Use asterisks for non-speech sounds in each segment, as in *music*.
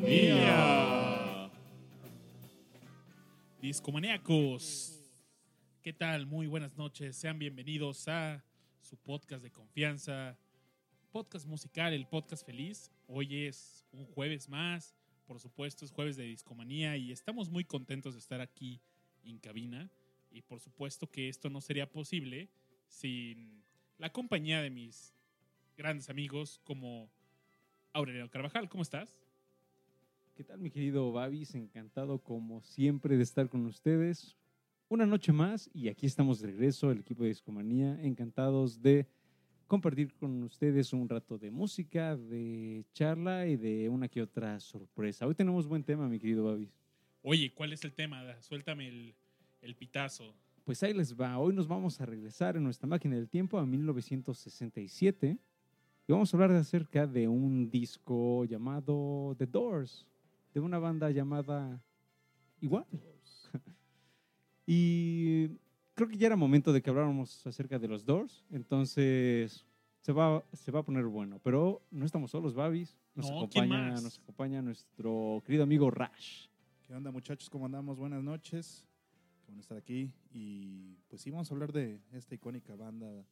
Discomanía. Discomaníacos. ¿Qué tal? Muy buenas noches. Sean bienvenidos a su podcast de confianza, podcast musical, el podcast feliz. Hoy es un jueves más, por supuesto es jueves de discomanía y estamos muy contentos de estar aquí en cabina. Y por supuesto que esto no sería posible sin la compañía de mis grandes amigos como Aurelio Carvajal. ¿Cómo estás? ¿Qué tal, mi querido Babis? Encantado, como siempre, de estar con ustedes. Una noche más y aquí estamos de regreso, el equipo de Discomanía. Encantados de compartir con ustedes un rato de música, de charla y de una que otra sorpresa. Hoy tenemos buen tema, mi querido Babis. Oye, ¿cuál es el tema? Suéltame el, el pitazo. Pues ahí les va. Hoy nos vamos a regresar en nuestra máquina del tiempo a 1967 y vamos a hablar de acerca de un disco llamado The Doors, de una banda llamada igual. *laughs* y creo que ya era momento de que habláramos acerca de los Doors, entonces se va, se va a poner bueno. Pero no estamos solos, Babis. Nos, No, ¿quién acompaña, más? nos acompaña nuestro querido amigo Rash. ¿Qué onda muchachos? ¿Cómo andamos? Buenas noches. Bueno estar aquí. Y pues sí, vamos a hablar de esta icónica banda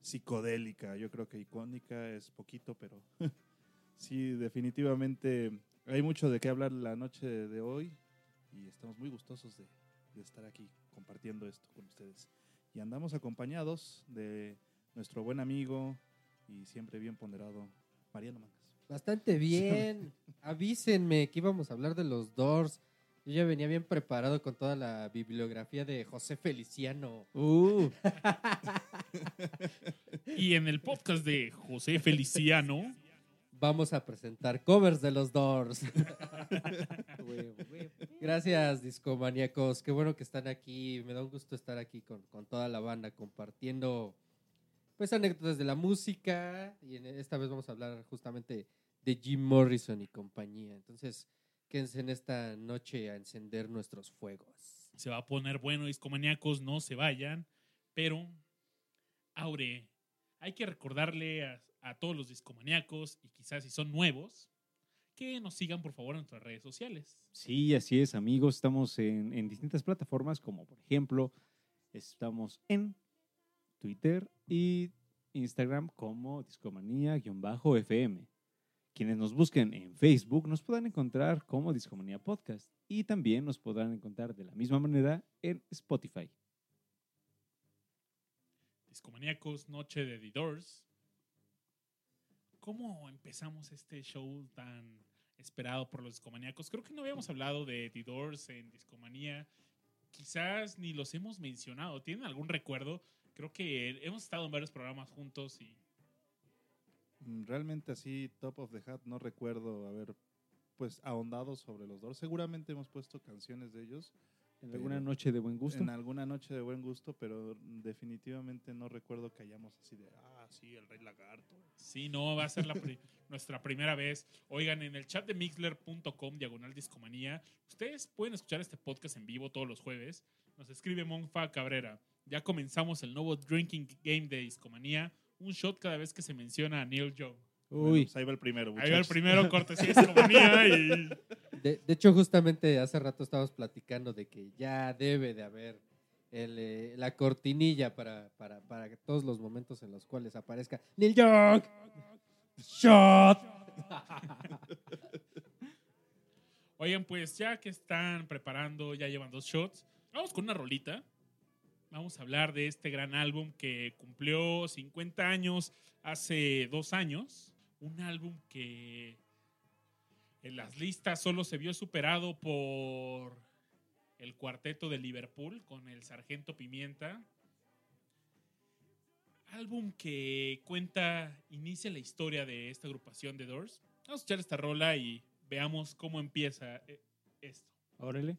psicodélica. Yo creo que icónica es poquito, pero *laughs* sí, definitivamente hay mucho de qué hablar la noche de hoy. Y estamos muy gustosos de, de estar aquí compartiendo esto con ustedes. Y andamos acompañados de nuestro buen amigo y siempre bien ponderado, Mariano Mangas. Bastante bien. *laughs* Avísenme que íbamos a hablar de los Doors. Yo ya venía bien preparado con toda la bibliografía de José Feliciano. Uh, *laughs* Y en el podcast de José Feliciano, Vamos a presentar covers de los Doors. *laughs* Gracias, discomaníacos. Qué bueno que están aquí. Me da un gusto estar aquí con, con toda la banda compartiendo pues anécdotas de la música. Y en esta vez vamos a hablar justamente de Jim Morrison y compañía. Entonces, quédense en esta noche a encender nuestros fuegos. se va a poner bueno, discomaníacos, no se vayan. Pero, Aure, hay que recordarle a, a todos los discomaníacos, y quizás si son nuevos, que nos sigan por favor en nuestras redes sociales. Sí, así es, amigos. Estamos en, en distintas plataformas, como por ejemplo, estamos en Twitter y Instagram como Discomanía-FM. Quienes nos busquen en Facebook nos podrán encontrar como Discomanía Podcast y también nos podrán encontrar de la misma manera en Spotify. Discomaníacos, Noche de The Doors. ¿Cómo empezamos este show tan esperado por los discomaníacos? Creo que no habíamos hablado de The Doors en Discomanía. Quizás ni los hemos mencionado. ¿Tienen algún recuerdo? Creo que hemos estado en varios programas juntos y Realmente así, top of the hat, no recuerdo haber pues ahondado sobre los dos. Seguramente hemos puesto canciones de ellos En alguna noche de buen gusto. en alguna noche de buen gusto, pero definitivamente no recuerdo que hayamos así de, ah, sí, el Rey Lagarto. Sí, no, va a ser la pri- *laughs* nuestra primera vez. Oigan, en el chat de mixler.com, diagonal discomanía, ustedes pueden escuchar este podcast en vivo todos los jueves. Nos escribe Monfa Cabrera. Ya comenzamos el nuevo Drinking Game de Discomanía. Un shot cada vez que se menciona a Neil Young. Bueno, Uy, pues ahí va el primero. Ahí va el primero, cortesía. *laughs* Y De, de hecho, justamente hace rato estábamos platicando de que ya debe de haber el, eh, la cortinilla para, para, para todos los momentos en los cuales aparezca Neil Young. Shot. Oigan, pues ya que están preparando, ya llevan dos shots, vamos con una rolita. Vamos a hablar de este gran álbum que cumplió 50 años hace dos años. Un álbum que en las listas solo se vio superado por el cuarteto de Liverpool con el Sargento Pimienta. Álbum que cuenta, inicia la historia de esta agrupación de Doors. Vamos a escuchar esta rola y veamos cómo empieza eh, esto. órale.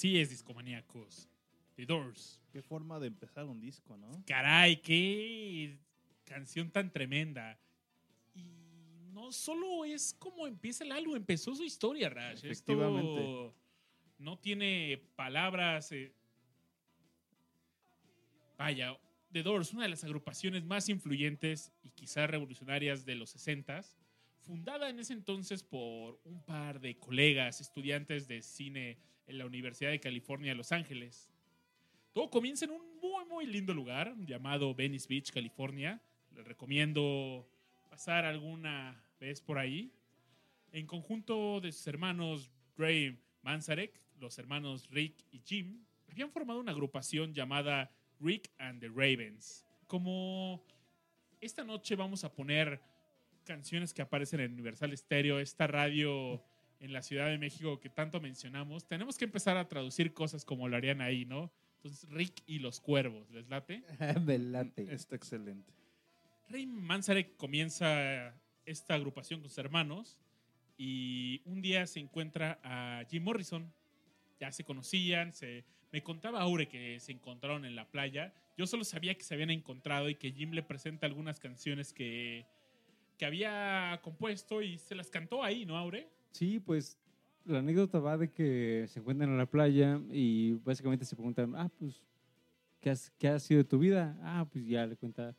Así es, discomaníacos. The Doors. Qué forma de empezar un disco, ¿no? Caray, qué canción tan tremenda. Y no solo es como empieza el álbum, empezó su historia, Rash. Efectivamente. Esto no tiene palabras. eh. Vaya, The Doors, una de las agrupaciones más influyentes y quizás revolucionarias de los 60s, fundada en ese entonces por un par de colegas estudiantes de cine en la Universidad de California Los Ángeles. Todo comienza en un muy, muy lindo lugar llamado Venice Beach, California. Les recomiendo pasar alguna vez por ahí. En conjunto de sus hermanos Ray Manzarek, los hermanos Rick y Jim, habían formado una agrupación llamada Rick and the Ravens. Como esta noche vamos a poner canciones que aparecen en Universal Stereo, esta radio en la Ciudad de México que tanto mencionamos, tenemos que empezar a traducir cosas como lo harían ahí, ¿no? Entonces, Rick y los cuervos, ¿les late? *laughs* Me late. Está excelente. Ray Manzarek comienza esta agrupación con sus hermanos y un día se encuentra a Jim Morrison. Ya se conocían, se, me contaba Aure que se encontraron en la playa. Yo solo sabía que se habían encontrado y que Jim le presenta algunas canciones que, que había compuesto y se las cantó ahí, ¿no, Aure? Sí, pues la anécdota va de que se encuentran en la playa y básicamente se preguntan, ah, pues, ¿qué, has- qué ha sido de tu vida? Ah, pues ya le cuenta,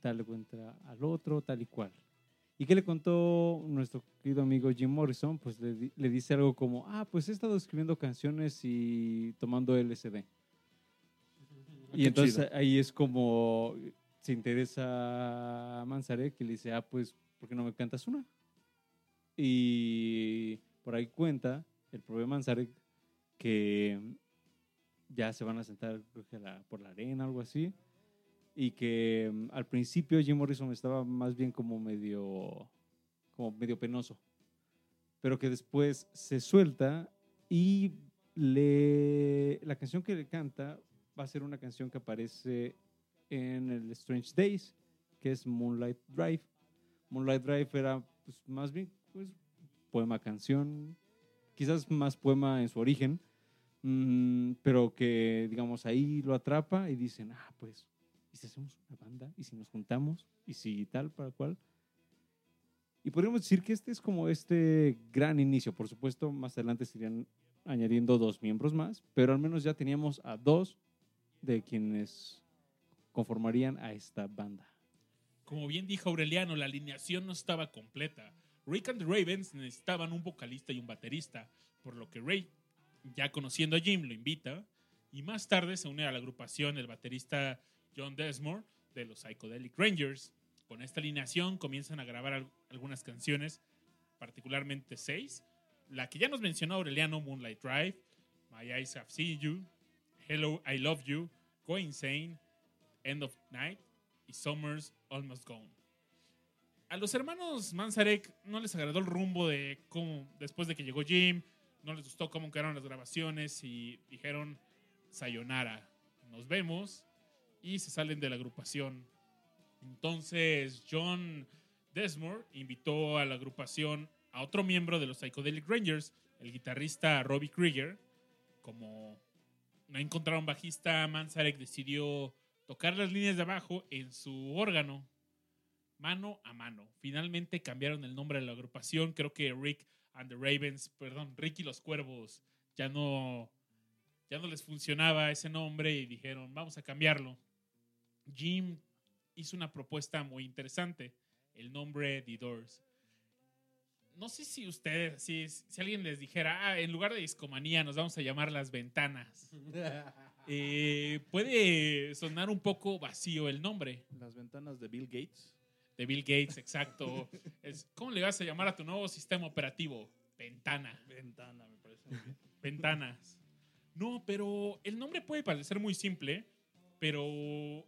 tal le cuenta al otro, tal y cual. ¿Y qué le contó nuestro querido amigo Jim Morrison? Pues le, le dice algo como, ah, pues he estado escribiendo canciones y tomando LSD. Y Qué entonces chido. ahí es como se interesa a Manzarek y le dice, ah, pues, ¿por qué no me cantas una? Y por ahí cuenta el propio Manzarek que ya se van a sentar creo que la- por la arena, algo así. Y que mm, al principio Jim Morrison estaba más bien como medio, como medio penoso. Pero que después se suelta y le, la canción que le canta va a ser una canción que aparece en el Strange Days, que es Moonlight Drive. Moonlight Drive era pues, más bien poema canción, quizás más poema en su origen, mm, pero que digamos ahí lo atrapa y dicen, ah, pues, ¿y si hacemos una banda? ¿Y si nos juntamos? ¿Y si tal para cual? Y podríamos decir que este es como este gran inicio. Por supuesto, más adelante se irían añadiendo dos miembros más, pero al menos ya teníamos a dos de quienes conformarían a esta banda. Como bien dijo Aureliano, la alineación no estaba completa. Rick and the Ravens necesitaban un vocalista y un baterista, por lo que Ray, ya conociendo a Jim, lo invita y más tarde se une a la agrupación el baterista John Desmore de los Psychedelic Rangers. Con esta alineación comienzan a grabar al- algunas canciones, particularmente seis. La que ya nos mencionó Aureliano, Moonlight Drive, My Eyes Have Seen You, Hello, I Love You, Go Insane, End of Night y Summer's Almost Gone. A los hermanos Manzarek no les agradó el rumbo de cómo, después de que llegó Jim, no les gustó cómo quedaron las grabaciones y dijeron, sayonara, nos vemos, y se salen de la agrupación. Entonces John Desmore invitó a la agrupación a otro miembro de los Psychedelic Rangers, el guitarrista Robbie Krieger. Como no encontraron bajista, Manzarek decidió tocar las líneas de abajo en su órgano, mano a mano. Finalmente cambiaron el nombre de la agrupación. Creo que Rick and the Ravens, perdón, Rick y los Cuervos, ya no, ya no les funcionaba ese nombre y dijeron, vamos a cambiarlo. Jim hizo una propuesta muy interesante, el nombre The Doors. No sé si ustedes, si, si alguien les dijera, ah, en lugar de discomanía nos vamos a llamar las ventanas. *laughs* Eh, puede sonar un poco vacío el nombre Las ventanas de Bill Gates. De Bill Gates, exacto. Es, ¿Cómo le vas a llamar a tu nuevo sistema operativo? Ventana, Ventana, me parece muy bien. ventanas. No, pero el nombre puede parecer muy simple, pero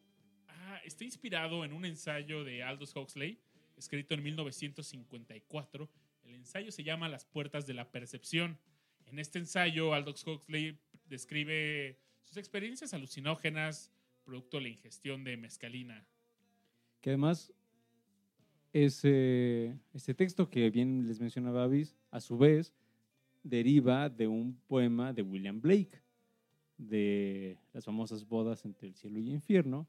ah, está inspirado en un ensayo de Aldous Huxley, escrito en 1954. El ensayo se llama Las puertas de la percepción. En este ensayo, Aldous Huxley describe sus experiencias alucinógenas producto de la ingestión de mescalina. Que además, ese, texto que bien les mencionaba Avis, a su vez, deriva de un poema de William Blake, de las famosas bodas entre el cielo y el infierno.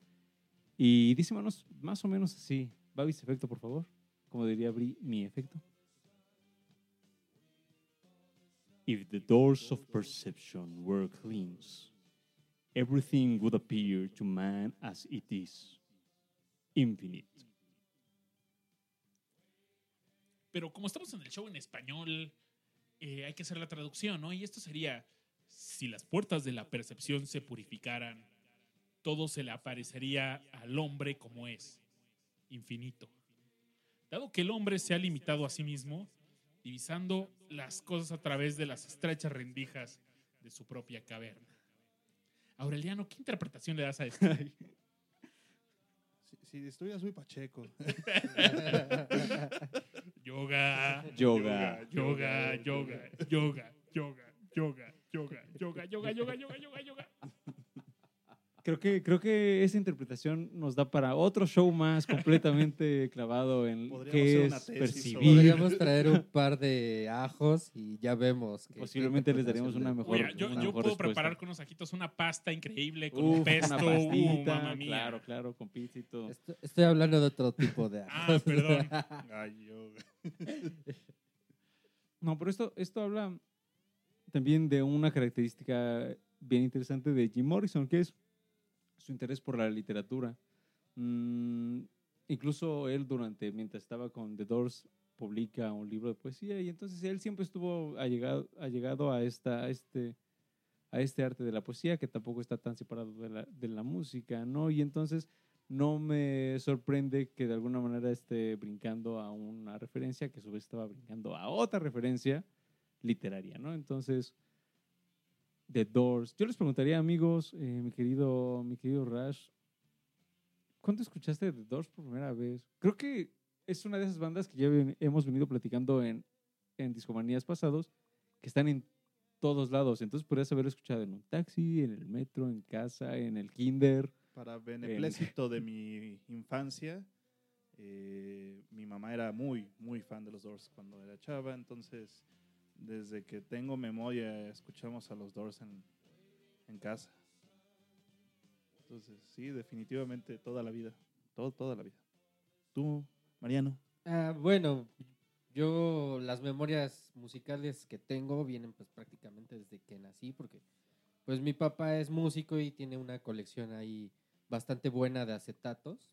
Y dice más, más o menos así. Babis, efecto, por favor. Como diría Bri, mi efecto. If the doors of perception were cleansed, everything would appear to man as it is, infinite. Pero como estamos en el show en español, eh, hay que hacer la traducción, ¿no? Y esto sería, si las puertas de la percepción se purificaran, todo se le aparecería al hombre como es, infinito. Dado que el hombre se ha limitado a sí mismo, divisando las cosas a través de las estrechas rendijas de su propia caverna. Aureliano, ¿qué interpretación le das a esto? Si, si estuvieras muy pacheco. *laughs* Yoga, Yoga. yoga, yoga, yoga, yoga, yoga, yoga, yoga, yoga, yoga, yoga, yoga, yoga. Creo que, creo que esa interpretación nos da para otro show más completamente *laughs* clavado en Podríamos qué hacer es una tesis percibir. Podríamos *laughs* traer un par de ajos y ya vemos. que- Posiblemente les daríamos una mejor- yo, una yo mejor puedo respuesta. preparar con unos ajitos una pasta increíble con Uf, un pesto, una uh, pastita, mía. claro, claro, con pizza y todo. Estoy, estoy hablando de otro tipo de *laughs* Ah, ajos. perdón. Ay, yo. No, pero esto, esto habla también de una característica bien interesante de Jim Morrison, que es su interés por la literatura. Mm, incluso él durante, mientras estaba con The Doors, publica un libro de poesía y entonces él siempre estuvo allegado, allegado a, esta, este, a este arte de la poesía que tampoco está tan separado de la, de la música, ¿no? Y entonces no me sorprende que de alguna manera esté brincando a una referencia que a su vez estaba brincando a otra referencia literaria, ¿no? Entonces, The Doors. Yo les preguntaría, amigos, eh, mi querido, mi querido Rash, ¿cuándo escuchaste The Doors por primera vez? Creo que es una de esas bandas que ya ven- hemos venido platicando en, en discomanías pasados, que están en todos lados. Entonces podrías haber escuchado en un taxi, en el metro, en casa, en el kinder. Para beneplácito *laughs* de mi infancia, eh, mi mamá era muy, muy fan de los Doors cuando era chava, entonces desde que tengo memoria escuchamos a los Doors en, en casa. Entonces, sí, definitivamente toda la vida, todo, toda la vida. Tú, Mariano. Ah, bueno, yo las memorias musicales que tengo vienen pues prácticamente desde que nací, porque pues mi papá es músico y tiene una colección ahí bastante buena de acetatos.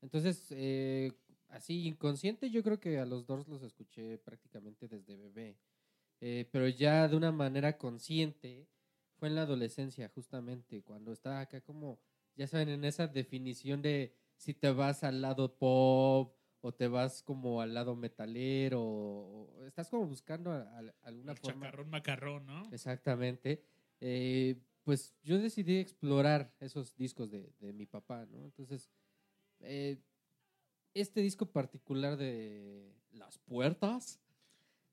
Entonces, eh, así inconsciente, yo creo que a los Doors los escuché prácticamente desde bebé. Eh, pero ya de una manera consciente fue en la adolescencia, justamente, cuando estaba acá como, ya saben, en esa definición de si te vas al lado pop o te vas como al lado metalero o, estás como buscando a- a- alguna El forma. chacarrón macarrón, ¿no? Exactamente. Eh, pues yo decidí explorar esos discos de, de mi papá, ¿no? Entonces, eh, este disco particular de Las Puertas,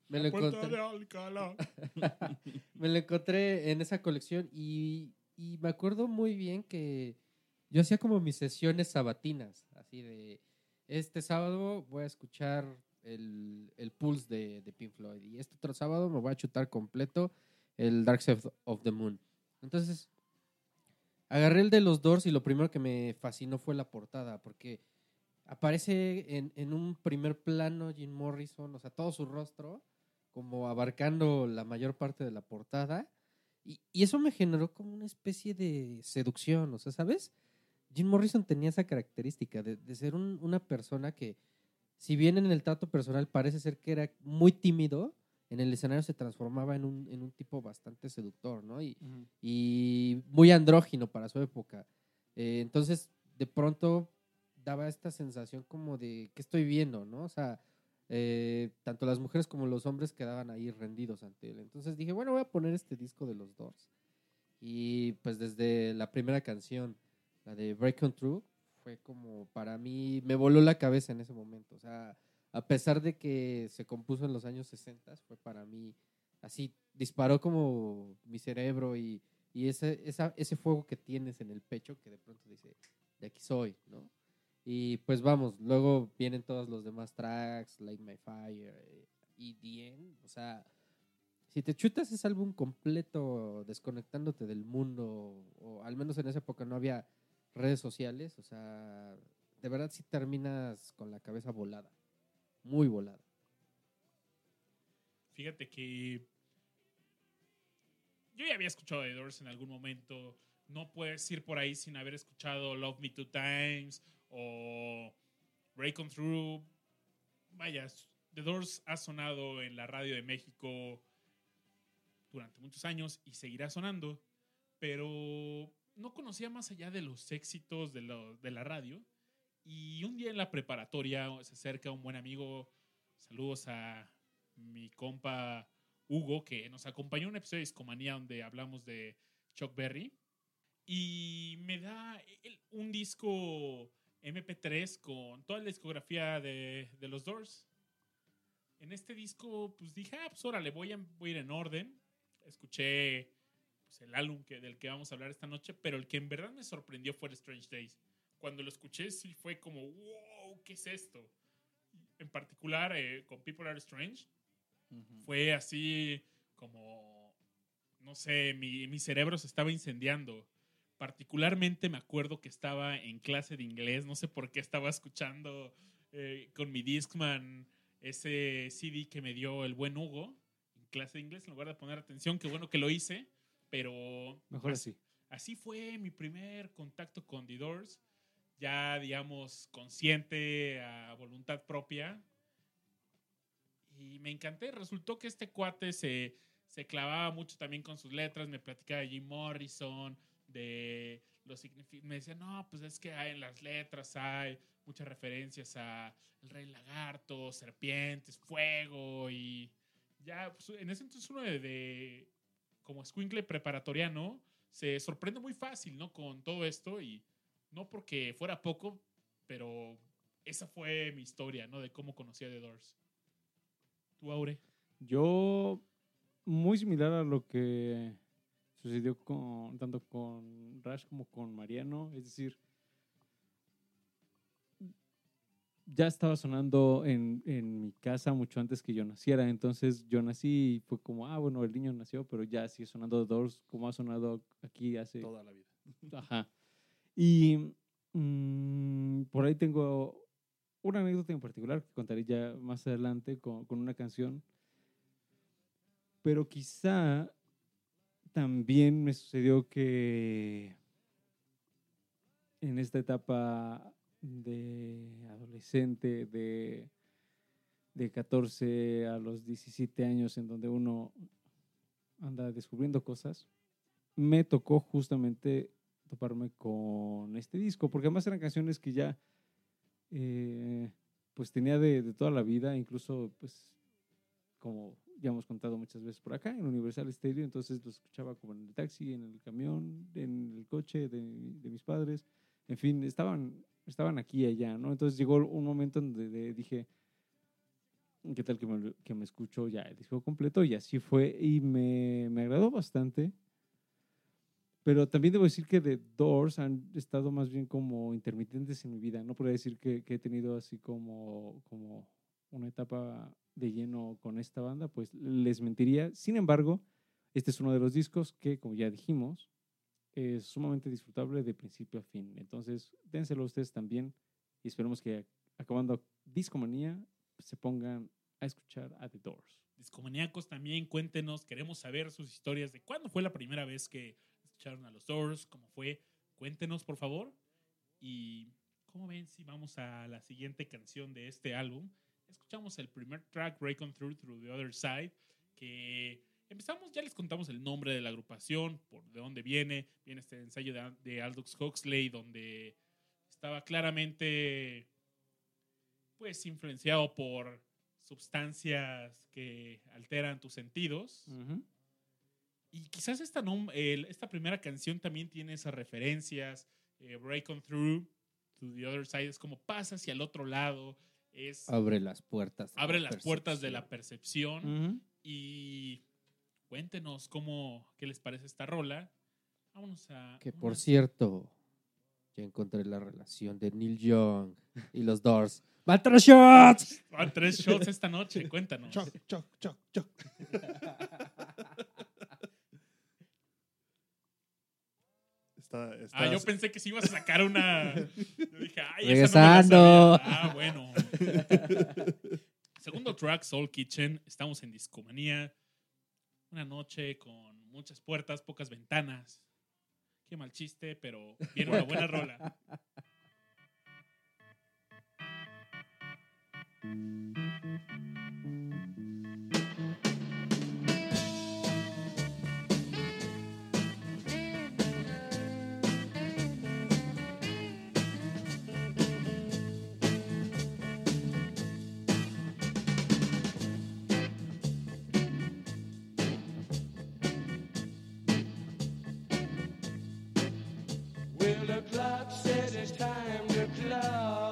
me lo, encontré, de Alcalá. *laughs* me lo encontré en esa colección y, y me acuerdo muy bien que yo hacía como mis sesiones sabatinas, así de, este sábado voy a escuchar el, el Pulse de, de Pink Floyd y este otro sábado me voy a chutar completo el Dark Side of the Moon. Entonces, agarré el de los Doors y lo primero que me fascinó fue la portada, porque aparece en, en un primer plano Jim Morrison, o sea, todo su rostro, como abarcando la mayor parte de la portada. Y, y eso me generó como una especie de seducción, o sea, ¿sabes? Jim Morrison tenía esa característica de, de ser un- una persona que, si bien en el trato personal parece ser que era muy tímido, en el escenario se transformaba en un, en un tipo bastante seductor, ¿no? Y, y muy andrógino para su época. Eh, entonces, de pronto daba esta sensación como de que estoy viendo, ¿no? O sea, eh, tanto las mujeres como los hombres quedaban ahí rendidos ante él. Entonces dije, bueno, voy a poner este disco de los Doors. Y pues desde la primera canción, la de Break On Through, fue como para mí, me voló la cabeza en ese momento. O sea, a pesar de que se compuso en los años 60, fue para mí así, disparó como mi cerebro y, y ese, esa, ese fuego que tienes en el pecho que de pronto dice, de aquí soy, ¿no? Y pues vamos, luego vienen todos los demás tracks, Like My Fire eh, y The. O sea, Si te chutas ese álbum completo, desconectándote del mundo, o al menos en esa época no había redes sociales, o sea, de verdad sí terminas con la cabeza volada, muy volada. Fíjate que yo ya había escuchado The Doors en algún momento. No puedes ir por ahí sin haber escuchado Love Me Two Times o Break On Through. Vaya, The Doors ha sonado en la radio de México durante muchos años y seguirá sonando, pero no conocía más allá de los éxitos de, lo- de la radio. Y un día en la preparatoria se acerca un buen amigo, saludos a mi compa Hugo, que nos acompañó en un episodio de Discomanía donde hablamos de Chuck Berry. Y me da un disco MP3 con toda la discografía de, de los Doors. En este disco, pues dije, ah, pues órale, voy a, voy a ir en orden. Escuché pues, el álbum que, del que vamos a hablar esta noche, pero el que en verdad me sorprendió fue el Strange Days. Cuando lo escuché, sí fue como, wow, ¿qué es esto? En particular, eh, con People Are Strange, fue así como, no sé, mi, mi cerebro se estaba incendiando. Particularmente me acuerdo que estaba en clase de inglés, no sé por qué estaba escuchando eh, con mi Discman ese CD que me dio el buen Hugo en clase de inglés, en lugar de poner atención, qué bueno que lo hice, pero Mejor así. así fue mi primer contacto con The Doors, ya digamos consciente, a voluntad propia. Y me encanté, resultó que este cuate se, se clavaba mucho también con sus letras, me platicaba de Jim Morrison, de los me decía, no, pues es que hay en las letras hay muchas referencias a el rey lagarto, serpientes, fuego y ya, pues, en ese entonces uno de, de como escuincle preparatoriano se sorprende muy fácil, ¿no? Con todo esto y no porque fuera poco, pero esa fue mi historia, ¿no? De cómo conocí a The Doors. ¿Tú, Aure? Yo, muy similar a lo que sucedió con, tanto con Rash como con Mariano, es decir, ya estaba sonando en, en mi casa mucho antes que yo naciera, entonces yo nací y fue como, ah, bueno, el niño nació, pero ya sigue sonando The Doors como ha sonado aquí hace Toda la vida. *laughs* Ajá. Y mm, por ahí tengo una anécdota en particular que contaré ya más adelante con, con una canción. Pero quizá también me sucedió que en esta etapa de adolescente, de, de 14 a los 17 años, en donde uno anda descubriendo cosas, me tocó justamente toparme con este disco, porque además eran canciones que ya eh, pues tenía de, de toda la vida, incluso pues como ya hemos contado muchas veces por acá, en Universal Stereo, entonces lo escuchaba como en el taxi, en el camión, en el coche de, de mis padres, en fin, estaban, estaban aquí y allá, ¿no? Entonces llegó un momento en donde dije, ¿qué tal que me, que me escucho ya el disco completo? Y así fue, y me, me agradó bastante. Pero también debo decir que The Doors han estado más bien como intermitentes en mi vida. No podría decir que, que he tenido así como, como una etapa de lleno con esta banda, pues les mentiría. Sin embargo, este es uno de los discos que, como ya dijimos, es sumamente disfrutable de principio a fin. Entonces, dénselo a ustedes también y esperemos que acabando Discomanía se pongan a escuchar a The Doors. Discomaníacos también, cuéntenos, queremos saber sus historias de cuándo fue la primera vez que escucharon a los Doors, cómo fue, cuéntenos por favor. Y cómo ven si vamos a la siguiente canción de este álbum. Escuchamos el primer track, Break On Through Through the Other Side, que empezamos, ya les contamos el nombre de la agrupación, por de dónde viene, viene este ensayo de, de Aldous Huxley, donde estaba claramente pues influenciado por sustancias que alteran tus sentidos. Y quizás esta, el- esta primera canción también tiene esas referencias. eh, Break on Through to the Other Side es como pasa hacia el otro lado. Es, Abre las puertas. de abre la las puertas de la percepción. Y cuéntenos cómo, qué les parece esta rola. Vámonos a. Que por cierto, Ya encontré la relación de Neil Young y los Doors. *laughs* ¡Van tres shots! Ah, tres shots esta noche, cuéntanos. Choc, choc, choc, choc. Está, está- Ah, yo pensé que si ibas a sacar una. Yo dije, ay, Regresando. esa no me la. Ah, bueno. Segundo track, Soul Kitchen. Estamos en Discomanía. Una noche con muchas puertas, pocas ventanas. Qué mal chiste, pero viene una buena rola. *laughs* Well, the clock says it's time to close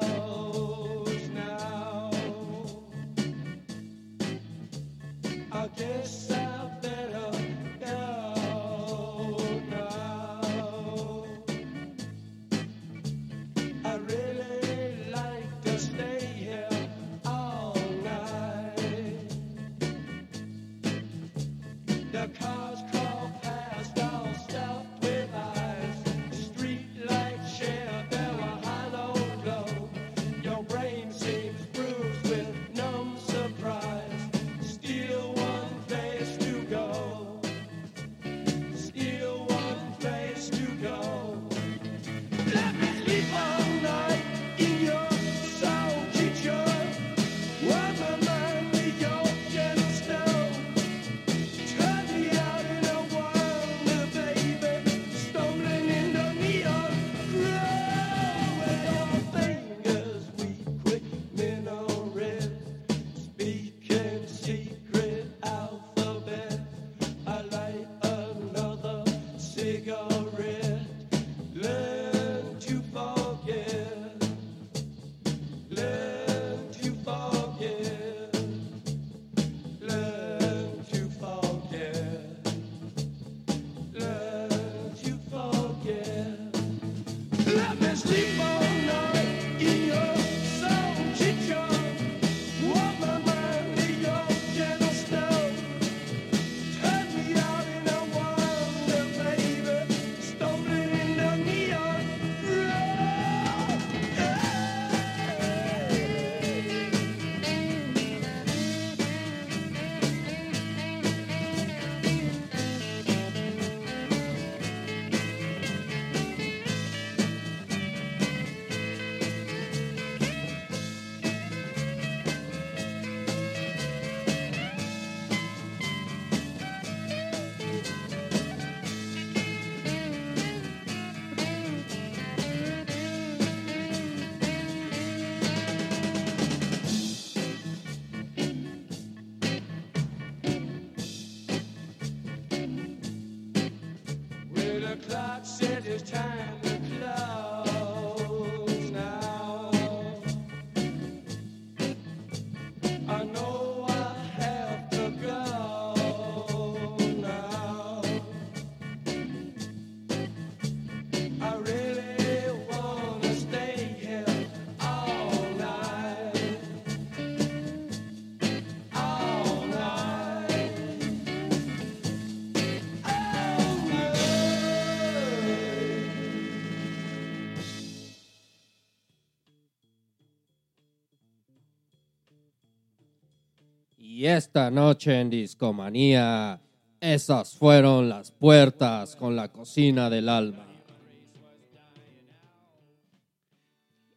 esta noche en Discomanía, esas fueron las puertas con la cocina del alma.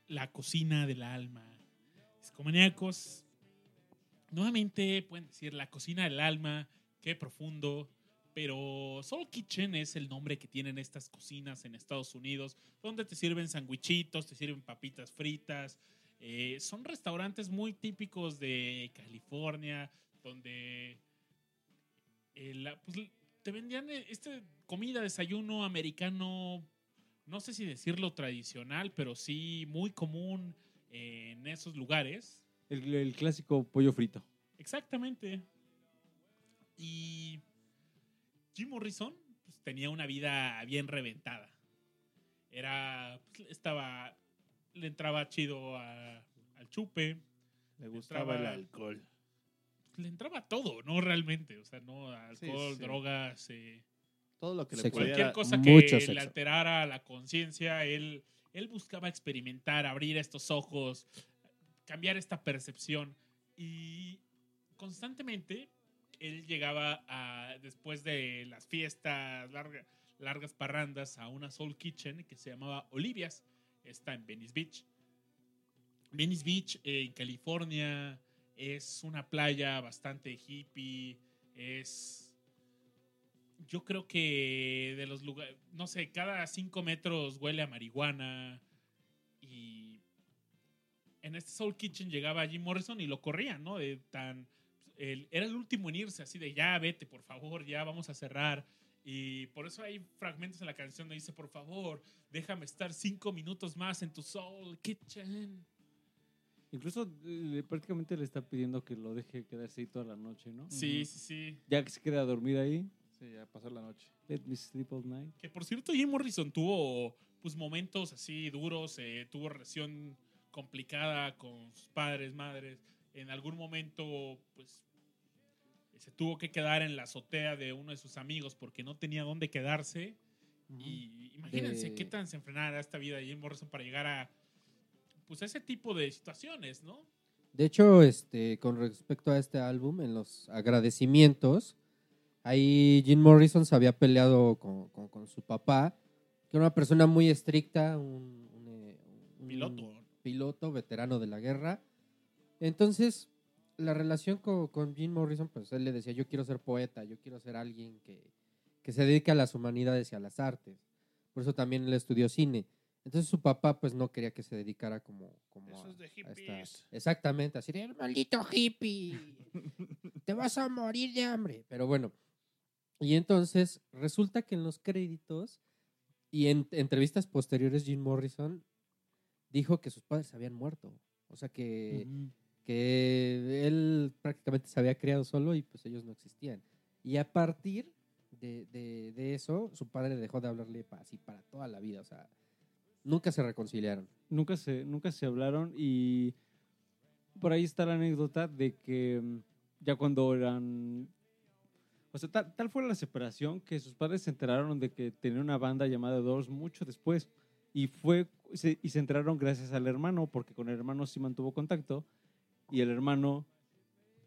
La cocina del alma. Discomaníacos, nuevamente pueden decir la cocina del alma, qué profundo. Pero Soul Kitchen es el nombre que tienen estas cocinas en Estados Unidos, donde te sirven sandwichitos, te sirven papitas fritas. Eh, son restaurantes muy típicos de California, donde eh, la- pues, te vendían eh, este comida, desayuno americano, no sé si decirlo tradicional, pero sí muy común eh, en esos lugares. El, el clásico pollo frito. Exactamente. Y Jim Morrison pues, tenía una vida bien reventada. Era, pues, estaba, le entraba chido a- al chupe, Le gustaba el Entraba- alcohol. Le entraba todo, ¿no? Realmente, o sea, no alcohol, sí. drogas, eh, Todo lo que le Sexo. cualquier cosa mucho que sexo. le alterara la conciencia, él, él buscaba experimentar, abrir estos ojos, cambiar esta percepción. Y constantemente él llegaba a, después de las fiestas, larga- largas parrandas, a una Soul Kitchen que se llamaba Olivia's. Está en Venice Beach. Venice Beach, eh, en California, es una playa bastante hippie, es yo creo que de los lugares, no sé, cada cinco metros huele a marihuana y en este Soul Kitchen llegaba Jim Morrison y lo corrían, ¿no? De tan, era el último en irse, así de ya vete, por favor, ya vamos a cerrar. Y por eso hay fragmentos en la canción donde dice, por favor, déjame estar cinco minutos más en tu Soul Kitchen. Incluso eh, prácticamente le está pidiendo que lo deje quedarse ahí toda la noche, ¿no? Sí, sí, sí. Ya que se queda a dormir ahí, Sí, ya pasar la noche. let me sleep all night. Que por cierto, Jim Morrison tuvo pues momentos así duros, eh, tuvo relación complicada con sus padres, madres. En algún momento, pues, se tuvo que quedar en la azotea de uno de sus amigos porque no tenía dónde quedarse. Y imagínense De- qué tan se enfrenara esta vida de Jim Morrison para llegar a pues ese tipo de situaciones, ¿no? De hecho, este, con respecto a este álbum, en los agradecimientos, ahí Jim Morrison se había peleado con, con- con su papá, que era una persona muy estricta, un, un, eh, un Piloto. piloto veterano de la guerra. Entonces, la relación con, con Jim Morrison, pues él le decía, yo quiero ser poeta, yo quiero ser alguien que, que se dedique a las humanidades y a las artes. Por eso también él estudió cine. Entonces su papá pues no quería que se dedicara como, como Eso a- es de a esta- hippies. exactamente, así de "El maldito hippie, te vas a morir de hambre. Pero bueno, y entonces resulta que en los créditos y en entrevistas posteriores Jim Morrison dijo que sus padres habían muerto. O sea que, que él prácticamente se había criado solo y pues ellos no existían. Y a partir de, de- de eso, su padre dejó de hablarle pa- así para toda la vida. O sea, nunca se reconciliaron. nunca se, nunca se hablaron y por ahí está la anécdota de que mm, ya cuando eran... O sea, tal, tal fue la separación que sus padres se enteraron de que tenía una banda llamada Doors mucho después y fue se- y se enteraron gracias al hermano porque con el hermano sí mantuvo contacto y el hermano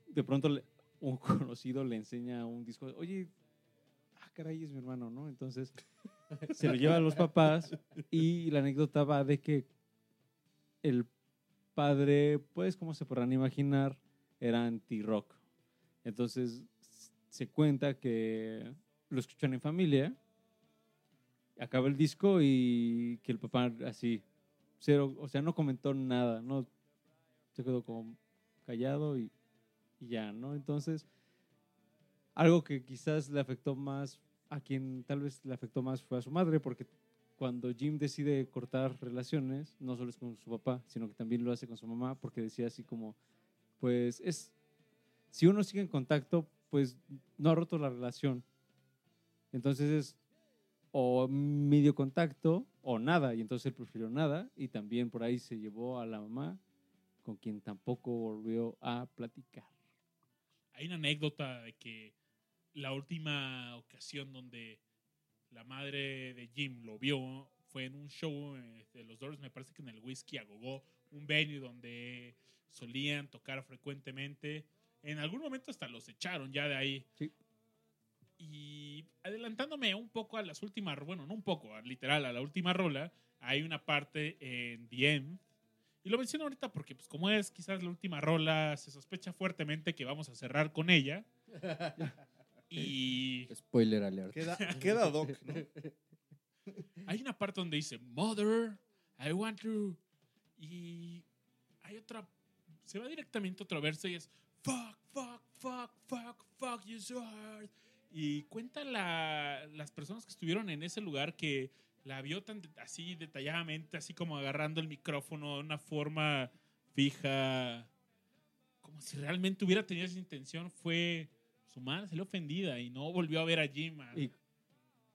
de pronto un *laughs* conocido le enseña un disco oye ah caray es mi hermano no entonces se lo lleva a los papás y la anécdota va de que el padre, pues, como se podrán imaginar, era anti-rock. Entonces, se cuenta que lo escuchan en familia, acaba el disco y que el papá así, cero, o sea, no comentó nada, no se quedó como callado y ya, ¿no? Entonces, algo que quizás le afectó más, a quien tal vez le afectó más fue a su madre, porque cuando Jim decide cortar relaciones, no solo es con su papá, sino que también lo hace con su mamá, porque decía así como, pues es, si uno sigue en contacto, pues no ha roto la relación. Entonces es o medio contacto o nada, y entonces él prefirió nada, y también por ahí se llevó a la mamá, con quien tampoco volvió a platicar. Hay una anécdota de que la última ocasión donde la madre de Jim lo vio fue en un show de los Doors, me parece que en el Whisky a Gogo, un venue donde solían tocar frecuentemente. En algún momento hasta los echaron ya de ahí. Sí. Y adelantándome un poco a las últimas, bueno, no un poco, literal, a la última rola, hay una parte en The End. Y lo menciono ahorita porque, pues, como es quizás la última rola, se sospecha fuertemente que vamos a cerrar con ella. *laughs* Y Spoiler alert. Queda, *laughs* queda doc, ¿no? *laughs* hay una parte donde dice, Mother, I want to. Y hay otra, se va directamente a otro verso y es, Fuck, fuck, fuck, fuck, fuck you so hard. Y cuenta la- las personas que estuvieron en ese lugar que la vio tan de- así detalladamente, así como agarrando el micrófono de una forma fija, como si realmente hubiera tenido esa intención, fue su madre, se le ofendida y no volvió a ver a Jim. a- Y,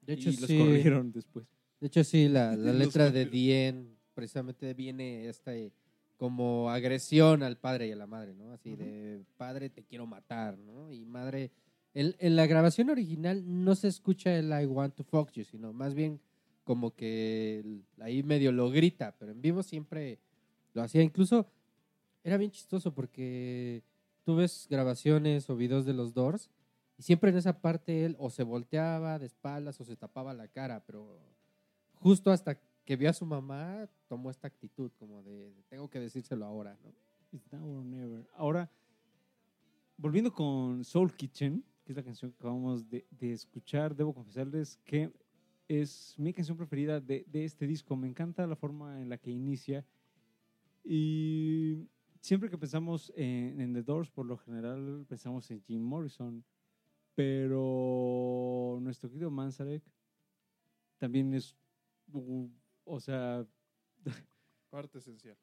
De hecho, y los sí. corrieron después. De hecho, sí, la, *laughs* la letra de. Dien precisamente viene este como agresión al padre y a la madre, ¿no? Así de padre te quiero matar, ¿no? Y madre, en, en la grabación original no se escucha el I want to fuck you, sino más bien como que el- ahí medio lo grita, pero en vivo siempre lo hacía. Incluso era bien chistoso porque tú ves grabaciones o videos de los Doors y siempre en esa parte él o se volteaba de espaldas o se tapaba la cara, pero justo hasta que vio a su mamá tomó esta actitud como de, tengo que decírselo ahora, ¿no? It's now or never. Ahora, volviendo con Soul Kitchen, que es la canción que acabamos de, de escuchar, debo confesarles que es mi canción preferida de, de este disco. Me encanta la forma en la que inicia. Y siempre que pensamos en, en The Doors, por lo general pensamos en Jim Morrison. Pero nuestro querido Manzarek también es, uh, o sea, *laughs* Parte esencial.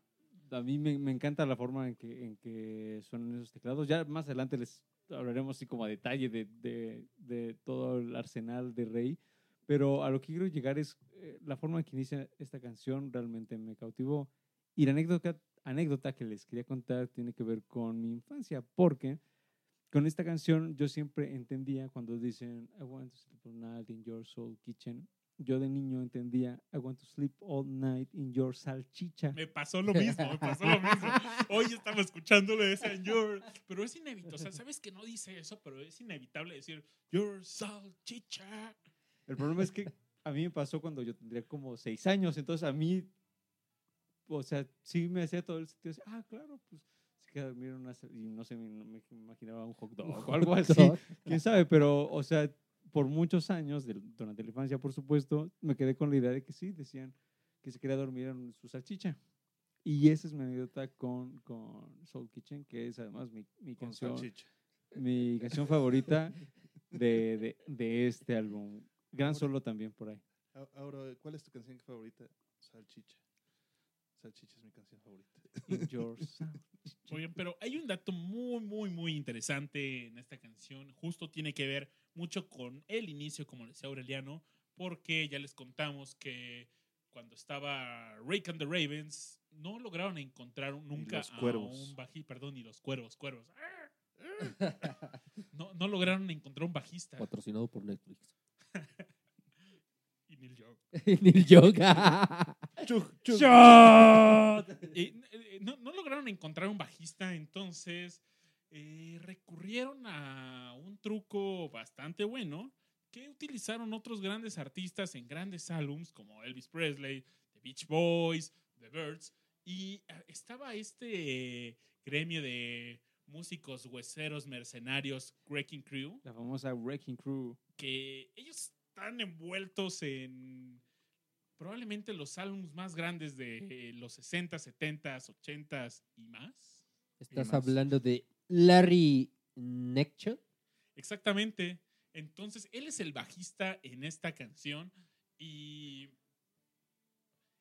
a mí me, me encanta la forma en que, en que suenan esos teclados. Ya más adelante les hablaremos así como a detalle de, de- de todo el arsenal de Rey. Pero a lo que quiero llegar es eh, la forma en que inicia esta canción realmente me cautivó. Y la anécdota, anécdota que les quería contar tiene que ver con mi infancia, porque con esta canción yo siempre entendía cuando dicen I want to sleep all night in your soul kitchen. Yo de niño entendía I want to sleep all night in your salchicha. Me pasó lo mismo, me pasó lo mismo. Hoy estaba escuchándolo de señor, pero es inevitable. O sea, sabes que no dice eso, pero es inevitable decir Your salchicha. El problema es que a mí me pasó cuando yo tendría como seis años, entonces a mí, o sea, sí me hacía todo el sentido, así, ah, claro, pues se queda dormir una, y no sé, me, imaginaba un hot dog o algo así, quién sabe, pero, o sea, por muchos años, durante la infancia, por supuesto, me quedé con la idea de que sí, decían que se quería dormir en su salchicha. Y esa es mi anécdota con, con Soul Kitchen, que es además mi, mi canción salchicha. mi canción favorita de, de, de este álbum. Gran solo también por ahí. Ahora, ¿cuál es tu canción favorita? Salchicha. Salchicha es mi canción favorita. In Your. Oigan, pero hay un dato muy, muy, muy interesante en esta canción. Justo tiene que ver mucho con el inicio, como decía Aureliano, porque ya les contamos que cuando estaba Rake and the Ravens, no lograron encontrar nunca los a un bajista, perdón, ni los cuervos, cuervos. No, no lograron encontrar un bajista. Patrocinado por Netflix. *laughs* Y Neil Young. *laughs* Neil Yoga. *laughs* Chug, chug. *laughs* Eh, eh, no, no lograron encontrar un bajista, entonces eh, recurrieron a un truco bastante bueno que utilizaron otros grandes artistas en grandes álbums como Elvis Presley, The Beach Boys, The Birds, y estaba este gremio de músicos hueseros mercenarios, Wrecking Crew, La famosa Wrecking Crew. que ellos están envueltos en probablemente los álbumes más grandes de eh, los 60, 70, 80 y más. Estás más. hablando de Larry Neckcho. Exactamente. Entonces, él es el bajista en esta canción y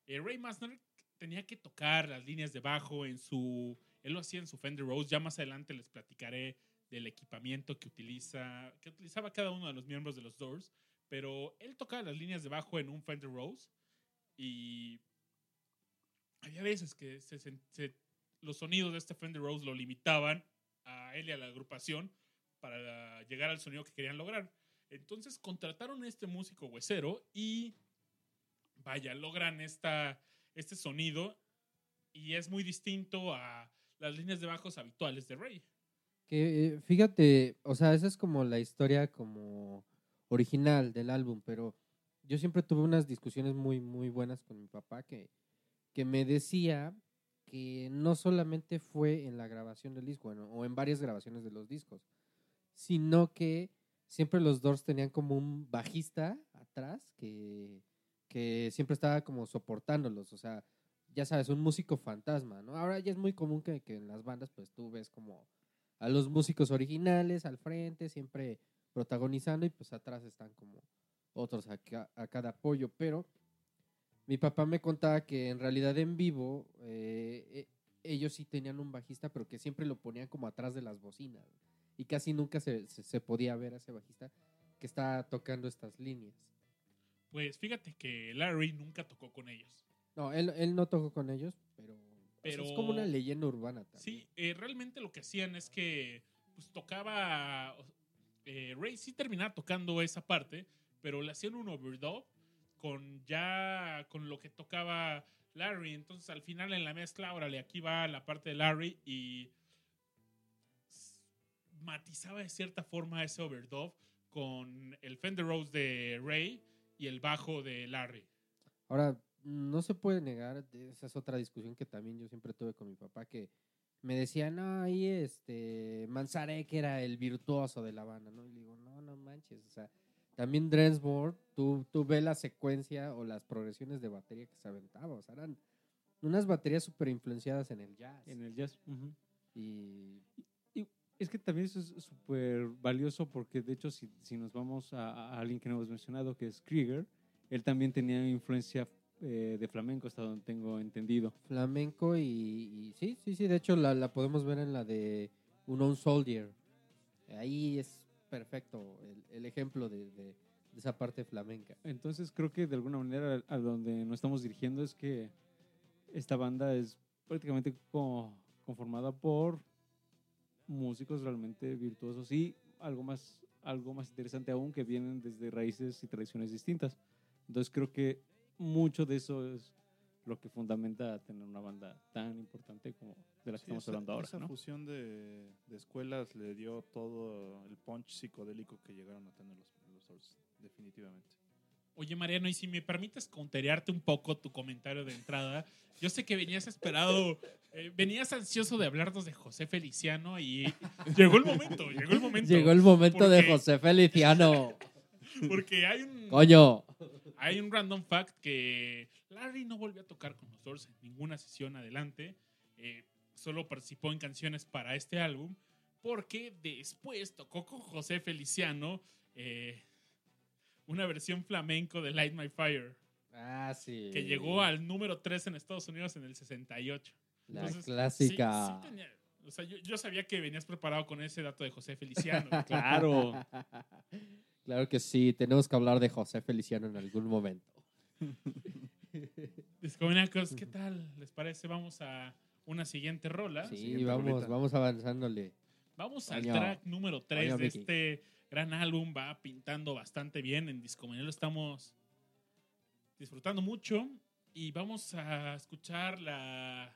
eh, Ray Masner tenía que tocar las líneas de bajo en su... Él lo hacía en su Fender Rose. Ya más adelante les platicaré del equipamiento que utiliza que utilizaba cada uno de los miembros de los Doors, pero él tocaba las líneas de bajo en un Fender Rose y había veces que los sonidos de este Fender Rose lo limitaban a él y a la agrupación para llegar al sonido que querían lograr. Entonces contrataron a este músico huesero y vaya, logran esta, este sonido y es muy distinto a las líneas de bajos habituales de Ray. Que eh, fíjate, o sea, esa es como la historia como original del álbum, pero yo siempre tuve unas discusiones muy, muy buenas con mi papá que, que me decía que no solamente fue en la grabación del disco, bueno, o en varias grabaciones de los discos, sino que siempre los Doors tenían como un bajista atrás que, que siempre estaba como soportándolos, o sea, ya sabes, un músico fantasma, ¿no? Ahora ya es muy común que, que en las bandas pues tú ves como a los músicos originales al frente, siempre protagonizando y pues atrás están como otros a, ca- a cada apoyo, pero mi papá me contaba que en realidad en vivo eh, eh, ellos sí tenían un bajista, pero que siempre lo ponían como atrás de las bocinas y casi nunca se, se- se podía ver a ese bajista que está tocando estas líneas. Pues fíjate que Larry nunca tocó con ellos. No, él, él no tocó con ellos, pero, o sea, Pero- es como una leyenda urbana también. Sí, eh, realmente lo que hacían es que pues, tocaba. eh, Ray sí terminaba tocando esa parte, pero le hacían un overdub con ya con lo que tocaba Larry. Entonces al final en la mezcla, órale, aquí va la parte de Larry y matizaba de cierta forma ese overdub con el Fender Rose de Ray y el bajo de Larry. Ahora, no se puede negar, esa es otra discusión que también yo siempre tuve con mi papá, que me decía, no, ahí este, Manzarek era el virtuoso de la banda, ¿no? Y le digo, no, no manches, o sea, también Dresmore, tú, tú ves la secuencia o las progresiones de batería que se aventaba, o sea, eran unas baterías súper influenciadas en el jazz. En el jazz. ujú. Y Es que también eso es súper valioso porque, de hecho, si, si nos vamos a, a alguien que no hemos mencionado, que es Krieger, él también tenía influencia eh, de flamenco, hasta donde tengo entendido. flamenco y, y sí, sí, sí, de hecho la, la podemos ver en la de Unknown Soldier. Ahí es perfecto el, ejemplo de, esa parte flamenca. Entonces, creo que de alguna manera a donde nos estamos dirigiendo es que esta banda es prácticamente co- conformada por músicos realmente virtuosos y algo más, algo más interesante aún que vienen desde raíces y tradiciones distintas. Entonces creo que mucho de eso es lo que fundamenta tener una banda tan importante como de la que Sí, estamos esa- hablando ahora. Esa ¿no? fusión de, de escuelas le dio todo el punch psicodélico que llegaron a tener los, los Doors, definitivamente. Oye, Mariano, y si me permites counterearte un poco tu comentario de entrada, yo sé que venías esperado, eh, venías ansioso de hablarnos de José Feliciano y llegó el momento, llegó el momento. Llegó el momento de José Feliciano. *laughs* Porque hay un, Coño. Hay un random fact que Larry no volvió a tocar con los Doors en ninguna sesión adelante, eh, solo participó en canciones para este álbum, porque después tocó con José Feliciano eh, una versión flamenco de Light My Fire. Ah, sí. que llegó al número 3 en Estados Unidos en el 68. La Entonces, clásica. sí- sí tenía- o sea, yo, yo sabía que venías preparado con ese dato de José Feliciano. *laughs* Claro. *laughs* Claro que sí, tenemos que hablar de José Feliciano en algún momento. *laughs* Discomanacos, ¿qué tal? ¿Les parece? Vamos a una siguiente rola. Sí, siguiente vamos, vamos avanzándole. Vamos al track número 3 Coño, de este gran álbum. Va pintando bastante bien. En Discomanía lo estamos disfrutando mucho. Y vamos a escuchar la...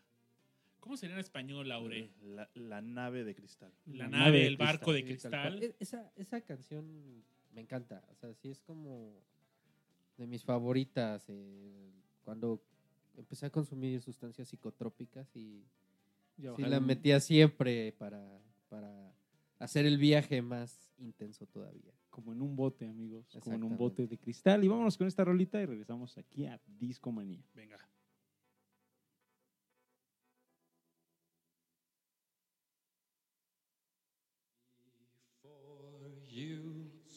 ¿Cómo sería en español, Laure? La, la nave de cristal. La La nave, el barco de cristal. E- Esa, esa canción me encanta. O sea, sí es como de mis favoritas. eh, cuando empecé a consumir sustancias psicotrópicas y Y sí la metía siempre para, para hacer el viaje más intenso todavía. como en un bote, amigos, como en un bote de cristal. Y vámonos con esta rolita y regresamos aquí a Discomanía. Venga.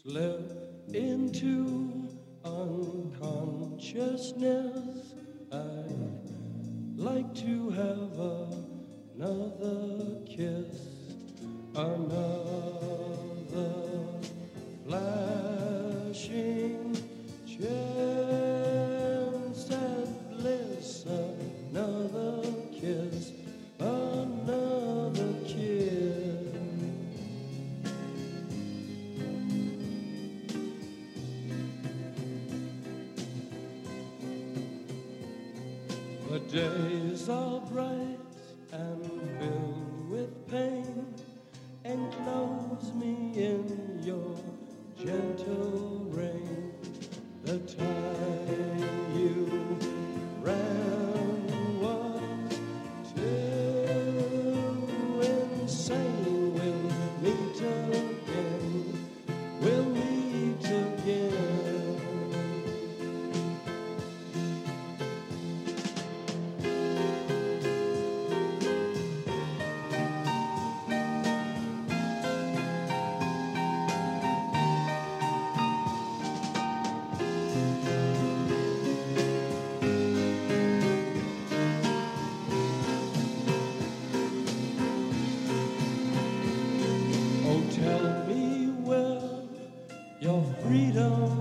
Slip into unconsciousness, I'd like to have another kiss, another flashing chance The freedom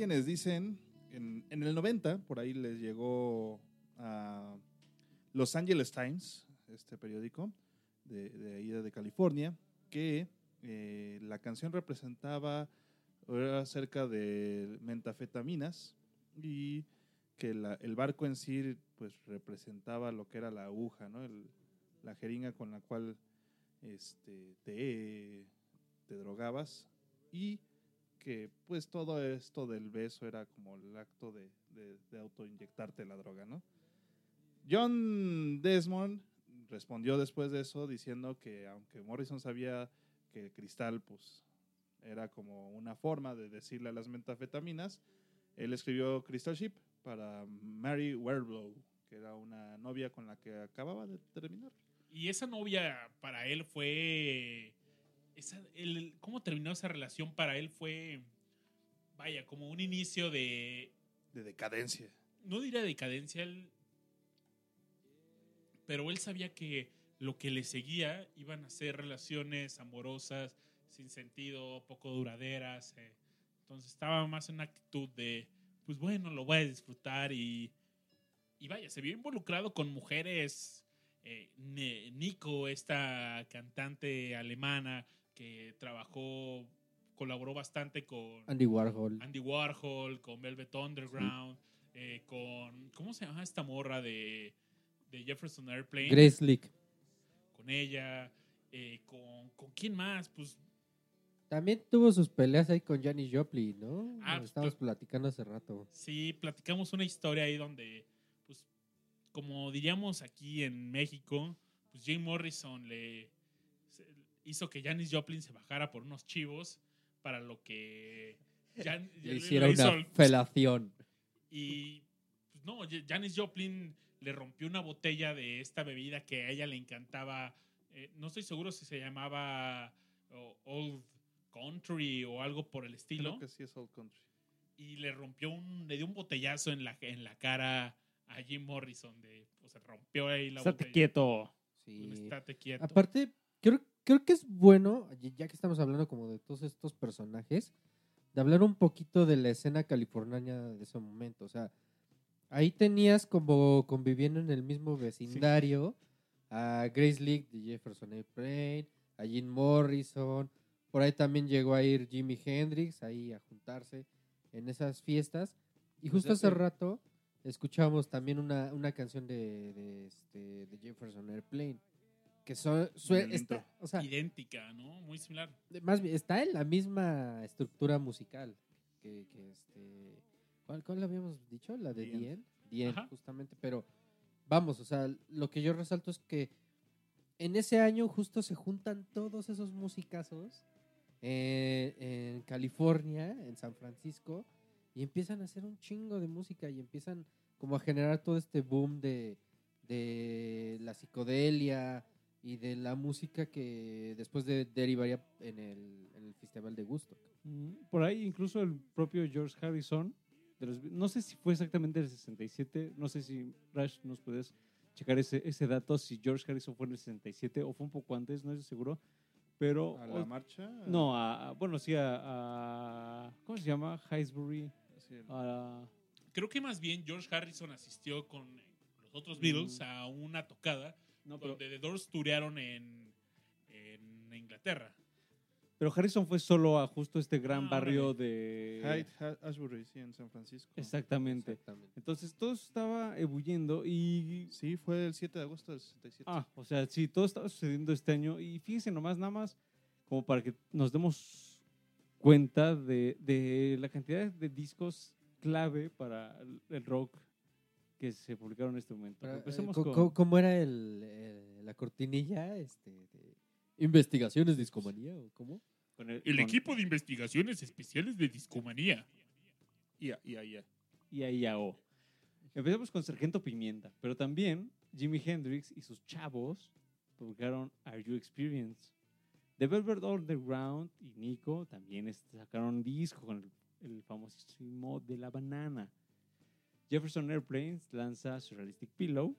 quienes dicen, en, el 90, por ahí les llegó a Los Angeles Times, este periódico de, ahí de California, que eh, la canción representaba, era acerca de mentafetaminas y que la- el barco en sí pues representaba lo que era la aguja, ¿no? El- la jeringa con la cual este, te, te drogabas y que pues todo esto del beso era como el acto de, de, de autoinyectarte la droga, ¿no? John Desmond respondió después de eso diciendo que aunque Morrison sabía que cristal pues era como una forma de decirle a las metafetaminas, él escribió Crystal Ship para Mary Werblow, que era una novia con la que acababa de terminar. Y esa novia para él fue. Esa, el, ¿Cómo terminó esa relación para él? Fue. Vaya, como un inicio de. De decadencia. No diría decadencia, él- pero él sabía que lo que le seguía iban a ser relaciones amorosas, sin sentido, poco duraderas. eh. Entonces estaba más en una actitud de, pues bueno, lo voy a disfrutar y, y vaya, se vio involucrado con mujeres. eh, Nico, esta cantante alemana que trabajó, colaboró bastante con Andy Warhol. Andy Warhol, con Velvet Underground, eh, con. ¿Cómo se llama esta morra de, de Jefferson Airplane? Grace Leak. Con ella. eh, con, ¿Con quién más? Pues También tuvo sus peleas ahí con Janis Joplin, ¿no? Ah, pues, Estábamos platicando hace rato. sí, platicamos una historia ahí donde, pues, como diríamos aquí en México, pues Jim Morrison le hizo que Janis Joplin se bajara por unos chivos para lo que Jan- Le le hiciera hizo una el- felación. Y pues no, Janis Joplin le rompió una botella de esta bebida que a ella le encantaba. eh, no estoy seguro si se llamaba oh, Old Country o algo por el estilo. Creo que sí es Old Country. Y le rompió un, le dio un botellazo en la, en la cara a Jim Morrison. De, pues se rompió ahí la Estate botella. quieto. Sí. Un estate quieto. Aparte, creo, creo que es bueno, ya que estamos hablando como de todos estos personajes, de hablar un poquito de la escena californiana de ese momento. O sea, ahí tenías como conviviendo en el mismo vecindario a Grace Leak de Jefferson Airplane, a Jim Morrison, por ahí también llegó a ir Jimi Hendrix ahí a juntarse en esas fiestas. Y Pues justo hace rato escuchábamos también una, una canción de, de, este, de Jefferson Airplane. Que son, está, intro. o sea, Idéntica, ¿no? Muy similar. más bien, está en la misma estructura musical que, que este. ¿cuál, cuál habíamos dicho? La de. Dien. Dien, justamente. Pero vamos, o sea, lo que yo resalto es que en ese año justo se juntan todos esos musicazos eh, en California, en San Francisco, y empiezan a hacer un chingo de música y empiezan como a generar todo este boom de, de la psicodelia y de la música que después de, derivaría en el, en el Festival de Gusto. Mm, Por ahí incluso el propio George Harrison, de los- no sé si fue exactamente el 67, no sé si Rash nos puedes checar ese, ese dato, si George Harrison fue en el 67 o fue un poco antes, no estoy seguro, pero... ¿A la o- marcha? no, a, a- bueno, sí, a, a- ¿Cómo se llama? Highsbury. Sí, el- a- Creo que más bien George Harrison asistió con los otros Beatles Mm. a una tocada no, pero, donde The Doors turearon en, en Inglaterra. Pero Harrison fue solo a justo este gran Ah, barrio de... Hyde, Ha- Ashbury, sí, en San Francisco. Exactamente. Exactamente. Entonces todo estaba ebulliendo y... Sí, fue el 7 de agosto del 67. Ah, o sea, sí, todo estaba sucediendo este año y fíjense nomás, nada más, como para que nos demos cuenta de, de la cantidad de discos clave para el- el rock que se publicaron en este momento. Pero, eh, Empecemos co- con... co- ¿Cómo era el, el- la cortinilla? Este, de ¿Investigaciones Discomanía o cómo? con el- El con equipo de investigaciones especiales de Discomanía. Ya, ya, ya. IAIAO. Empecemos con Sargento Pimienta, pero también Jimi Hendrix y sus chavos publicaron Are You Experienced? The Velvet Underground y Nico también sacaron un disco con el, el famosísimo de la banana. Jefferson Airplanes lanza Surrealistic Pillow,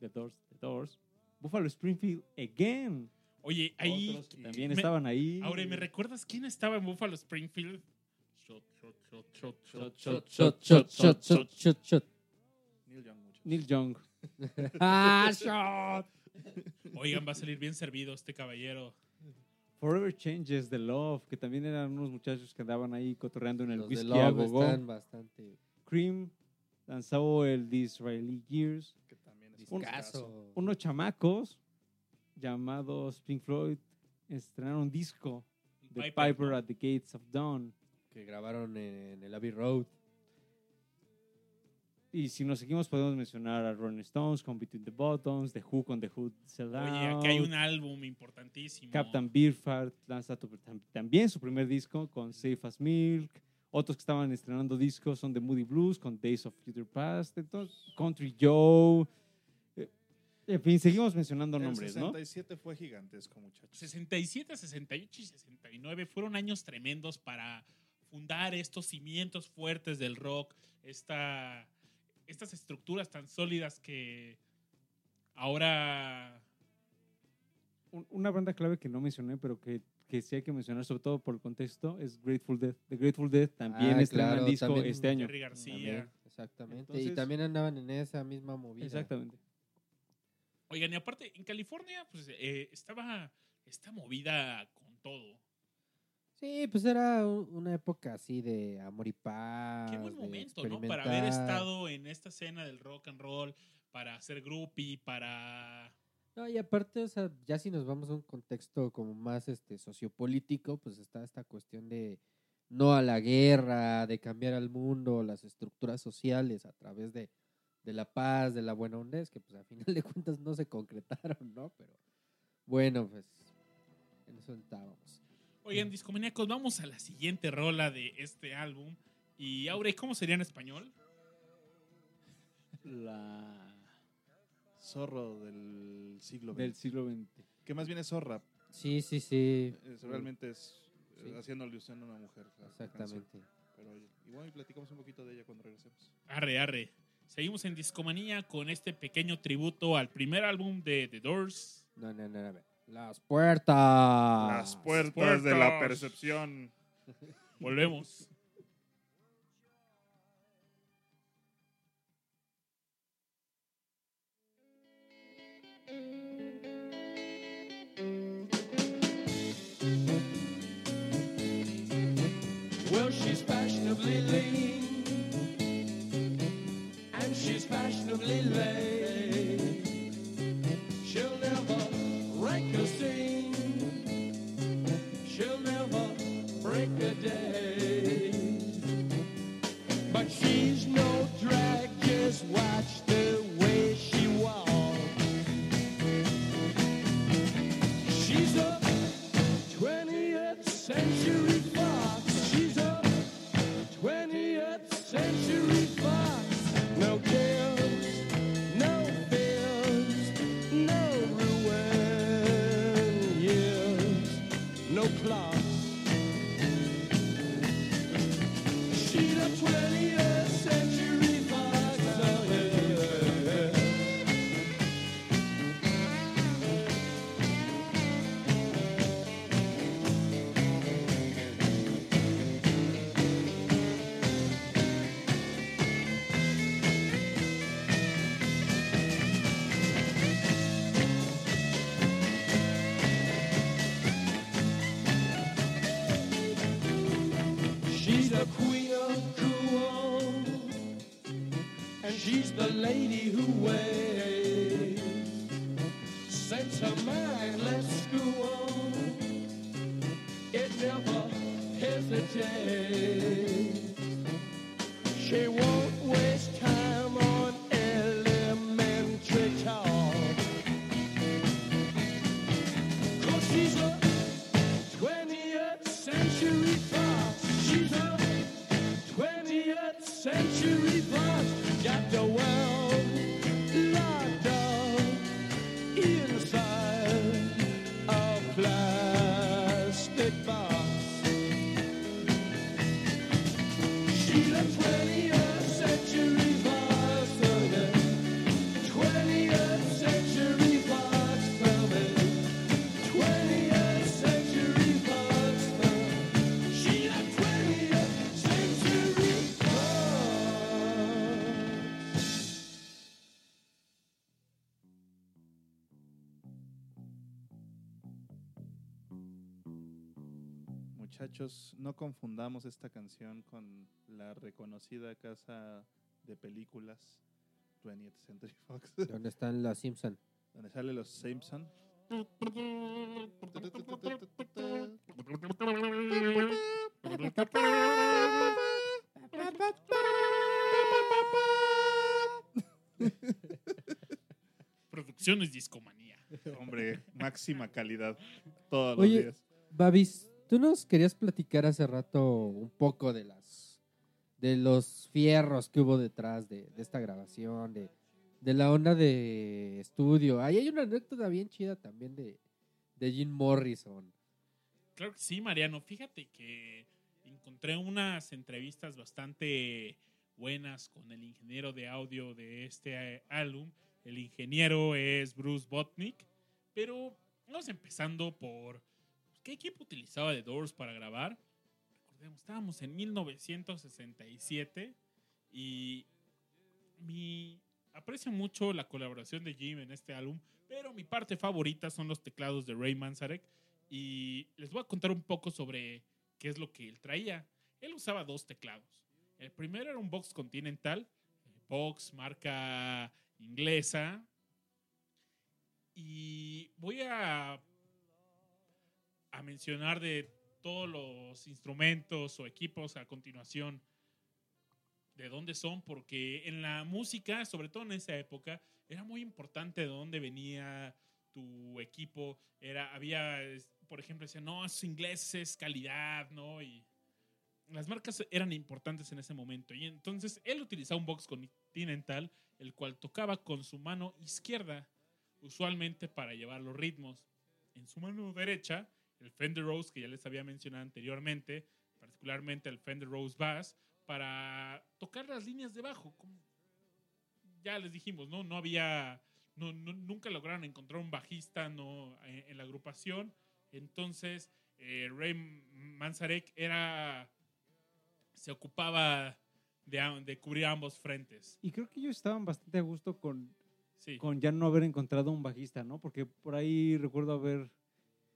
The Doors, The Doors. Buffalo Springfield Again. Oye, ahí. Otros que también me- estaban ahí. Ahora, ¿me recuerdas quién estaba en Buffalo Springfield? Shot, shot, shot, shot, shot. Shot, Shot, shot, shot, shot, shot, shot. Neil Young, muchachos. Neil Young. ¡Ah, shot! Oigan, va a salir bien servido este caballero. Forever Changes The Love, que también eran unos muchachos que andaban ahí cotorreando en el Los de whisky a están bastante Cream lanzó el The Israeli Years. Que también es Un- discazo. Unos chamacos llamados Pink Floyd estrenaron un disco de Piper, Piper, at the Gates of Dawn. que grabaron en el Abbey Road. Y si nos seguimos podemos mencionar a Rolling Stones con Between the Buttons, The Who con The Who Sell Oye, Out, aquí hay un álbum importantísimo. Captain Beefheart lanza también su primer disco con Safe as Milk. Otros que estaban estrenando discos son The Moody Blues con Days of Future Past. Entonces, Country Joe. Eh, En fin, seguimos mencionando El nombres, ¿no? 67 fue gigantesco, muchachos. 67, 68 y 69 fueron años tremendos para fundar estos cimientos fuertes del rock, esta, estas estructuras tan sólidas que ahora Un- Una banda clave que no mencioné, pero que, que sí hay que mencionar, sobre todo por el contexto, es Grateful Dead. The Grateful Dead también Ah, estrena claro, disco también este año. Jerry García. También, exactamente. y Entonces- también andaban en esa misma movida. Exactamente. Oigan, y aparte, en California, pues eh, estaba esta movida con todo. Sí, pues era una época así de amor y paz. Qué buen momento, ¿no? Para haber estado en esta escena del rock and roll, para hacer groupie, para... No, y aparte, o sea, ya si nos vamos a un contexto como más este sociopolítico, pues está esta cuestión de no a la guerra, de cambiar al mundo, las estructuras sociales a través de, de la paz, de la buena hondez, que pues a final de cuentas no se concretaron, ¿no? Pero bueno, pues en eso estábamos. Oigan, discomaníacos, vamos a la siguiente rola de este álbum. Y Aure, ¿cómo sería en español? La Zorro del siglo del XX. siglo XX. Que más bien es zorra. Sí, sí, sí, Es- realmente es eh, Sí. haciendo alusión a una mujer. la canción. exactamente. Pero igual y platicamos un poquito de ella cuando regresemos. Arre, arre. Seguimos en Discomanía con este pequeño tributo al primer álbum de The Doors. No, no, no, no. Las puertas. Las puertas, puertas. de la percepción. Volvemos. She's fashionably lean and she's fashionably late. She'll never rank a scene. She'll never break a day. But she's no drag, just watch Muchachos, no confundamos esta canción con la reconocida casa de películas 20th Century Fox, *laughs* ¿Dónde están las Simpson? donde sale los Simpson. Producciones Discomanía. Hombre, máxima calidad todos Oye, los días. Babis, tú nos querías platicar hace rato un poco de las de los fierros que hubo detrás de, esta grabación, de, de la onda de estudio. Ahí hay una anécdota bien chida también de, de Jim Morrison. Claro que sí, Mariano. Fíjate que encontré unas entrevistas bastante buenas con el ingeniero de audio de este álbum. El ingeniero es Bruce Botnick. Pero vamos empezando por qué equipo utilizaba The Doors para grabar. Recordemos, estábamos en 1967 y aprecio mucho la colaboración de Jim en este álbum, pero mi parte favorita son los teclados de Ray Manzarek y les voy a contar un poco sobre qué es lo que él traía. Él usaba dos teclados. El primero era un Vox Continental, eh, Vox marca inglesa. Y voy a, a mencionar de todos los instrumentos o equipos a continuación de dónde son, porque en la música, sobre todo en esa época, era muy importante de dónde venía tu equipo. Era, había, por ejemplo, decían, no, es inglés, es calidad, ¿no? Y las marcas eran importantes en ese momento. Y entonces él utilizaba un box continental, el cual tocaba con su mano izquierda, usualmente para llevar los ritmos. En su mano derecha, el Fender Rose, que ya les había mencionado anteriormente, particularmente el Fender Rose Bass, para tocar las líneas de bajo. Como ya les dijimos, ¿no? No había, no, no- nunca lograron encontrar un bajista ¿no? en, en la agrupación. Entonces, eh, Ray Manzarek era, se ocupaba de cubrir ambos frentes. Y creo que ellos estaban bastante a gusto con, Sí. con ya no haber encontrado un bajista, ¿no? Porque por ahí recuerdo haber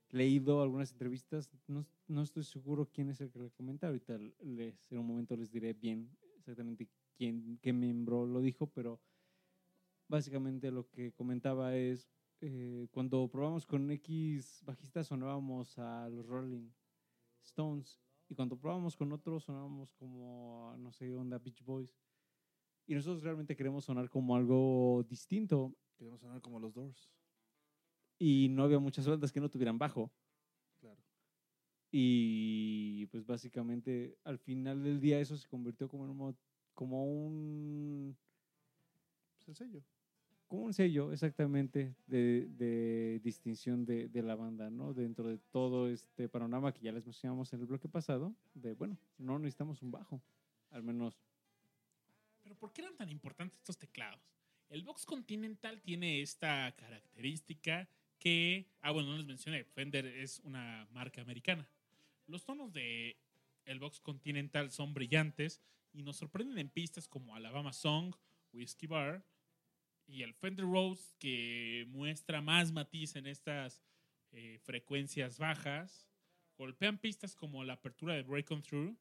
leído algunas entrevistas, no, no estoy seguro quién es el que le comenta, ahorita les, en un momento les diré bien exactamente quién, qué miembro lo dijo, pero básicamente lo que comentaba es, eh, cuando probamos con X bajista sonábamos a los Rolling Stones, y cuando probamos con otros sonábamos como, no sé, onda Beach Boys. Y nosotros realmente queremos sonar como algo distinto. Queremos sonar como los Doors. Y no había muchas bandas que no tuvieran bajo. Claro. Y pues básicamente al final del día eso se convirtió como en un, mo- como un, Pues el sello. como un sello exactamente de, de distinción de, de la banda, ¿no? Dentro de todo este panorama que ya les mencionamos en el bloque pasado, de bueno, no necesitamos un bajo, al menos Pero ¿por qué eran tan importantes estos teclados? El Vox Continental tiene esta característica que, ah, bueno, no les mencioné, Fender es una marca americana. Los tonos de el Vox Continental son brillantes y nos sorprenden en pistas como Alabama Song, Whiskey Bar y el Fender Rose que muestra más matiz en estas eh, frecuencias bajas. Golpean pistas como la apertura de Break On Through,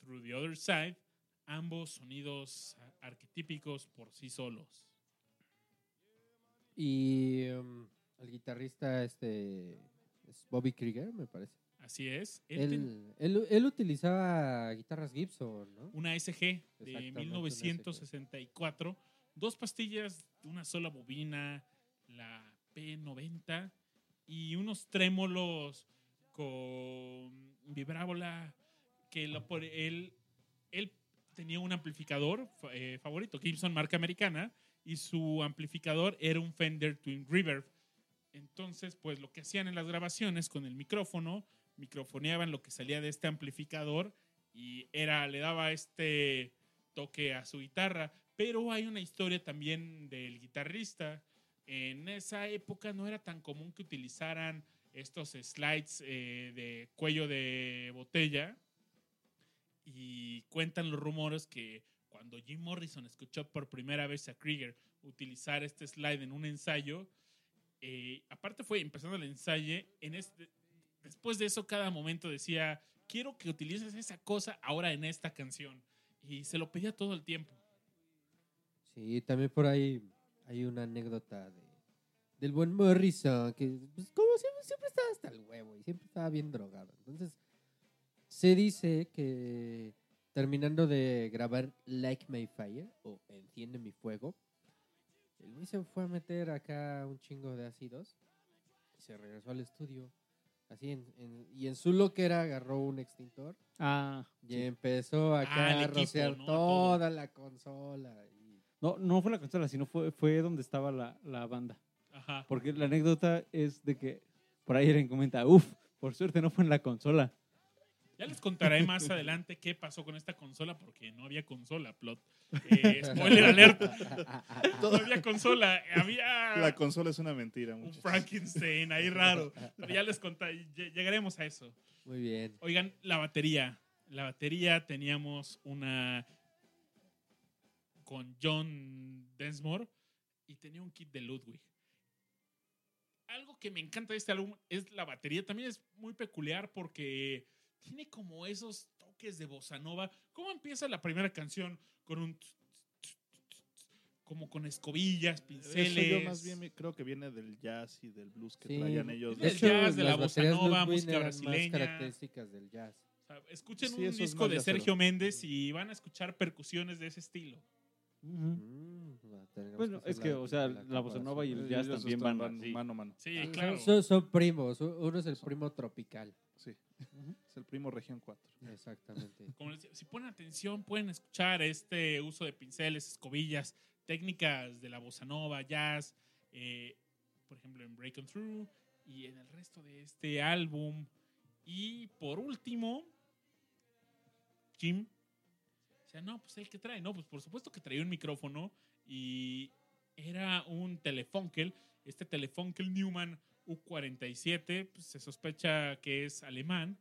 Through the Other Side, ambos sonidos arquetípicos por sí solos. Y um, el guitarrista este es Bobby Krieger, me parece. Así es. Él Él, él, él utilizaba guitarras Gibson, ¿no? una SG de Exactamente, una 1964, dos pastillas, una sola bobina, la P90 y unos trémolos con vibrábola que lo por él él tenía un amplificador eh, favorito, Gibson marca americana y su amplificador era un Fender Twin Reverb. Entonces, pues lo que hacían en las grabaciones con el micrófono, microfoneaban lo que salía de este amplificador y era le daba este toque a su guitarra, pero hay una historia también del guitarrista. En esa época no era tan común que utilizaran estos slides eh, de cuello de botella y cuentan los rumores que cuando Jim Morrison escuchó por primera vez a Krieger utilizar este slide en un ensayo, eh, aparte fue empezando el ensayo, en este, después de eso cada momento decía, quiero que utilices esa cosa ahora en esta canción. Y se lo pedía todo el tiempo. Sí, también por ahí hay una anécdota de, del buen Morrison, que pues, como siempre, siempre estaba hasta el huevo y siempre estaba bien drogado. Entonces, se dice que terminando de grabar Like My Fire o Enciende mi fuego, el güey se fue a meter acá un chingo de ácidos y se regresó al estudio. Así en, en- y en su loquera agarró un extintor Ah, y sí. empezó acá Ah, a equipo, rociar toda la consola. y- No, no fue la consola, sino fue, fue donde estaba la, la banda. Ajá. Porque la anécdota es de que por ahí Eren comenta, uff, por suerte no fue en la consola. Ya les contaré más *laughs* adelante qué pasó con esta consola porque no había consola, plot. Eh, spoiler alert, no había consola, había La consola es una mentira, un. Frankenstein ahí raro. Pero ya les contaré, lle- llegaremos a eso. Muy bien. Oigan, la batería. La batería teníamos una con John Densmore y tenía un kit de Ludwig. Algo que me encanta de este álbum es la batería. También es muy peculiar porque tiene como esos toques de bossa nova. ¿Cómo empieza la primera canción? Con un... tss, tss, tss, tss, como con escobillas, pinceles. Eso yo más bien creo que viene del jazz y del blues que Sí. traían ellos. Del hecho, jazz, de la bossa nova, música brasileña. Más características del jazz. O sea, escuchen Sí, un disco de. Sergio Méndez y van a escuchar percusiones de ese estilo. Mm, Bueno, es que, o sea, la bossa nova y el jazz también van mano a mano. Sí, Ah, claro. Son, son primos. Uno es el primo tropical. Sí. Es el primo región 4. Exactamente. *laughs* Como les decía, si ponen atención, pueden escuchar este uso de pinceles, escobillas, técnicas de la bossa nova, jazz, eh, por ejemplo en Break On Through y en el resto de este álbum. Y por último, Jim. O sea, no, pues el que trae, no, pues por supuesto que traía un micrófono y era un Telefunkel. Este Telefunkel Newman U47, pues, se sospecha que es alemán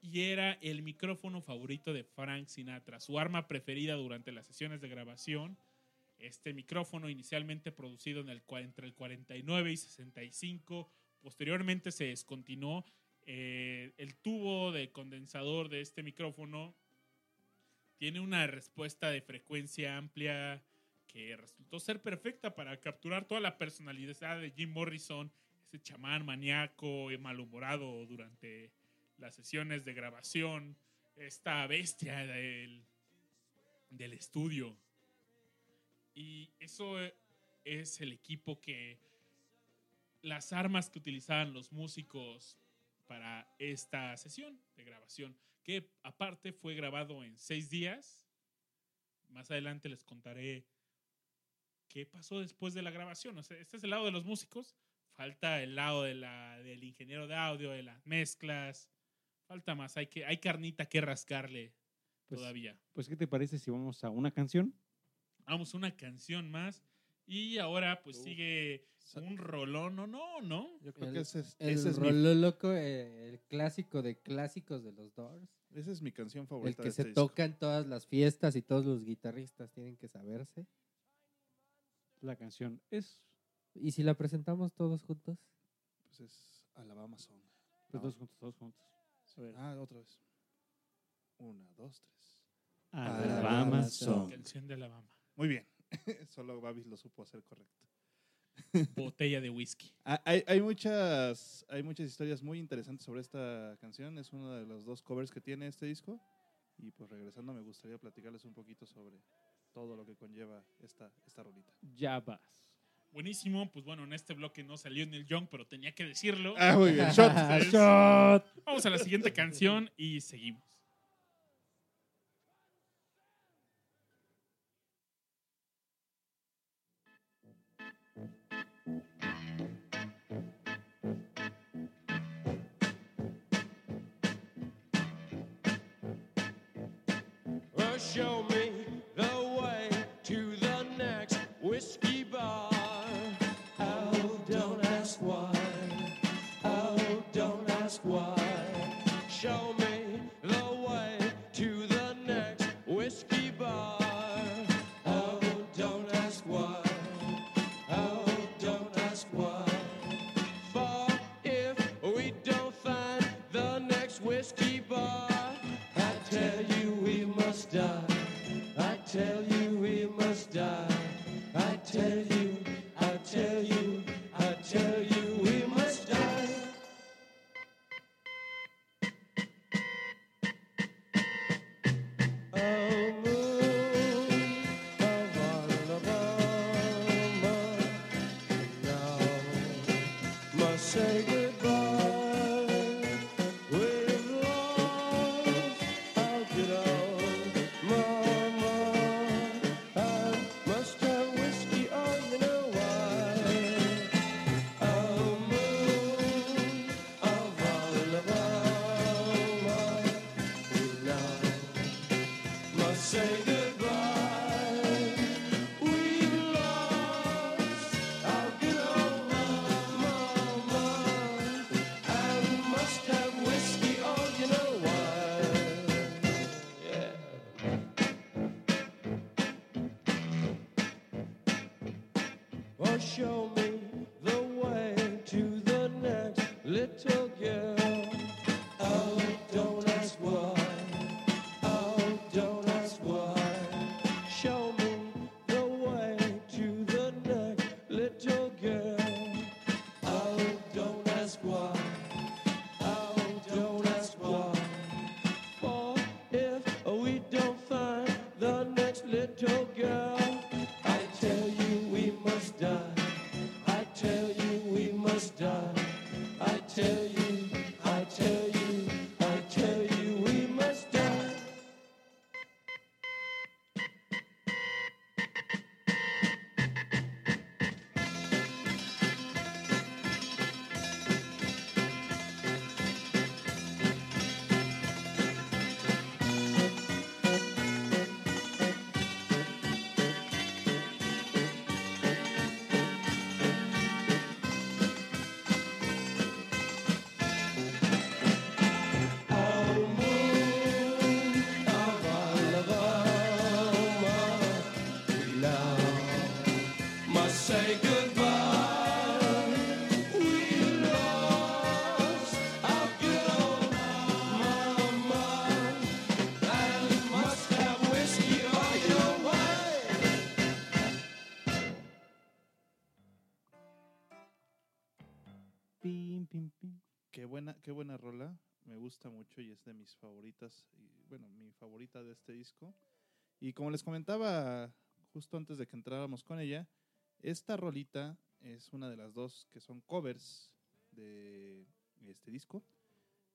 y era el micrófono favorito de Frank Sinatra, su arma preferida durante las sesiones de grabación. Este micrófono inicialmente producido en el, entre el 49 y 65, posteriormente se descontinuó. Eh, el tubo de condensador de este micrófono tiene una respuesta de frecuencia amplia que resultó ser perfecta para capturar toda la personalidad de Jim Morrison, ese chamán maníaco y malhumorado durante las sesiones de grabación, esta bestia del, del estudio. Y eso es el equipo que, las armas que utilizaban los músicos para esta sesión de grabación, que aparte fue grabado en seis días. Más adelante les contaré qué pasó después de la grabación. Este es el lado de los músicos. Falta el lado de la, del ingeniero de audio, de las mezclas. Falta más. Hay, que, hay carnita que rascarle Pues- todavía. Pues, ¿qué te parece si vamos a una canción? Vamos a una canción más. Y ahora pues Uf. sigue un rolón. No, no, no. Yo creo El- que ese es, El ese es mi, Rollo Loco, eh, el clásico de clásicos de los Doors. esa es mi canción El favorita. que de se este disco. toca en todas las fiestas y todos los guitarristas tienen que saberse. La canción es ¿Y si la presentamos todos juntos? Pues es Alabama Song. pues, No. dos juntos, dos juntos. A ver. Ah, otra vez. Una, dos, tres. Alabama Song. Canción de Alabama. Muy bien. *laughs* Solo Babis lo supo hacer correcto. *laughs* Botella de whisky. Ah, Hay, hay muchas, hay muchas historias muy interesantes sobre esta canción. Es uno de los dos covers que tiene este disco. Y pues regresando, me gustaría platicarles un poquito sobre todo lo que conlleva esta, esta rolita. Ya vas. Buenísimo. Pues bueno, en este bloque no salió Neil Young, pero tenía que decirlo. Ah, muy bien. Shot. Shot. Vamos a la siguiente canción y seguimos. Well, show me como les comentaba justo antes de que entráramos con ella, esta rolita es una de las dos que son covers de este disco.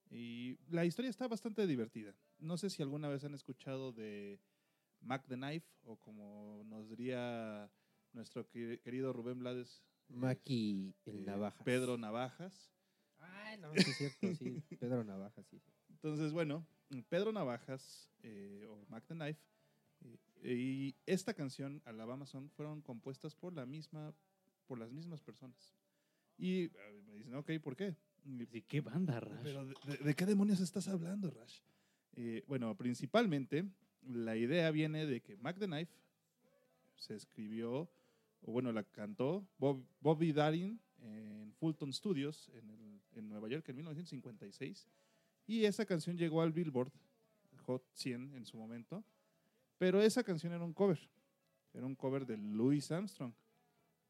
Y la historia está bastante divertida. No sé si alguna vez han escuchado de Mac the Knife o como nos diría nuestro que- querido Rubén Blades. Maki el eh, Navajas. Pedro Navajas. Ay, no, sí es cierto, sí. *laughs* Pedro Navajas, sí. Entonces, bueno, Pedro Navajas eh, o Mac the Knife y esta canción, Alabama Song, fueron compuestas por la misma, por las mismas personas. Y eh, me dicen, ok, ¿por qué? ¿De qué banda, Rash? Pero, ¿de, de- de qué demonios estás hablando, Rash? Eh, bueno, principalmente, la idea viene de que Mac the Knife se escribió, o bueno, la cantó Bob- Bobby Darin en Fulton Studios en, el- en Nueva York en 1956. Y esa canción llegó al Billboard Hot 100 en su momento. Pero esa canción era un cover. Era un cover de Louis Armstrong,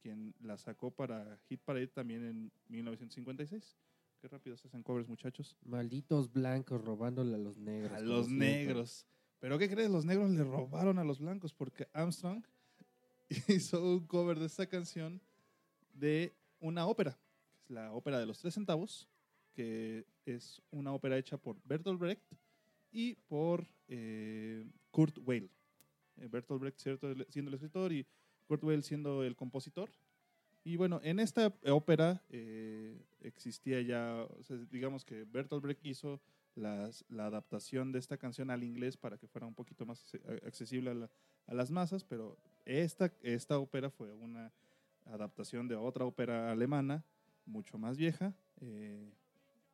quien la sacó para Hit Parade también en 1956. Qué rápido se hacen covers, muchachos. Malditos blancos robándole a los negros. A los siempre. negros. Pero ¿qué crees? Los negros le robaron a los blancos porque Armstrong *laughs* hizo un cover de esta canción de una ópera, que es la ópera de los tres centavos, que es una ópera hecha por Bertolt Brecht y por eh, Kurt Weill. Eh, Bertolt Brecht siendo el escritor y Kurt Weill siendo el compositor. Y bueno, en esta ópera eh, existía ya, o sea, digamos que Bertolt Brecht hizo las- la adaptación de esta canción al inglés para que fuera un poquito más acce- accesible a, la- a las masas, pero esta, esta ópera fue una adaptación de otra ópera alemana, mucho más vieja, eh,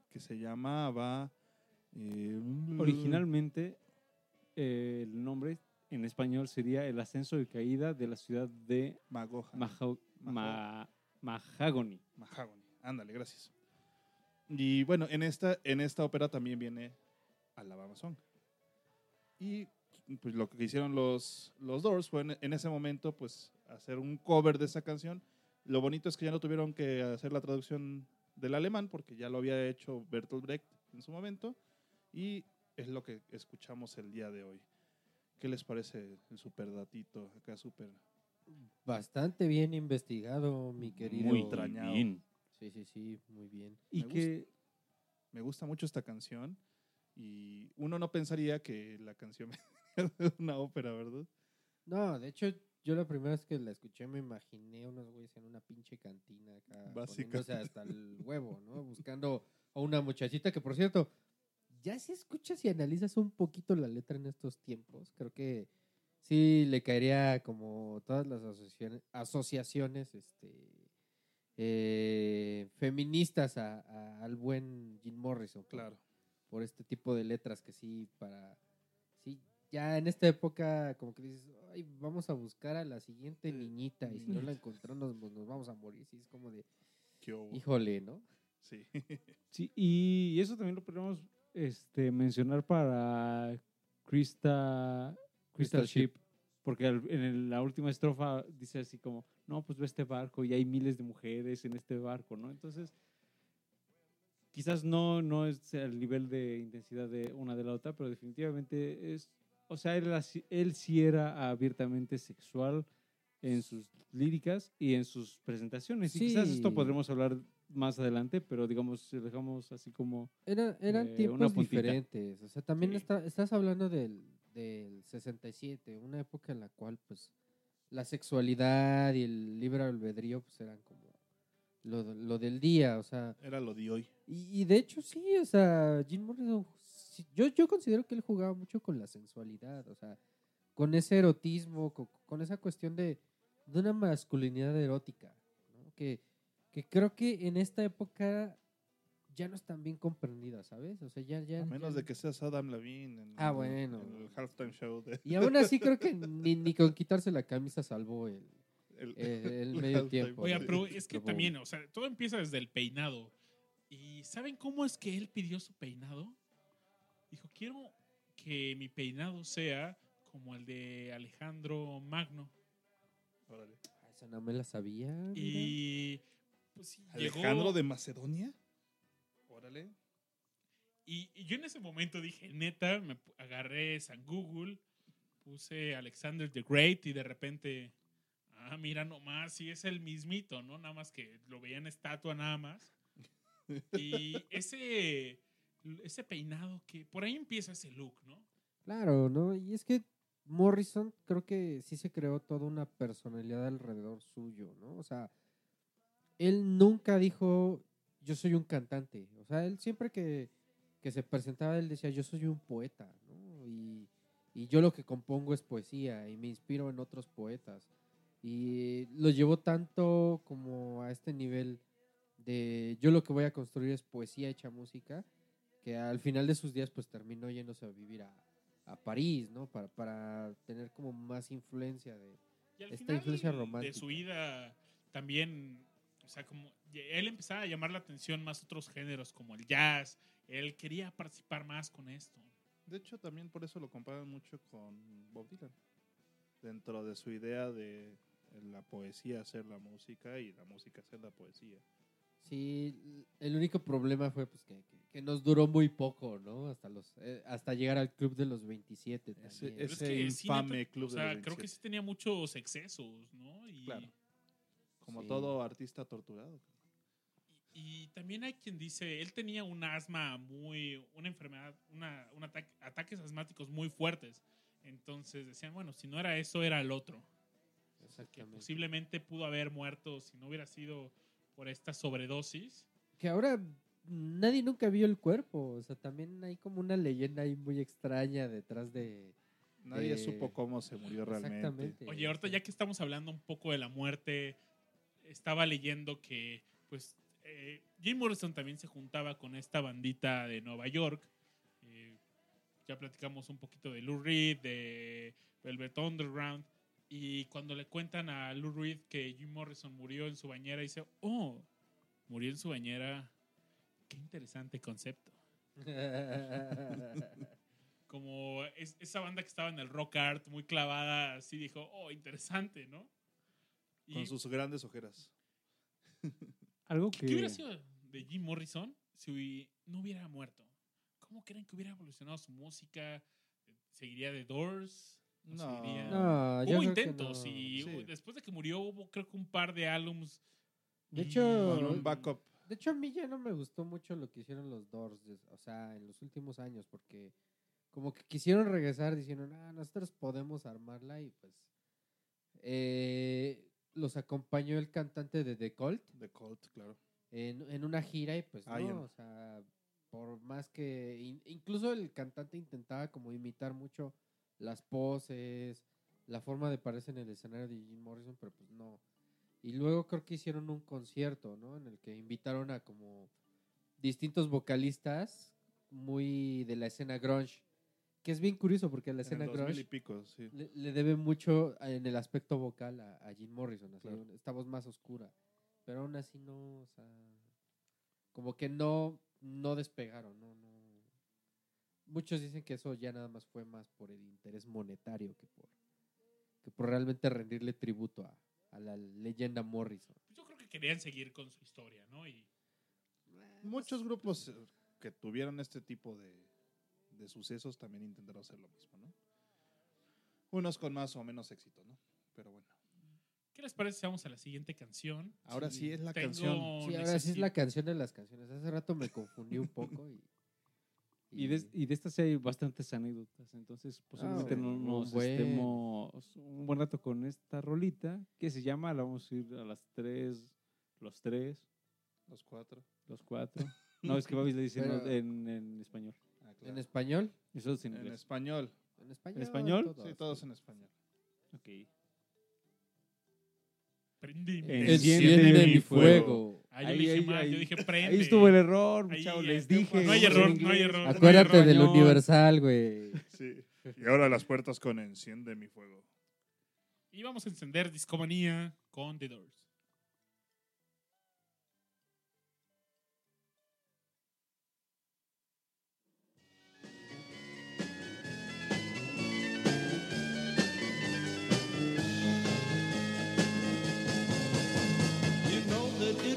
que se llamaba... eh, Originalmente, eh, el nombre en español sería El ascenso y caída de la ciudad de Magoja. Maha- Ma- Mahagony. Mahagony. Ándale, gracias. Y bueno, en esta, en esta ópera también viene Alabama Song. Y pues lo que hicieron los, los Doors fue en, en ese momento pues hacer un cover de esa canción. Lo bonito es que ya no tuvieron que hacer la traducción del alemán porque ya lo había hecho Bertolt Brecht en su momento y es lo que escuchamos el día de hoy. ¿Qué les parece el super datito acá super Bastante bien investigado, mi querido. Muy entrañado. bien. Sí, sí, sí, muy bien. Y Me que me gusta mucho esta canción y uno no pensaría que la canción *laughs* es una ópera, ¿verdad? No, de hecho, yo la primera vez que la escuché me imaginé unos güeyes en una pinche cantina acá, Básicamente. poniéndose hasta el huevo, ¿no? Buscando a una muchachita que, por cierto, ya si escuchas y analizas un poquito la letra en estos tiempos, creo que sí le caería como todas las asociaciones, asociaciones este, eh, feministas a- a- al buen Jim Morrison. por- Claro. por este tipo de letras que sí, para. Sí, ya en esta época, como que dices, Ay, vamos a buscar a la siguiente Eh, niñita y si no la encontramos, pues nos vamos a morir. Sí, es como de, híjole, ¿no? Sí. *laughs* Sí, y eso también lo podríamos este, mencionar para Krista, Crystal Ship, porque en la última estrofa dice así como, no, pues ve este barco y hay miles de mujeres en este barco, ¿no? Entonces, quizás no, no es el nivel de intensidad de una de la otra, pero definitivamente es, o sea, él, él sí era abiertamente sexual en sus líricas y en sus presentaciones. Y quizás esto podremos hablar más adelante, pero digamos, si dejamos así como Era- eran Eh, tiempos diferentes. O sea, también Sí. está- estás hablando del, del 67, una época en la cual, pues, la sexualidad y el libre albedrío, pues, eran como lo, lo del día. O sea, Era lo de hoy. Y, y de hecho sí, o sea, Jim Morrison, yo, yo considero que él jugaba mucho con la sensualidad, o sea, con ese erotismo, con, con esa cuestión de, de una masculinidad erótica, ¿no? que, que creo que en esta época ya no están bien comprendidas, ¿sabes? O sea, ya... ya A menos ya- de que seas Adam Levine en, Ah, en- bueno. en el halftime show. De, Y aún así creo que *laughs* ni, ni con quitarse la camisa salvó el, el- el *laughs* el medio tiempo. Oiga, pero es que también, o sea, todo empieza desde el peinado. ¿Y saben cómo es que él pidió su peinado? Dijo, quiero que mi peinado sea como el de Alejandro Magno. Órale. Ah, Esa no me la sabía. mira. Pues sí, Alejandro llegó, de Macedonia. Órale. y, y yo en ese momento dije, neta, me agarré San Google, puse Alexander the Great y de repente, ah, mira nomás, sí es el mismito, ¿no? Nada más que lo veía en estatua nada más. Y *laughs* ese, ese peinado que por ahí empieza ese look, ¿no? Claro, ¿no? Y es que Morrison creo que sí se creó toda una personalidad alrededor suyo, ¿no? O sea, él nunca dijo, yo soy un cantante. O sea, él siempre que, que se presentaba, él decía, yo soy un poeta, ¿no? Y, y yo lo que compongo es poesía y me inspiro en otros poetas. Y lo llevó tanto como a este nivel de yo lo que voy a construir es poesía hecha música, que al final de sus días pues terminó yéndose a vivir a, a París, ¿no? Para, para tener como más influencia de... Y al Esta final influencia de romántica. su vida también, sea, como él empezaba a llamar la atención más otros géneros como el jazz, él quería participar más con esto. De hecho, también por eso lo comparan mucho con Bob Dylan. Dentro de su idea de la poesía hacer la música y la música hacer la poesía. Sí, el único problema fue pues que, que- que nos duró muy poco, ¿no? Hasta los eh, hasta llegar al club de los 27 Ese-. Pero es ese que sí, infame neta, club O de sea, los creo que 27. sí tenía muchos excesos, ¿no? Y, Claro. Como Sí. todo artista torturado. y también hay quien dice, él tenía un asma muy, una enfermedad, una, un ataque, ataques asmáticos muy fuertes. Entonces decían, bueno, si no era eso, era el otro. Que Exactamente. posiblemente pudo haber muerto si no hubiera sido por esta sobredosis. Que ahora nadie nunca vio el cuerpo, o sea, también hay como una leyenda ahí muy extraña detrás de Nadie Eh, supo cómo se murió realmente. Exactamente. Oye, ahorita ya que estamos hablando un poco de la muerte, estaba leyendo que, pues, eh, Jim Morrison también se juntaba con esta bandita de Nueva York. Eh, ya platicamos un poquito de Lou Reed, de Velvet Underground. Y cuando le cuentan a Lou Reed que Jim Morrison murió en su bañera, dice, oh, murió en su bañera. Qué interesante concepto. *laughs* Como es- esa banda que estaba en el rock art, muy clavada, así dijo, oh, interesante, ¿no? Y, Con sus grandes ojeras. Algo ¿Qué hubiera sido de Jim Morrison si no hubiera muerto? ¿Cómo creen que hubiera evolucionado su música? ¿Seguiría de Doors? ¿O No. seguiría- No, yo Hubo intentos no. y Sí. después de que murió hubo creo que un par de álbums. De hecho, Con un backup. De hecho, a mí ya no me gustó mucho lo que hicieron los Doors, o sea, en los últimos años, porque como que quisieron regresar diciendo, ah, nosotros podemos armarla y pues eh, los acompañó el cantante de The Cult De Colt, claro. en, en una gira y pues Ian. no, o sea, por más que, in- incluso el cantante intentaba como imitar mucho las poses, la forma de parecer en el escenario de Jim Morrison, pero pues no. Y luego creo que hicieron un concierto, ¿no? En el que invitaron a como distintos vocalistas muy de la escena grunge, que es bien curioso porque la En escena el 2000 y grunge pico, sí. le, le debe mucho en el aspecto vocal a, a Jim Morrison, así, Claro. esta voz más oscura. Pero aún así no, o sea, como que no, no despegaron, no, no. Muchos dicen que eso ya nada más fue más por el interés monetario que por, que por realmente rendirle tributo a, a la leyenda Morrison. Pues yo creo que querían seguir con su historia, ¿no? Y Muchos grupos eh, que tuvieron este tipo de, de sucesos también intentaron hacer lo mismo, ¿no? Unos con más o menos éxito, ¿no? Pero bueno. ¿qué les parece si vamos a la siguiente canción? Ahora sí, es la canción. Sí, ahora sí es la canción de las canciones. Hace rato me confundí un poco y... *laughs* Y de, y de estas sí hay bastantes anécdotas, entonces posiblemente sí. no Un nos buen. estemos un buen rato con esta rolita, que se llama, la vamos a ir a las tres, los tres, Los cuatro. los cuatro. No, es que Babis le dice *laughs* Pero- en, en español. Ah, ¿En claro. español? Eso es en En español. ¿En español? español? Sí, todos en español. Ok. Prende, Enciende Enciende mi mi fuego. Ah, yo Ahí- dije ahí- mal, ahí- yo dije prende. Ahí estuvo el error, eh, les no dije. hay vamos en error, no hay error. Acuérdate del Español. Universal, güey. Sí. Y ahora las puertas con enciende mi fuego. Y vamos a encender Discomanía con The Doors.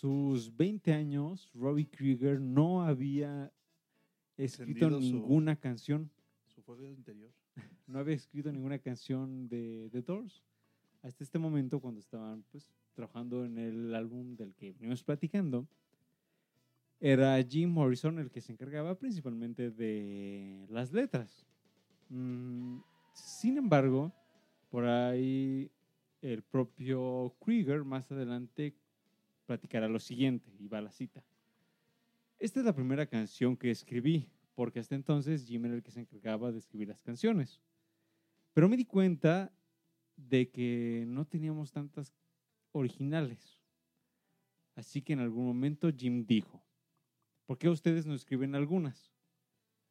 sus 20 años, Robbie Krieger no había escrito Encendido su- ninguna canción. Su fuego interior. *laughs* No había escrito ninguna canción de The Doors. Hasta este momento, cuando estaban pues, trabajando en el álbum del que venimos platicando, era Jim Morrison el que se encargaba principalmente de las letras. Mm, sin embargo, por ahí el propio Krieger más adelante platicará lo siguiente, y va la cita. Esta es la primera canción que escribí, porque hasta entonces Jim era el que se encargaba de escribir las canciones. Pero me di cuenta de que no teníamos tantas originales. Así que en algún momento Jim dijo, ¿por qué ustedes no escriben algunas?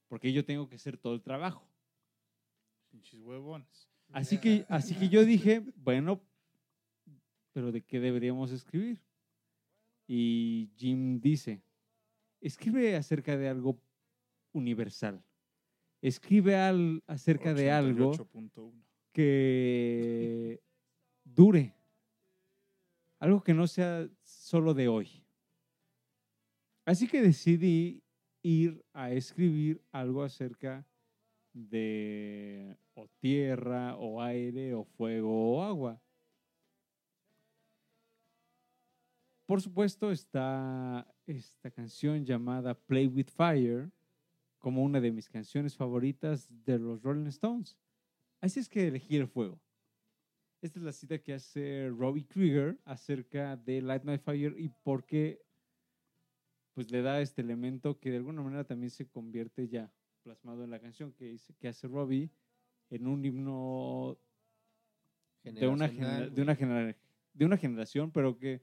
Porque yo tengo que hacer todo el trabajo. Pinches huevones. Así que, así que yo dije, bueno, pero ¿de qué deberíamos escribir? Y Jim dice, escribe acerca de algo universal. Escribe al, acerca de algo 88.1. que dure. Algo que no sea solo de hoy. Así que decidí ir a escribir algo acerca de o tierra, o aire, o fuego, o agua. Por supuesto está esta canción llamada Play with Fire como una de mis canciones favoritas de los Rolling Stones. Así es que elegí el fuego. Esta es la cita que hace Robbie Krieger acerca de Light My Fire y por qué pues le da este elemento que de alguna manera también se convierte ya plasmado en la canción que, dice, que hace Robbie en un himno de una, de, una de una generación, pero que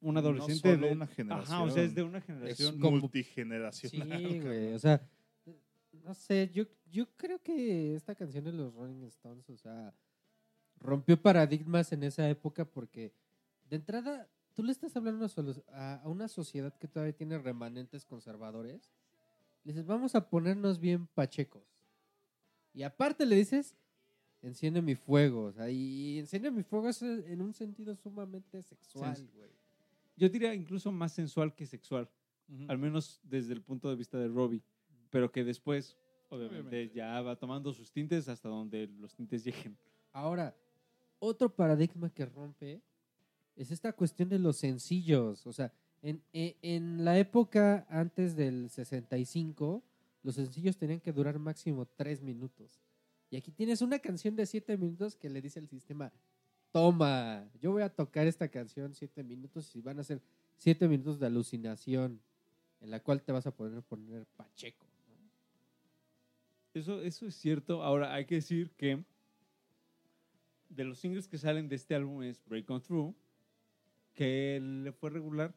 un adolescente No solo de una Ajá, o sea, es de una generación Es como- multigeneracional. Sí, güey. O sea, no sé, yo, yo creo que esta canción de los Rolling Stones, o sea, rompió paradigmas en esa época porque de entrada tú le estás hablando a a, una sociedad que todavía tiene remanentes conservadores. Le dices, vamos a ponernos bien pachecos. Y aparte le dices, enciende mi fuego. O sea, y enciende mi fuego es en un sentido sumamente sexual, Sí. Yo diría incluso más sensual que sexual, al menos desde el punto de vista de Robbie, pero que después, obviamente, Obviamente. ya va tomando sus tintes hasta donde los tintes lleguen. Ahora, otro paradigma que rompe es esta cuestión de los sencillos. O sea, en, en- en la época antes del 65, los sencillos tenían que durar máximo tres minutos. Y aquí tienes una canción de siete minutos que le dice el sistema, toma, yo voy a tocar esta canción siete minutos y van a ser siete minutos de alucinación en la cual te vas a poder poner pacheco. ¿no? Eso, eso es cierto. Ahora, hay que decir que de los singles que salen de este álbum es Break On Through, que le fue regular,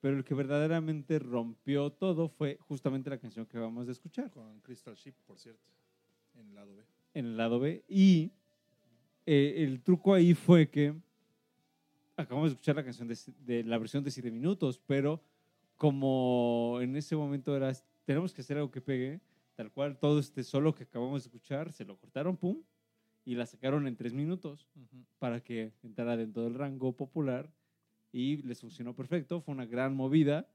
pero el que verdaderamente rompió todo fue justamente la canción que vamos a escuchar. Con Crystal Ship, por cierto. En el lado B. en el lado B. Y eh, el truco ahí fue que acabamos de escuchar la canción de, de la versión de 7 minutos, pero como en ese momento era, tenemos que hacer algo que pegue, tal cual todo este solo que acabamos de escuchar, se lo cortaron, pum, y la sacaron en tres minutos para que entrara dentro del rango popular y les funcionó perfecto, fue una gran movida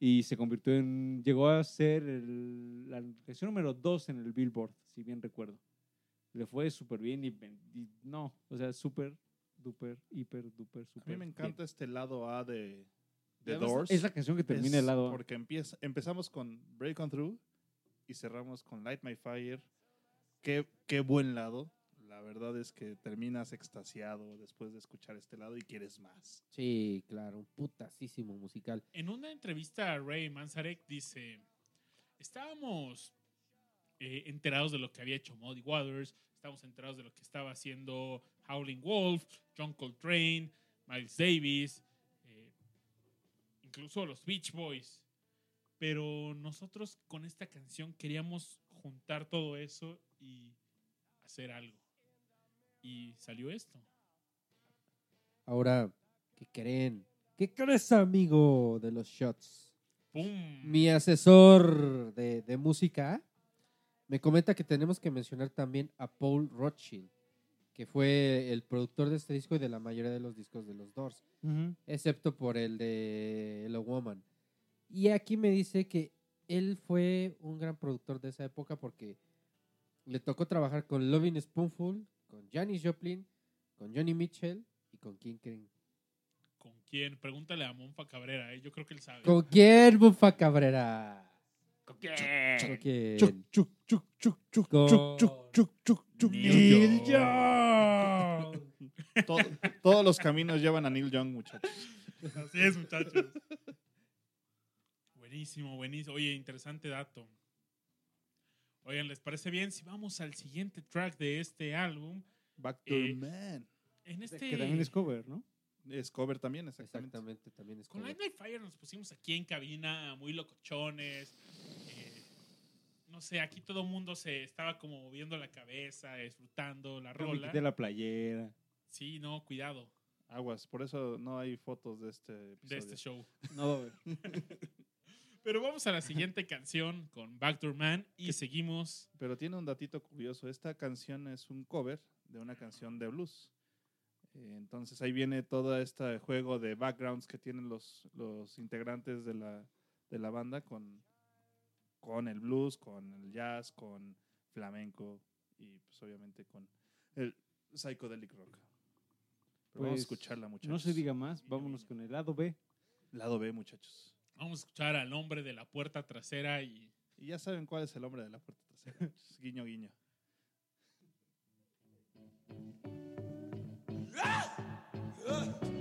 y se convirtió en, llegó a ser el- la canción número dos en el Billboard, si bien recuerdo. Le fue súper bien y, no, o sea, súper, duper, hiper, duper, A súper. mí me encanta este lado A de, de Doors. Es la canción que termina Es el lado A. Porque empieza, empezamos con Break On Through y cerramos con Light My Fire. Qué, qué buen lado. La verdad es que terminas extasiado después de escuchar este lado y quieres más. Sí, claro, un putasísimo musical. En una entrevista a Ray Manzarek dice, estábamos eh, enterados de lo que había hecho Muddy Waters, estábamos enterados de lo que estaba haciendo Howling Wolf, John Coltrane, Miles Davis, eh, incluso los Beach Boys. Pero nosotros con esta canción queríamos juntar todo eso y hacer algo. Y salió esto. Ahora, ¿qué creen? ¿Qué crees, amigo de los shots? ¡Pum! Mi asesor de, de música me comenta que tenemos que mencionar también a Paul Rothschild, que fue el productor de este disco y de la mayoría de los discos de los Doors, excepto por el de Hello Woman. Y aquí me dice que él fue un gran productor de esa época porque le tocó trabajar con Loving Spoonful, con Janis Joplin, con Johnny Mitchell y con King Crimson. ¿Con quién? Pregúntale a Monfa Cabrera, ¿eh? yo creo que él sabe. ¿Con quién, Bufa Cabrera? Chuc, chuc, chuc, Con- chuc, chuc, chuc, chuc, chuc. Neil Neil Young. Todo- todos los caminos llevan a Neil Young, muchachos. Así es, muchachos. Buenísimo, buenísimo. Oye, interesante dato. Oigan, ¿les parece bien si vamos al siguiente track de este álbum? Back to Eh, the Man. En este... Que también es cover, ¿no? Es cover también, exactamente. Exactamente, también es Con cover. Light My Fire nos pusimos aquí en cabina muy locochones. eh, no sé, aquí todo el mundo se estaba como moviendo la cabeza, disfrutando la Yo me rola. quité la playera. Sí, no, cuidado Aguas, por eso no hay fotos de este de episodio. este show. *laughs* No. *laughs* Pero vamos a la siguiente canción con Backdoor Man y seguimos. Pero tiene un datito curioso. Esta canción es un cover de una canción de blues. Eh, Entonces ahí viene todo este juego de backgrounds que tienen los, los integrantes de la, de la banda con, con el blues, con el jazz, con flamenco y pues obviamente con el psychedelic rock. Pero vamos a Pues, escucharla, muchachos. No se diga más, vámonos con el lado B. Lado B, muchachos. Vamos a escuchar al hombre de la puerta trasera y Y ya saben cuál es el hombre de la puerta trasera. muchachos. *laughs* guiño, guiño. I am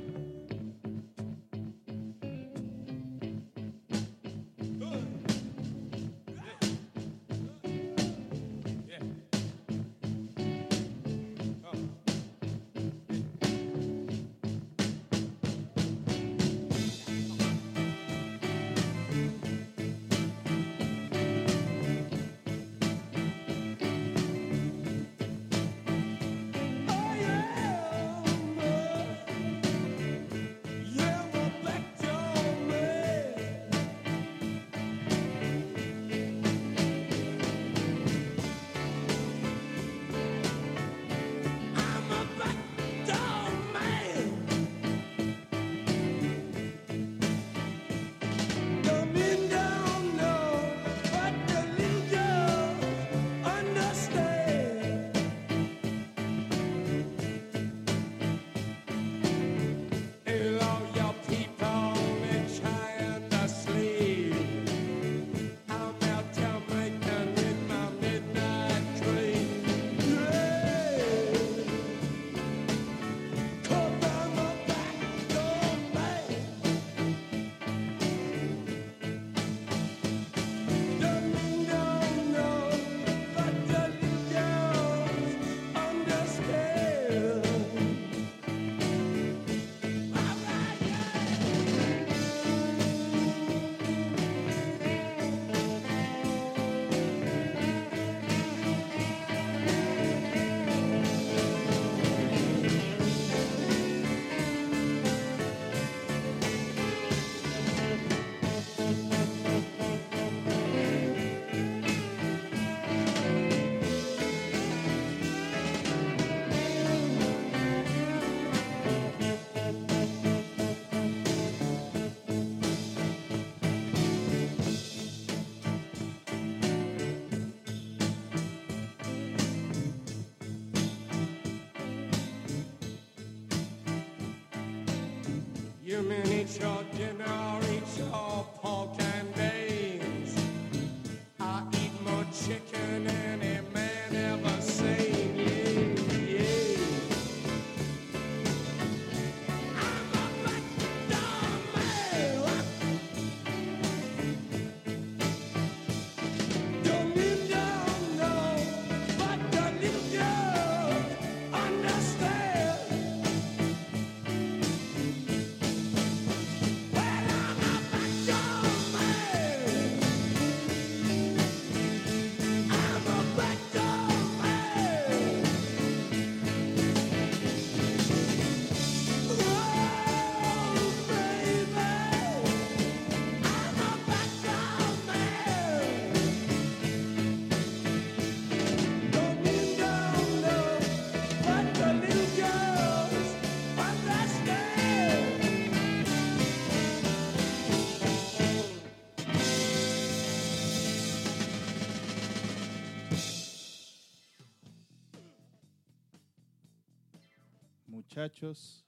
Muchachos,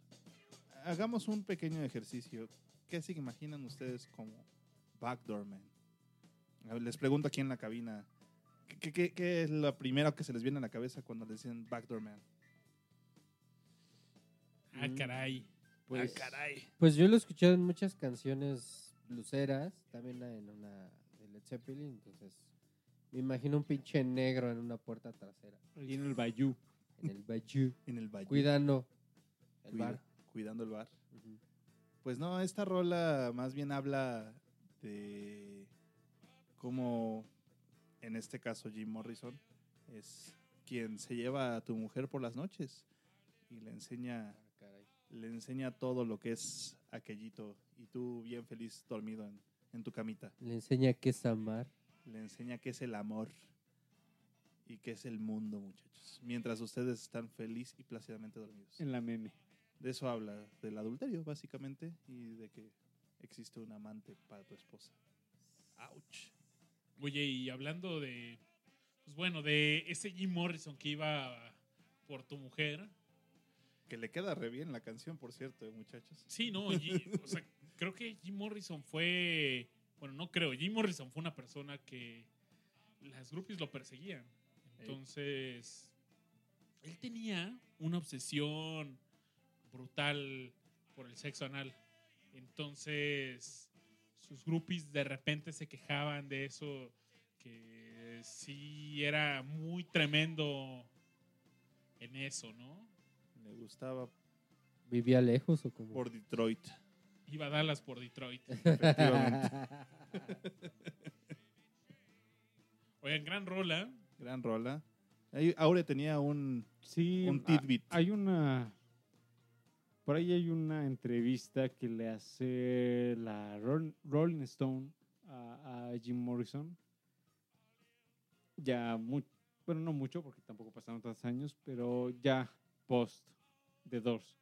hagamos un pequeño ejercicio. ¿Qué se imaginan ustedes como Backdoor Man? A ver, Les pregunto aquí en la cabina. ¿Qué, qué- qué es lo primero que se les viene a la cabeza cuando les dicen Backdoor Man? Ah, caray. Pues, ah, caray. Pues yo lo he escuchado en muchas canciones bluseras, también en una de Led Zeppelin, entonces me imagino un pinche negro en una puerta trasera, ahí en el Bayou. en el Bayou, En el valle. cuidando el Cuida- bar. Cuidando el bar. Pues no, esta rola más bien habla de cómo, en este caso Jim Morrison, es quien se lleva a tu mujer por las noches y le enseña, Ah, caray. le enseña todo lo que es aquellito y tú bien feliz dormido en, en tu camita. Le enseña qué es amar. Le enseña qué es el amor y qué es el mundo, muchachos. Mientras ustedes están feliz y plácidamente dormidos. En la meme. De eso habla, del adulterio, básicamente, y de que existe un amante para tu esposa. Ouch. Oye, y hablando de. Pues bueno, de ese Jim Morrison que iba por tu mujer. Que le queda re bien la canción, por cierto, eh, muchachos. Sí, no, o sea, *laughs* creo que Jim Morrison fue. Bueno, no creo. Jim Morrison fue una persona que las groupies lo perseguían. Entonces, él tenía una obsesión brutal por el sexo anal. Entonces, sus groupies de repente se quejaban de eso, que sí era muy tremendo en eso, ¿no? Le gustaba ¿Vivía lejos o como? por Detroit. Iba a Dallas por Detroit. *laughs* Efectivamente. *laughs* Oigan, gran rola. Gran rola. Aure tenía un, Sí, un tidbit. hay una. Por ahí hay una entrevista que le hace la Ro- Rolling Stone a, a Jim Morrison. Ya, mu- bueno, no mucho, porque tampoco pasaron tantos años, pero ya post de Doors.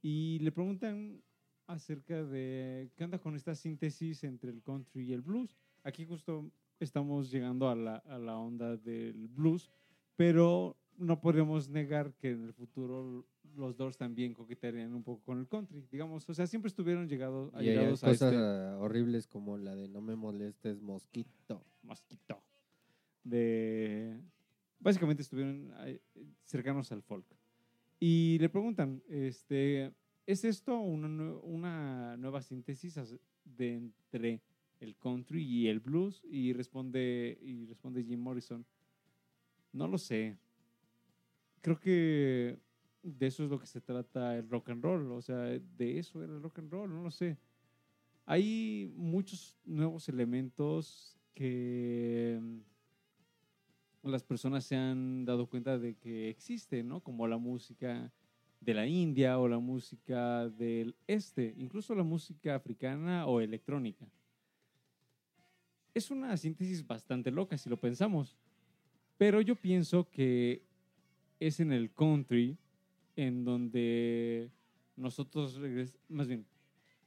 Y le preguntan acerca de qué onda con esta síntesis entre el country y el blues. Aquí justo estamos llegando a la, a la onda del blues, pero no podemos negar que en el futuro los Doors también coquetearían un poco con el country, digamos, o sea, siempre estuvieron llegados, Y hay llegados a cosas este horribles como la de no me molestes mosquito. mosquito. De básicamente estuvieron cercanos al folk. Y le preguntan este es esto una, una nueva síntesis de entre el country y el blues y responde y responde Jim Morrison no lo sé creo que de eso es lo que se trata el rock and roll o sea de eso era el rock and roll no lo sé hay muchos nuevos elementos que mm, las personas se han dado cuenta de que existen, ¿no? Como la música de la India o la música del este, incluso la música africana o electrónica. Es una síntesis bastante loca si lo pensamos, pero yo pienso que es en el country en donde nosotros regres- más bien,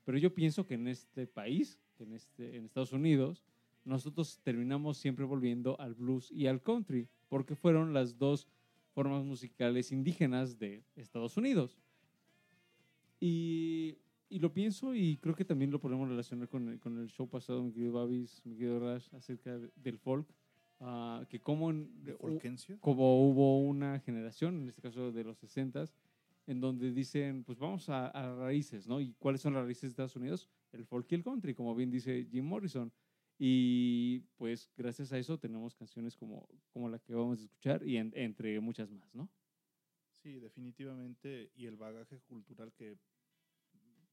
pero yo pienso que en este país, en, este, en Estados Unidos, nosotros terminamos siempre volviendo al blues y al country, porque fueron las dos formas musicales indígenas de Estados Unidos. Y y lo pienso y creo que también lo podemos relacionar con el, con el show pasado, mi querido Babis, mi querido Rash, acerca de- del folk. Ah, que como, ¿De u- como hubo una generación, en este caso de los 60 en donde dicen, pues vamos a, a raíces, ¿no? ¿Y cuáles son las raíces de Estados Unidos? El folk y el country, como bien dice Jim Morrison. Y pues gracias a eso tenemos canciones como, como la que vamos a escuchar y en- entre muchas más, ¿no? Sí, definitivamente. Y el bagaje cultural que,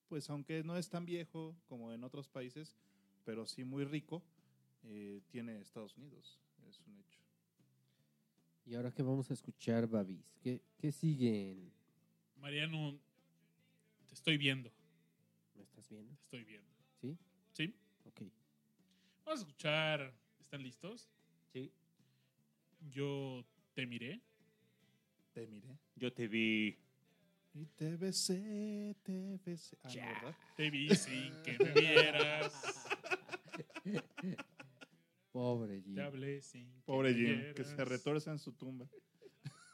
pues aunque no es tan viejo como en otros países, pero sí muy rico, eh, tiene Estados Unidos. Es un hecho. Y ahora que vamos a escuchar, Babis, ¿qué, qué siguen? Mariano, te estoy viendo. ¿Me estás viendo? Te estoy viendo. ¿Sí? ¿Sí? Ok. Vamos a escuchar. ¿Están listos? Sí. Yo te miré. Te miré. Yo te vi. Y te besé, te besé. Ah, no, ¿verdad? Te vi sin que me vieras. *laughs* Pobre Jim. Te hablé sin que Pobre Jim, que se retorza en su tumba.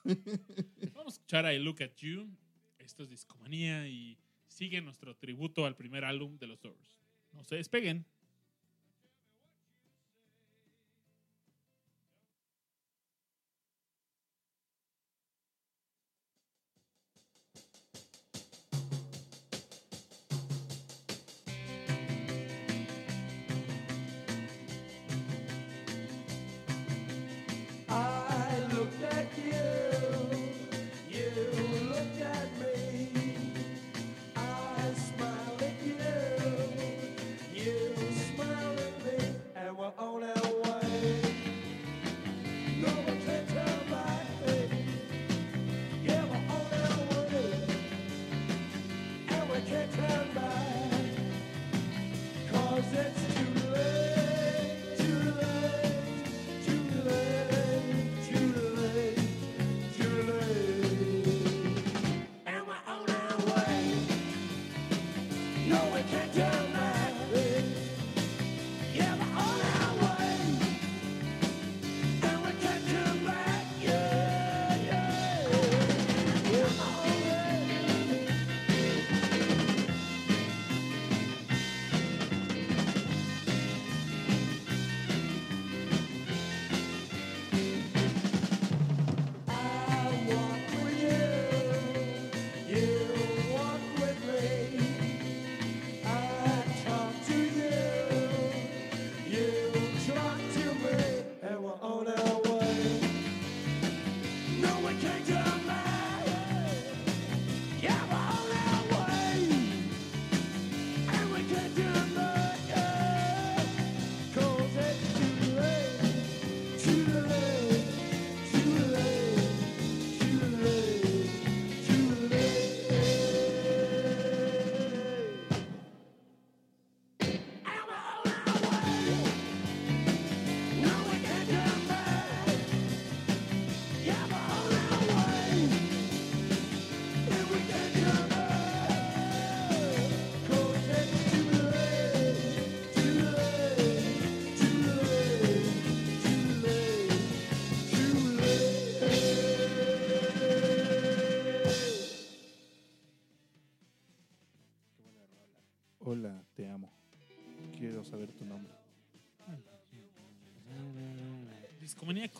*laughs* Vamos a escuchar a I Look at You. Esto es Discomanía y sigue nuestro tributo al primer álbum de los Doors. No se despeguen.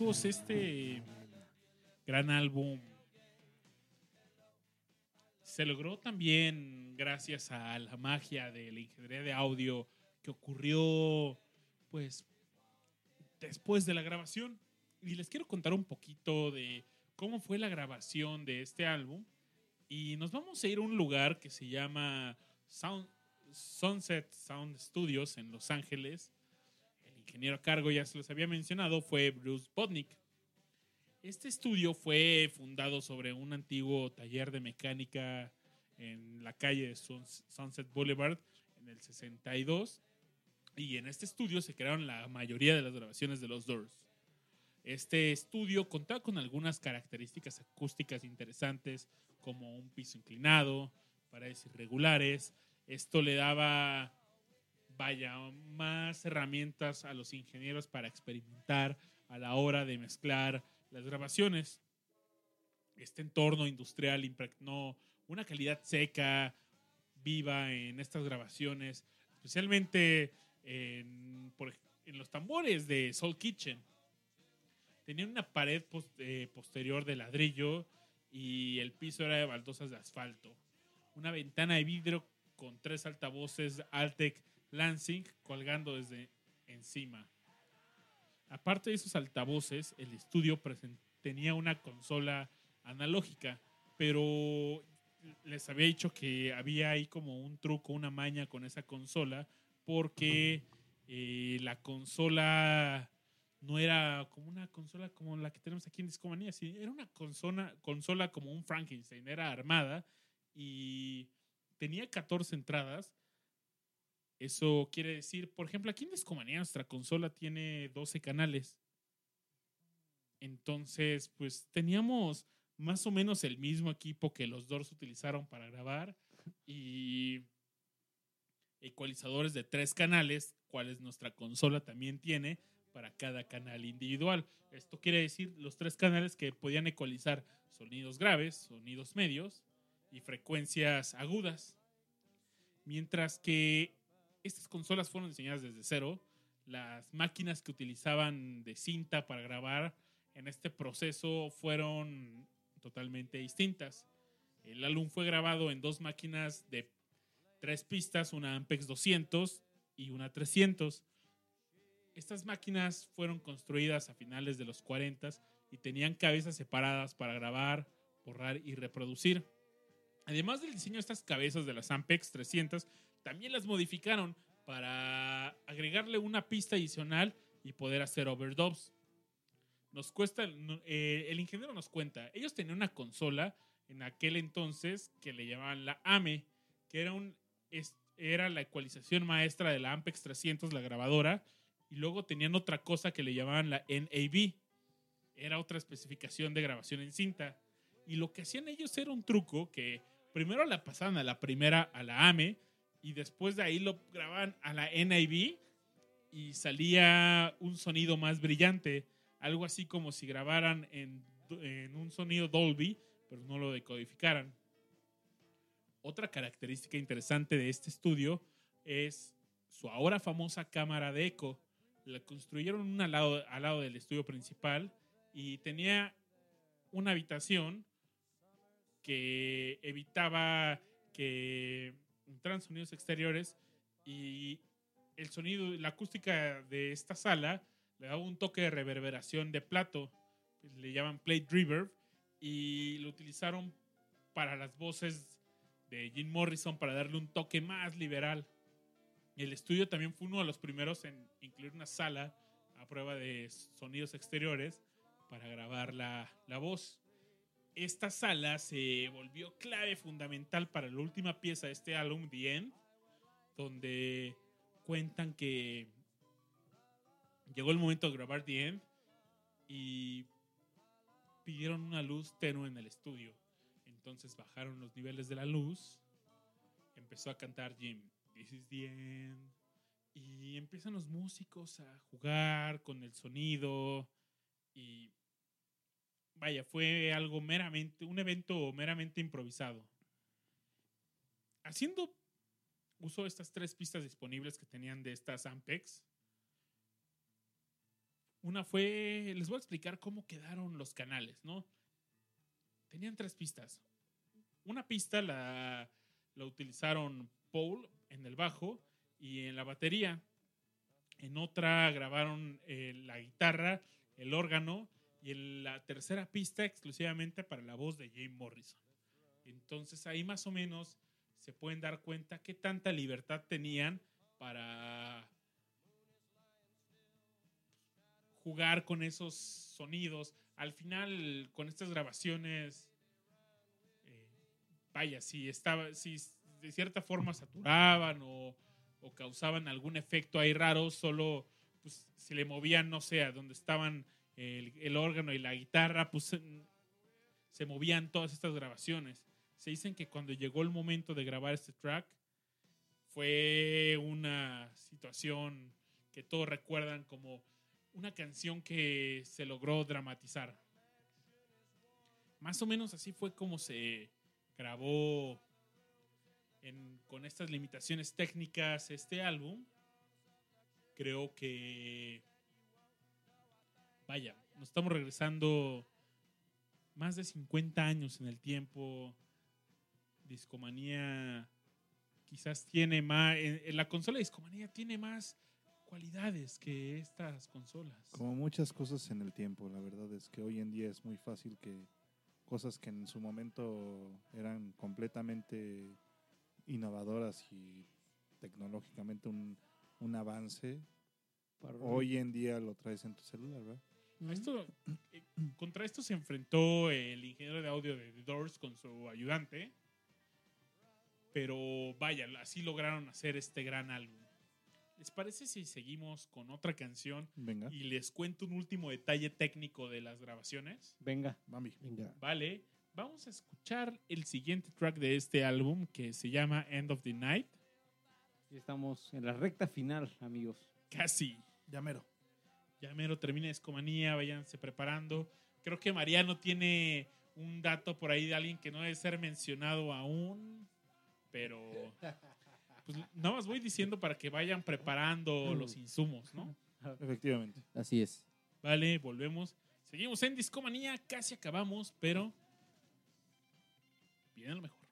Este gran álbum se logró también gracias a la magia de la ingeniería de audio que ocurrió pues después de la grabación. Y les quiero contar un poquito de cómo fue la grabación de este álbum. Y nos vamos a ir a un lugar que se llama Sound- Sunset Sound Studios en Los Ángeles. Ingeniero a cargo, ya se los había mencionado, fue Bruce Bodnick. Este estudio fue fundado sobre un antiguo taller de mecánica en la calle de Suns- Sunset Boulevard en el 62. Y en este estudio se crearon la mayoría de las grabaciones de los Doors. Este estudio contaba con algunas características acústicas interesantes, como un piso inclinado, paredes irregulares. Esto le daba, vaya, más herramientas a los ingenieros para experimentar a la hora de mezclar las grabaciones. Este entorno industrial impregnó una calidad seca, viva en estas grabaciones, especialmente en, por en los tambores de Soul Kitchen. Tenían una pared pos- eh, posterior de ladrillo y el piso era de baldosas de asfalto. Una ventana de vidrio con tres altavoces Altec Lansing colgando desde encima. Aparte de esos altavoces, el estudio tenía una consola analógica, pero les había dicho que había ahí como un truco, una maña con esa consola, porque eh, la consola no era como una consola como la que tenemos aquí en Discomanía, sí, era una consola, consola como un Frankenstein, era armada y tenía 14 entradas. Eso quiere decir, por ejemplo, aquí en Discomanía nuestra consola tiene 12 canales. Entonces, pues teníamos más o menos el mismo equipo que los Doors utilizaron para grabar y ecualizadores de tres canales, cuales nuestra consola también tiene para cada canal individual. Esto quiere decir los tres canales que podían ecualizar sonidos graves, sonidos medios y frecuencias agudas. Mientras que estas consolas fueron diseñadas desde cero, las máquinas que utilizaban de cinta para grabar en este proceso fueron totalmente distintas. El álbum fue grabado en dos máquinas de tres pistas, una Ampex 200 y una 300. Estas máquinas fueron construidas a finales de los 40 y tenían cabezas separadas para grabar, borrar y reproducir. Además del diseño de estas cabezas de las Ampex 300, también las modificaron para agregarle una pista adicional y poder hacer overdubs. Nos cuesta, eh, el ingeniero nos cuenta, ellos tenían una consola en aquel entonces que le llamaban la AME, que era, un, era la ecualización maestra de la Ampex 300, la grabadora, y luego tenían otra cosa que le llamaban la NAB, era otra especificación de grabación en cinta. Y lo que hacían ellos era un truco que primero la pasaban a la primera, a la AME, y después de ahí lo grababan a la NIB y salía un sonido más brillante. Algo así como si grabaran en, en un sonido Dolby, pero no lo decodificaran. Otra característica interesante de este estudio es su ahora famosa cámara de eco. La construyeron al lado, al lado del estudio principal y tenía una habitación que evitaba que entraran sonidos exteriores y el sonido, la acústica de esta sala le daba un toque de reverberación de plato, le llaman plate reverb, y lo utilizaron para las voces de Jim Morrison para darle un toque más liberal. El estudio también fue uno de los primeros en incluir una sala a prueba de sonidos exteriores para grabar la, la voz. Esta sala se volvió clave fundamental para la última pieza de este álbum, The End, donde cuentan que llegó el momento de grabar The End y pidieron una luz tenue en el estudio. Entonces bajaron los niveles de la luz, empezó a cantar Jim, This is the end, y empiezan los músicos a jugar con el sonido y vaya, fue algo meramente, un evento meramente improvisado. Haciendo uso de estas tres pistas disponibles que tenían de estas Ampex, una fue, les voy a explicar cómo quedaron los canales, ¿no? Tenían tres pistas. Una pista la, la utilizaron Paul en el bajo y en la batería. En otra grabaron eh, la guitarra, el órgano y en la tercera pista exclusivamente para la voz de Jim Morrison. Entonces ahí más o menos se pueden dar cuenta qué tanta libertad tenían para jugar con esos sonidos. Al final, con estas grabaciones, eh, vaya, si estaba, si de cierta forma saturaban o, o causaban algún efecto ahí raro, solo pues, se le movían, no sé, a donde estaban el, órgano y la guitarra, pues se movían todas estas grabaciones. Se dicen que cuando llegó el momento de grabar este track, fue una situación que todos recuerdan como una canción que se logró dramatizar. Más o menos así fue como se grabó con estas limitaciones técnicas este álbum, creo que, vaya, nos estamos regresando más de 50 años en el tiempo. Discomanía quizás tiene más, en, en la consola de Discomanía tiene más cualidades que estas consolas. Como muchas cosas en el tiempo, la verdad es que hoy en día es muy fácil que cosas que en su momento eran completamente innovadoras y tecnológicamente un, un avance, hoy en día lo traes en tu celular, ¿verdad? Esto, eh, contra esto se enfrentó el ingeniero de audio de The Doors con su ayudante. Pero vaya, así lograron hacer este gran álbum. ¿Les parece si seguimos con otra canción Venga, y les cuento un último detalle técnico de las grabaciones? Venga. Bambi. Venga. Vale, vamos a escuchar el siguiente track de este álbum que se llama End of the Night. Estamos en la recta final, amigos. Casi. Llamero. Ya mero termina Escomanía, váyanse preparando. Creo que Mariano tiene un dato por ahí de alguien que no debe ser mencionado aún, pero pues nada más voy diciendo para que vayan preparando los insumos, ¿no? *laughs* Efectivamente. Así es. Vale, volvemos. Seguimos en Discomanía, casi acabamos, pero viene lo mejor.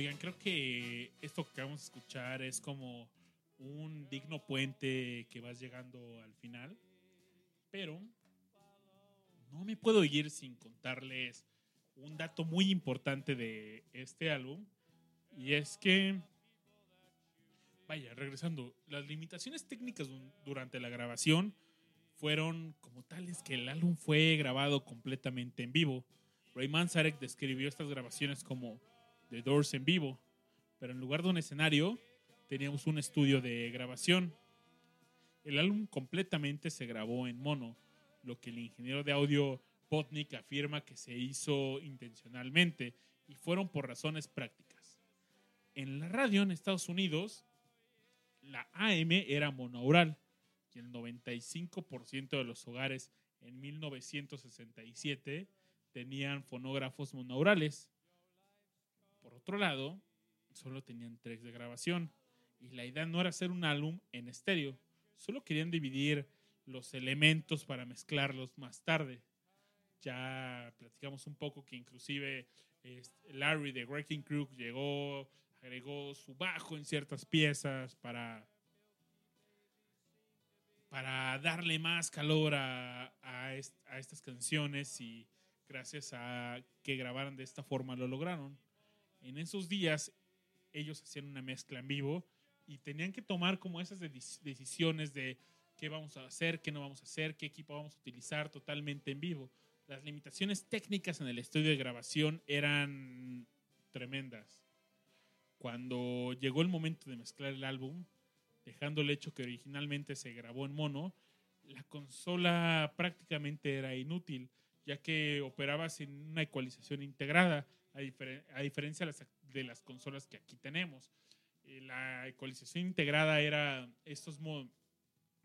Oigan, creo que esto que acabamos de escuchar es como un digno puente que vas llegando al final. Pero no me puedo ir sin contarles un dato muy importante de este álbum. Y es que, vaya, regresando, las limitaciones técnicas durante la grabación fueron como tales que el álbum fue grabado completamente en vivo. Ray Manzarek describió estas grabaciones como The Doors en vivo, pero en lugar de un escenario, teníamos un estudio de grabación. El álbum completamente se grabó en mono, lo que el ingeniero de audio Potnik afirma que se hizo intencionalmente y fueron por razones prácticas. En la radio en Estados Unidos, la AM era monaural y el 95% de los hogares en 1967 tenían fonógrafos monaurales. Por otro lado, solo tenían tracks de grabación y la idea no era hacer un álbum en estéreo, solo querían dividir los elementos para mezclarlos más tarde. Ya platicamos un poco que inclusive este, Larry de Wrecking Crew llegó, agregó su bajo en ciertas piezas para, para darle más calor a, a estas canciones y gracias a que grabaran de esta forma lo lograron. En esos días ellos hacían una mezcla en vivo y tenían que tomar como esas deci- decisiones de qué vamos a hacer, qué no vamos a hacer, qué equipo vamos a utilizar totalmente en vivo. Las limitaciones técnicas en el estudio de grabación eran tremendas. Cuando llegó el momento de mezclar el álbum, dejando el hecho que originalmente se grabó en mono, la consola prácticamente era inútil, ya que operaba sin una ecualización integrada, a, diferen- a diferencia de las, de las consolas que aquí tenemos. Eh, La ecualización integrada era estos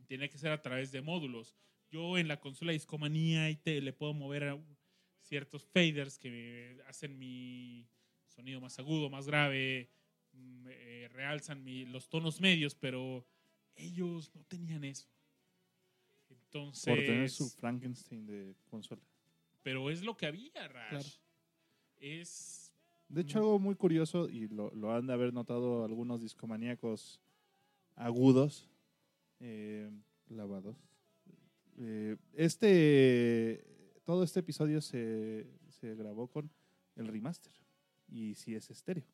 tenía que ser a través de módulos. Yo en la consola Discomanía ahí te, le puedo mover a ciertos faders que hacen mi sonido más agudo, más grave, mm, eh, realzan mi- los tonos medios, pero ellos no tenían eso. Entonces, Por tener su Frankenstein de consola. pero es lo que había, Rash. Claro. Es De hecho, algo muy curioso, y lo, lo han de haber notado algunos discomaníacos agudos. eh, Lavados. eh, este, todo este episodio se, se grabó con el remaster. Y sí es estéreo.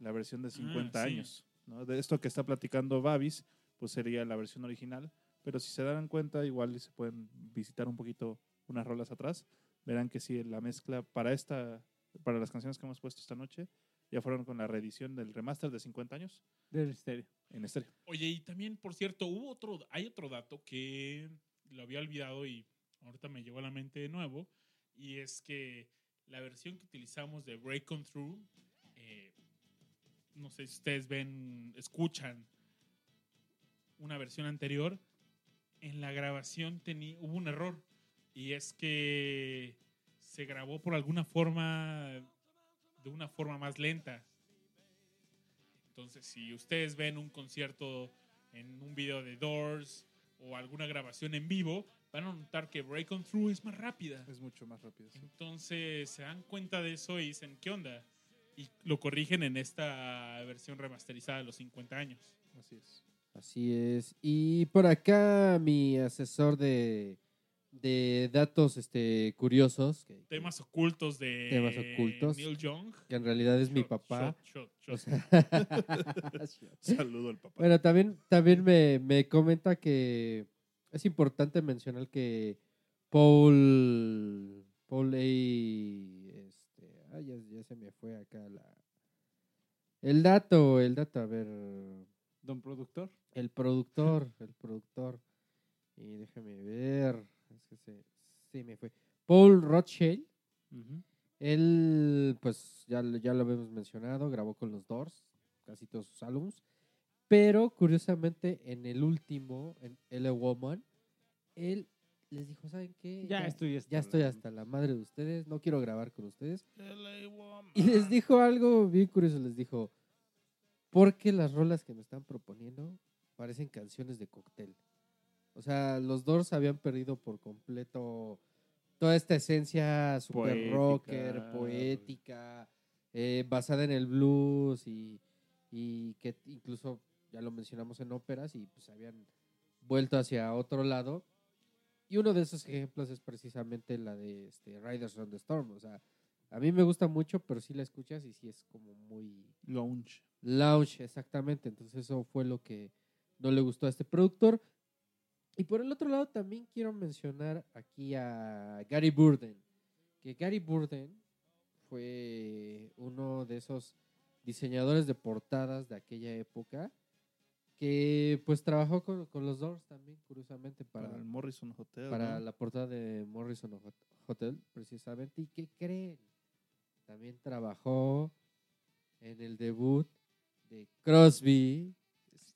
La versión de 50 Ah, sí. años. ¿no? De esto que está platicando Babis, pues sería la versión original. Pero si se dan cuenta, igual y se pueden visitar un poquito unas rolas atrás. Verán que sí, la mezcla para esta, para las canciones que hemos puesto esta noche, ya fueron con la reedición del remaster de 50 años Del estéreo. en estéreo. Oye, y también, por cierto, hubo otro, hay otro dato que lo había olvidado y ahorita me llegó a la mente de nuevo, y es que la versión que utilizamos de Break On Through, eh, no sé si ustedes ven, escuchan una versión anterior, en la grabación hubo un error, y es que se grabó por alguna forma, de una forma más lenta. Entonces, si ustedes ven un concierto en un video de Doors o alguna grabación en vivo, van a notar que Break On Through es más rápida. Es mucho más rápido. sí. Entonces se dan cuenta de eso y dicen, ¿qué onda? Y lo corrigen en esta versión remasterizada de los 50 años. Así es. Así es. Y por acá mi asesor de, de datos este, curiosos, que, Temas ocultos de Temas ocultos. Neil Young. que en realidad es mi papá. shot, shot, O shot. sea, *laughs* *laughs* Saludo al papá. Bueno, también, también me, me comenta que es importante mencionar que Paul, Paul A. Este, ah, ya, ya se me fue acá la, el dato, el dato, a ver, Don productor. el productor, el productor, y déjame ver, es que se, se me fue. Paul Rothschild, él, pues ya, lo- ya lo habíamos mencionado, grabó con los Doors, casi todos sus álbumes. Pero curiosamente, en el último, en L.A. Woman, él les dijo: ¿Saben qué? Ya estoy hasta ya estoy la- hasta la madre de ustedes, no quiero grabar con ustedes. Y les dijo algo bien curioso: les dijo, porque las rolas que me están proponiendo parecen canciones de cóctel. O sea, los Doors habían perdido por completo toda esta esencia super Poética. rocker, poética, eh, basada en el blues y, y que incluso ya lo mencionamos en óperas y pues habían vuelto hacia otro lado. Y uno de esos ejemplos es precisamente la de este, Riders on the Storm. O sea, a mí me gusta mucho, pero sí la escuchas y sí es como muy Lounge. lounge, exactamente. Entonces eso fue lo que no le gustó a este productor. Y por el otro lado también quiero mencionar aquí a Gary Burden. que Gary Burden fue uno de esos diseñadores de portadas de aquella época que pues trabajó con, con los Doors también, curiosamente, para, Para el Morrison Hotel. para ¿no? la portada de Morrison Hot- Hotel, precisamente. ¿Y qué creen? También trabajó en el debut de Crosby,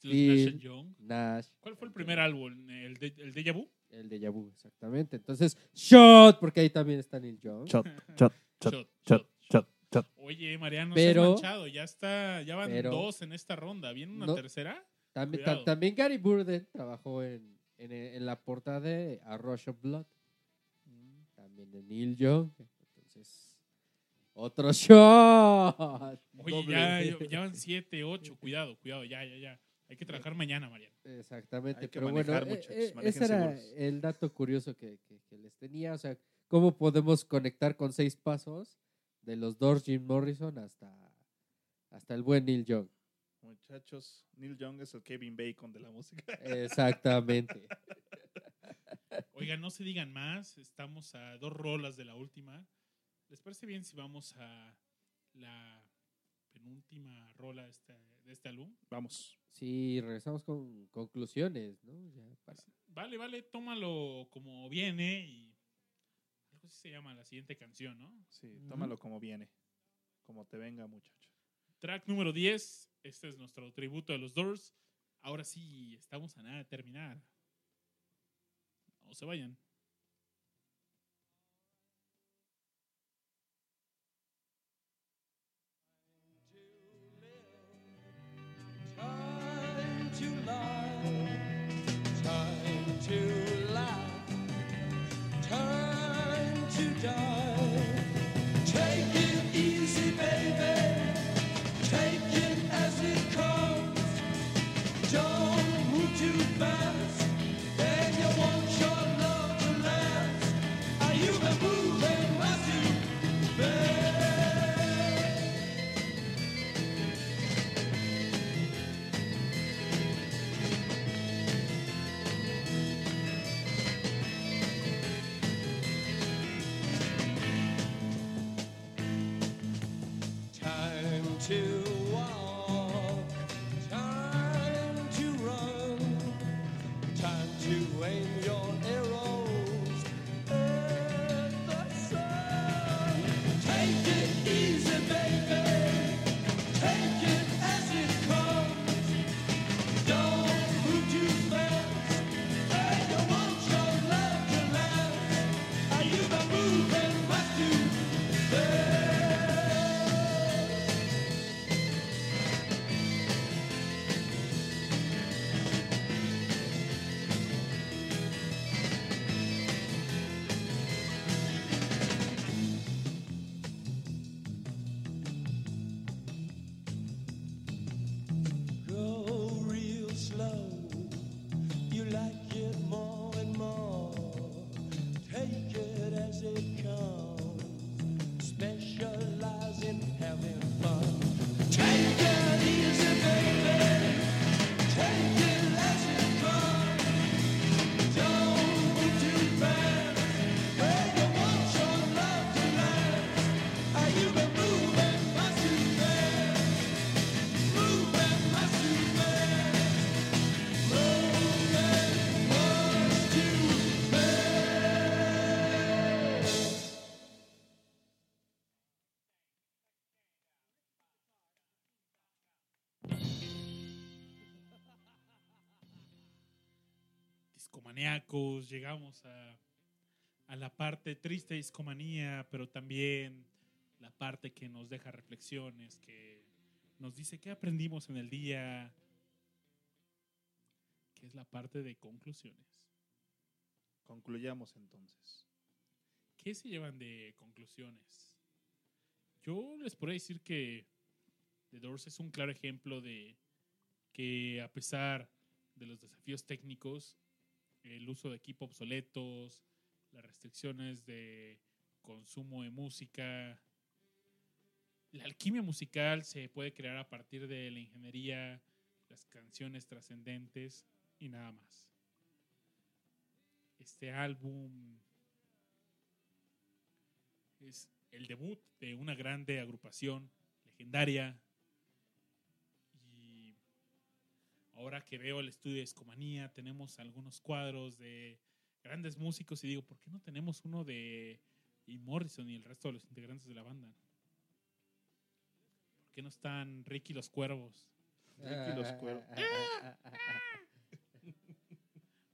Los Nash Young. Nash. ¿Cuál fue el primer álbum? ¿El, de, el Deja Vu? El de Vu, exactamente. Entonces, shot, porque ahí también está Neil Young. Shot, shot, *laughs* Shot, shot, shot, shot, shot. Oye, Mariano, Pero- se ha manchado. Ya está, ya van pero- dos en esta ronda. ¿Viene una No. tercera? También, tam- también Gary Burden trabajó en, en, en la portada de A Rush of Blood. También de Neil Young. Entonces, otro *laughs* shot. Oye, ya- ya van siete, ocho. *laughs* Cuidado, cuidado. Ya, ya, ya. Hay que trabajar mañana, Mariano. Exactamente, Hay que pero bueno, manejar, eh, muchachos, manejen ese era seguros. el dato curioso que, que- que les tenía, o sea, cómo podemos conectar con seis pasos de los Doors Jim Morrison hasta, hasta el buen Neil Young. Muchachos, Neil Young es el Kevin Bacon de la música. Exactamente. *laughs* Oigan, no se digan más. Estamos a dos rolas de la última. ¿Les parece bien si vamos a la penúltima rola de este, de este álbum? Vamos. Sí, regresamos con conclusiones, ¿no? Ya para- Vale, vale, tómalo como viene y algo así se llama la siguiente canción, ¿no? Sí, tómalo como viene. Como te venga, muchacho. Track número 10. Este es nuestro tributo a los Doors. Ahora sí, estamos a nada de terminar. No se vayan. Llegamos a, a la parte triste de discomanía, pero también la parte que nos deja reflexiones, que nos dice qué aprendimos en el día, que es la parte de conclusiones. Concluyamos entonces. ¿Qué se llevan de conclusiones? Yo les podría decir que The Doors es un claro ejemplo de que a pesar de los desafíos técnicos, el uso de equipo obsoletos, las restricciones de consumo de música, la alquimia musical se puede crear a partir de la ingeniería, las canciones trascendentes y nada más. Este álbum Es el debut de una grande agrupación legendaria. Ahora que veo el estudio de Escomanía, tenemos algunos cuadros de grandes músicos y digo, ¿por qué no tenemos uno de Morrison y el resto de los integrantes de la banda? ¿Por qué no están Ricky los Cuervos? Ricky los Cuervos.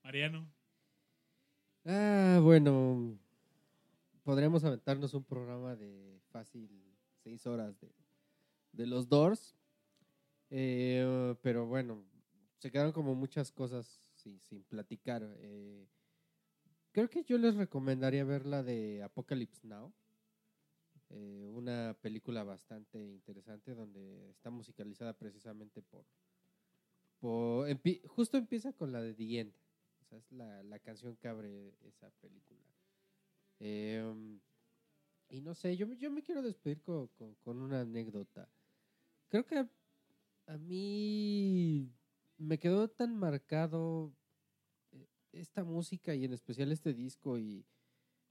Mariano, Ah, bueno. Podríamos aventarnos un programa de fácil seis horas de, de los Doors. Eh, pero bueno, se quedaron como muchas cosas sí, sin platicar. Eh, creo que yo les recomendaría ver la de Apocalypse Now. Eh, una película bastante interesante donde está musicalizada precisamente por... por justo empieza con la de The End. O sea, es la, la canción que abre esa película. Eh, y no sé, yo, yo me quiero despedir co- con, con una anécdota. Creo que a mí me quedó tan marcado eh, esta música y en especial este disco y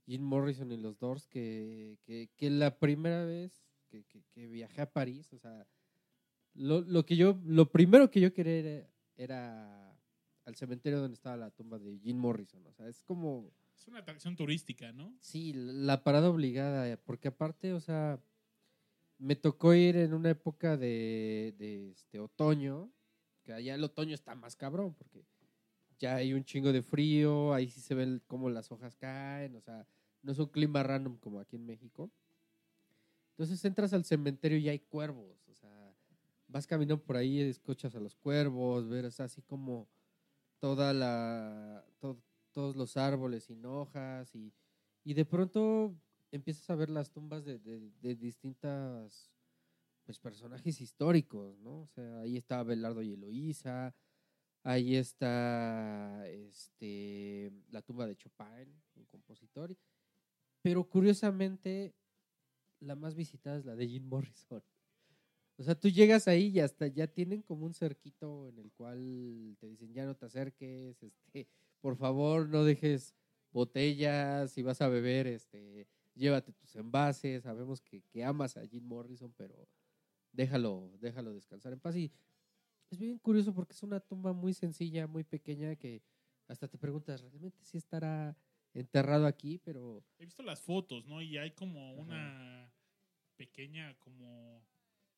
Jim Morrison y los Doors que, que, que la primera vez que, que- que viajé a París, o sea, lo, lo que yo, lo primero que yo quería era, era al cementerio donde estaba la tumba de Jim Morrison, o sea, es como... es una atracción turística, ¿no? Sí, la parada obligada, porque aparte, o sea, me tocó ir en una época de, de, este otoño, que allá el otoño está más cabrón, porque ya hay un chingo de frío, ahí sí se ven cómo las hojas caen, o sea, no es un clima random como aquí en México. Entonces entras al cementerio y hay cuervos, o sea, vas caminando por ahí, escuchas a los cuervos, ves así como toda la, to- todos los árboles sin hojas y, y de pronto empiezas a ver las tumbas de, de distintas pues, personajes históricos, ¿no? O sea, ahí está Belardo y Eloísa, ahí está este, la tumba de Chopin, un compositor, pero curiosamente la más visitada es la de Jim Morrison. O sea, tú llegas ahí y hasta ya tienen como un cerquito en el cual te dicen ya no te acerques, este, por favor no dejes botellas, si vas a beber, este, llévate tus envases, sabemos que, que amas a Jim Morrison, pero déjalo, déjalo descansar en paz. Y es bien curioso porque es una tumba muy sencilla, muy pequeña, que hasta te preguntas, ¿realmente sí estará enterrado aquí? Pero He visto las fotos, ¿no? Y hay como Ajá. una pequeña, como,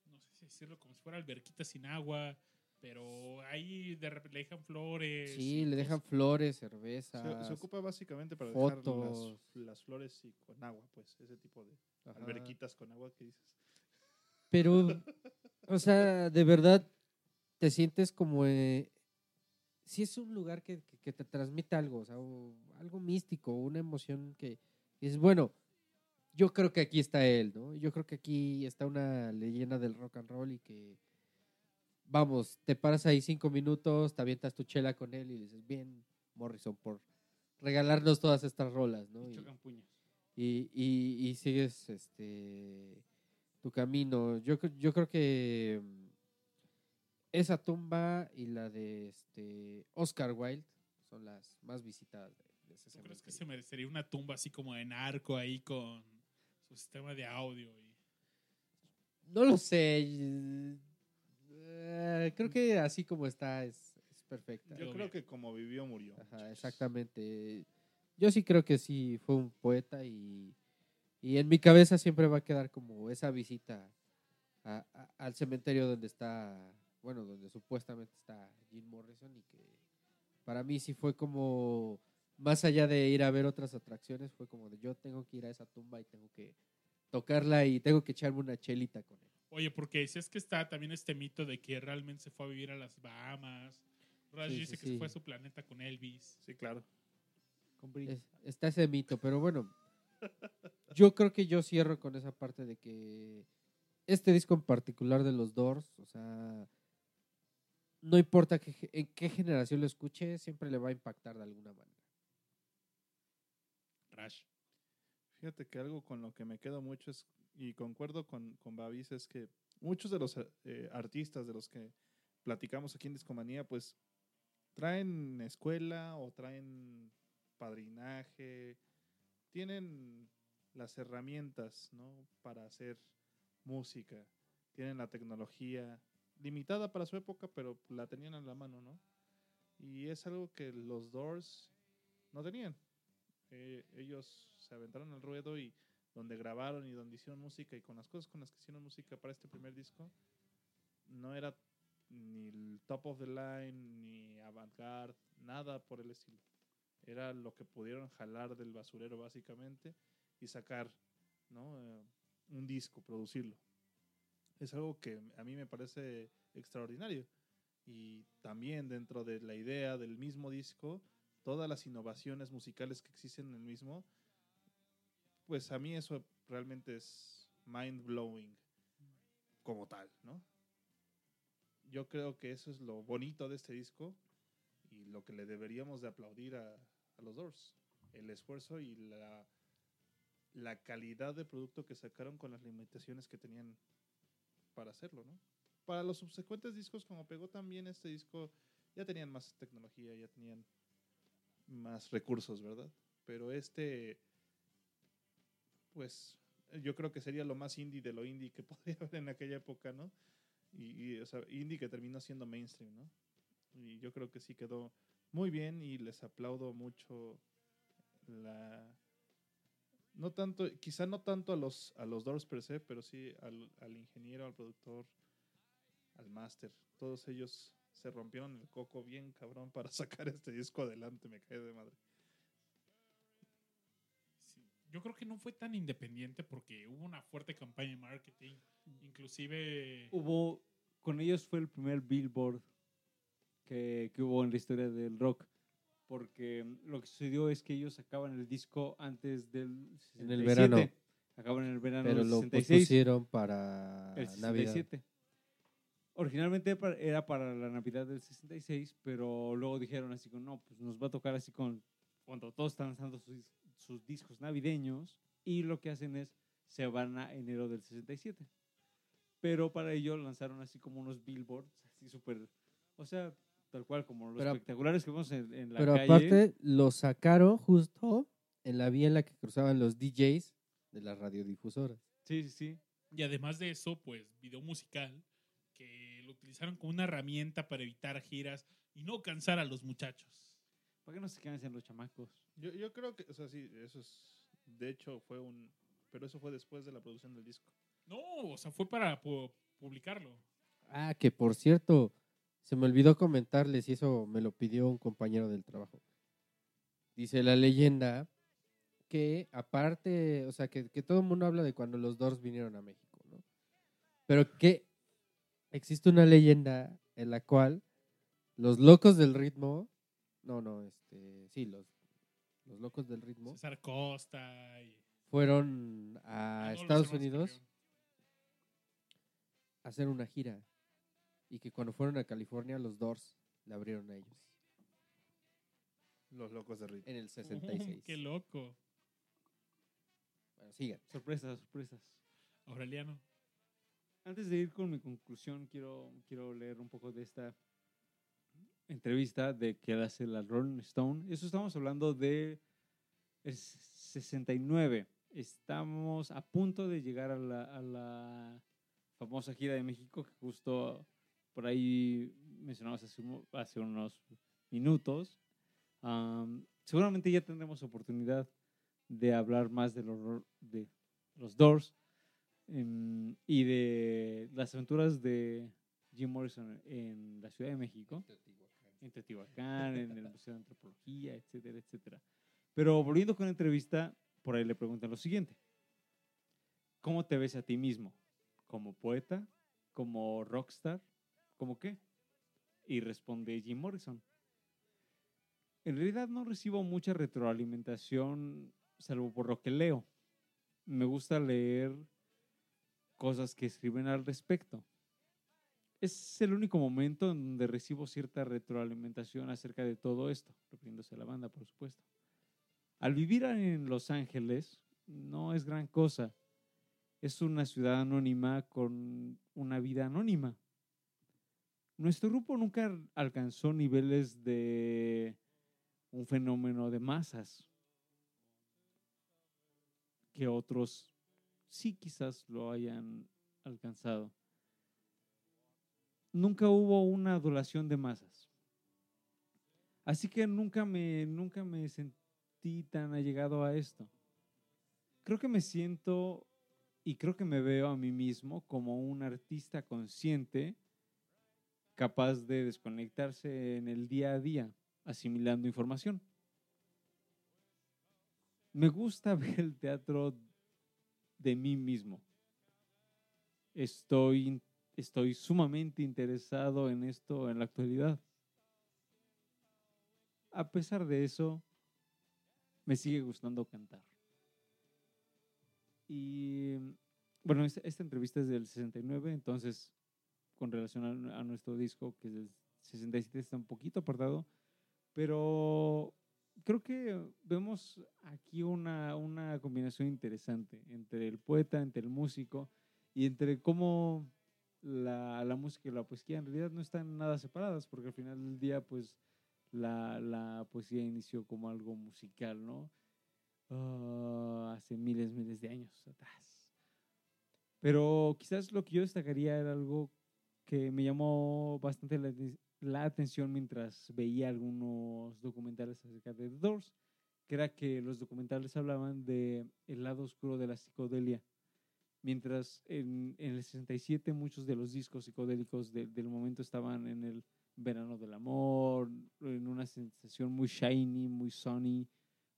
no sé si decirlo, como si fuera alberquita sin agua, pero ahí de repente le dejan flores. sí, le dejan cosas. flores, Se, cervezas. se ocupa básicamente para dejar las, las flores y con agua, pues ese tipo de Ajá. alberquitas con agua que dices. Pero, o sea, de verdad te sientes como... Eh, si es un lugar que, que- que te transmite algo, o sea, o algo místico, una emoción que es bueno. Yo creo que aquí está él, ¿no? Yo creo que aquí está una leyenda del rock and roll y que, vamos, te paras ahí cinco minutos, te avientas tu chela con él y dices, bien, Morrison, por regalarnos todas estas rolas, ¿no? Y Y- chocan puños. y, y, y sigues este tu camino. Yo, yo creo que mm, esa tumba y la de este Oscar Wilde son las más visitadas de, de ese ¿Tú crees que se merecería una tumba así como en arco ahí con su sistema de audio? Y... No lo sé. eh, creo que así como está es, es perfecta. Yo creo que como vivió, murió. Ajá, exactamente. Yo sí creo que sí fue un poeta y, y en mi cabeza siempre va a quedar como esa visita a- a- al cementerio donde está, bueno, donde supuestamente está Jim Morrison y que para mí sí fue como, más allá de ir a ver otras atracciones, fue como de yo tengo que ir a esa tumba y tengo que tocarla y tengo que echarme una chelita con él. Oye, porque si es que está también este mito de que realmente se fue a vivir a las Bahamas. Rush Sí, sí, dice que sí. se fue a su planeta con Elvis. Sí, claro. Con brillo. Es- está ese mito, pero bueno, yo creo que yo cierro con esa parte de que este disco en particular de los Doors, o sea, no importa que, en qué generación lo escuche, siempre le va a impactar de alguna manera. Rush. Fíjate que algo con lo que me quedo mucho es, y concuerdo con, con Babis, es que muchos de los eh, artistas de los que platicamos aquí en Discomanía, pues traen escuela o traen padrinaje, tienen las herramientas ¿no? para hacer música. Tienen la tecnología limitada para su época, pero la tenían a la mano, ¿no? Y es algo que los Doors no tenían. Eh, ellos se aventaron al ruedo y donde grabaron y donde hicieron música y con las cosas con las que hicieron música para este primer disco, no era ni top of the line, ni avant-garde, nada por el estilo. Era lo que pudieron jalar del basurero básicamente y sacar ¿no? Eh, un disco, producirlo. Es algo que a mí me parece extraordinario. Y también dentro de la idea del mismo disco, todas las innovaciones musicales que existen en el mismo, pues a mí eso realmente es mind blowing como tal, ¿no? Yo creo que eso es lo bonito de este disco y lo que le deberíamos de aplaudir a, a los Doors, el esfuerzo y la, la calidad de producto que sacaron con las limitaciones que tenían para hacerlo, ¿no? Para los subsecuentes discos, como pegó también este disco, ya tenían más tecnología, ya tenían más recursos, ¿verdad? Pero este, pues, yo creo que sería lo más indie de lo indie que *laughs* podría haber en aquella época, ¿no? Y, y, o sea, indie que terminó siendo mainstream, ¿no? Y yo creo que sí quedó muy bien y les aplaudo mucho la no tanto, quizá no tanto a los a los Doors per se, pero sí al, al ingeniero, al productor, al máster. Todos ellos se rompieron el coco bien cabrón para *laughs* sacar este disco adelante, me cae de madre. Sí, Yo creo que no fue tan independiente porque hubo una fuerte campaña de marketing. Inclusive... Hubo, con ellos fue el primer Billboard que, que hubo en la historia del rock. Porque lo que sucedió es que ellos sacaban el disco antes del 67. En el verano. Acaban en el verano Pero del lo 66. pusieron para el Navidad. 67. Originalmente pa- era para la Navidad del 66, pero luego dijeron así como, no, pues nos va a tocar así con cuando todos están lanzando sus, sus discos navideños y lo que hacen es se van a enero del 67. Pero para ello lanzaron así como unos billboards, así súper, o sea, tal cual como los Pero- espectaculares que vemos en, en la Pero calle. aparte lo sacaron justo en la vía en la que cruzaban los DJs de las radiodifusoras. Sí, sí, sí. Y además de eso, pues, video musical, que lo utilizaron como una herramienta para evitar giras y no cansar a los muchachos. ¿Para qué no se quedan en los chamacos? Yo, yo creo que, o sea, sí, eso es, de hecho fue un, pero eso fue después de la producción del disco. No, o sea, fue para pu- publicarlo. Ah, que por cierto, se me olvidó comentarles y eso me lo pidió un compañero del trabajo. Dice la leyenda que aparte, o sea, que, que todo el mundo habla de cuando los Doors vinieron a México, ¿no? Pero que existe una leyenda en la cual los locos del ritmo, no, no, este, sí, los, los locos del ritmo César Costa y... fueron a Ah, no, Estados Unidos a hacer una gira y que cuando fueron a California los Doors le abrieron a ellos Los locos de ritmo. en el 66. ¡Qué loco! Bueno, sigan. Sorpresas, sorpresas. Aureliano. Antes de ir con mi conclusión, quiero, quiero leer un poco de esta entrevista de que hace la Rolling Stone. Eso estamos hablando de el 69. Estamos a punto de llegar a la, a la famosa gira de México que justo por ahí mencionamos hace, un- hace unos minutos. Am, seguramente ya tendremos oportunidad de hablar más de los, de los Doors em, y de las aventuras de Jim Morrison en la Ciudad de México, en Teotihuacán, en el Museo de Antropología, etcétera, etcétera. Pero volviendo con la entrevista, por ahí le preguntan lo siguiente. ¿Cómo te ves a ti mismo? ¿Como poeta? ¿Como rockstar? ¿Como qué? Y responde Jim Morrison. En realidad no recibo mucha retroalimentación, salvo por lo que leo. Me gusta leer cosas que escriben al respecto. Es el único momento en donde recibo cierta retroalimentación acerca de todo esto, refiriéndose a la banda, por supuesto. Al vivir en Los Ángeles, no es gran cosa. Es una ciudad anónima con una vida anónima. Nuestro grupo nunca alcanzó niveles de un fenómeno de masas. que otros sí quizás lo hayan alcanzado. Nunca hubo una adoración de masas. Así que nunca me, nunca me sentí tan allegado a esto. Creo que me siento y creo que me veo a mí mismo como un artista consciente, capaz de desconectarse en el día a día, asimilando información. Me gusta *laughs* ver el teatro de mí mismo. Estoy, estoy sumamente interesado en esto en la actualidad. A pesar de eso, me sigue gustando cantar. Y bueno, esta, esta entrevista es del 69, entonces con relación a, a nuestro disco, que es del 67, está un poquito apartado, pero creo que vemos aquí una, una combinación interesante entre el poeta, entre el músico y entre cómo la, la música y la poesía en realidad no están nada separadas, porque al final del día, pues la, la poesía inició como algo musical, ¿no? Ah, hace miles, miles de años atrás. Pero quizás lo que yo destacaría era algo que me llamó bastante la, atención mientras veía algunos documentales acerca de The Doors, que era que los documentales hablaban de el lado oscuro de la psicodelia. Mientras en, en el 67 muchos de los discos psicodélicos de- del momento estaban en el verano del amor, en una sensación muy shiny, muy sunny,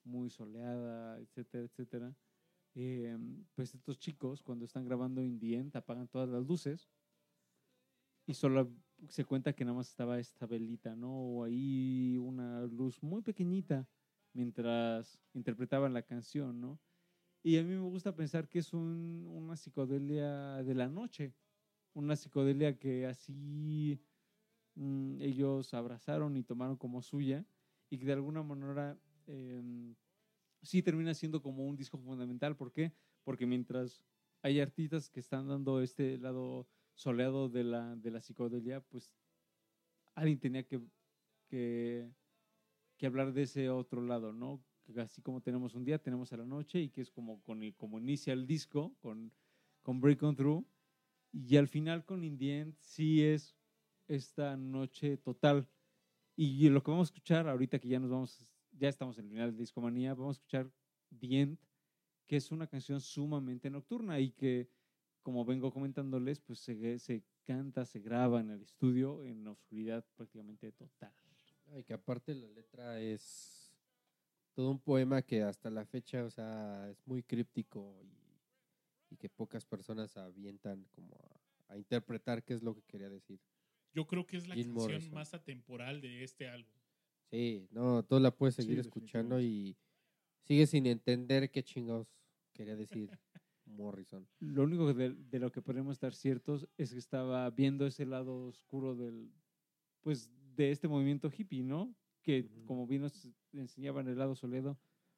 muy soleada, etcétera, etcétera. Eh, pues estos chicos, cuando están grabando In The End, apagan todas las luces y solo se cuenta que nada más estaba esta velita, ¿no? O ahí una luz muy pequeñita mientras interpretaban la canción, ¿no? Y a mí me gusta pensar que es un- una psicodelia de la noche, una psicodelia que así mm, ellos abrazaron y tomaron como suya y que de alguna manera em, sí termina siendo como un disco fundamental. ¿Por qué? Porque mientras hay artistas que están dando este lado soleado de la, de la psicodelia, pues alguien tenía que, que, que hablar de ese otro lado, ¿no? Así como tenemos un día, tenemos a la noche y que es como, con, el- como inicia el disco con, con Break On Through y al final con In sí es esta noche total. Y lo que vamos a escuchar ahorita que ya nos vamos, ya estamos en el final de Discomanía, vamos a escuchar The End, que es una canción sumamente nocturna y que, como vengo comentándoles, pues se, se canta, se graba en el estudio en oscuridad prácticamente total. Y que aparte la letra es todo un poema que hasta la fecha, o sea, es muy críptico y, y que pocas personas avientan como a, a interpretar qué es lo que quería decir. Yo creo que es la Jim canción Morrison. más atemporal de este álbum. Sí, no, tú la puedes Sí, seguir escuchando y sigues sin entender qué chingados quería decir *laughs* Morrison. Lo único de, de lo que podemos estar ciertos es que estaba viendo ese lado oscuro del, pues, de este movimiento hippie, ¿no? Que como bien nos enseñaban el lado soledo,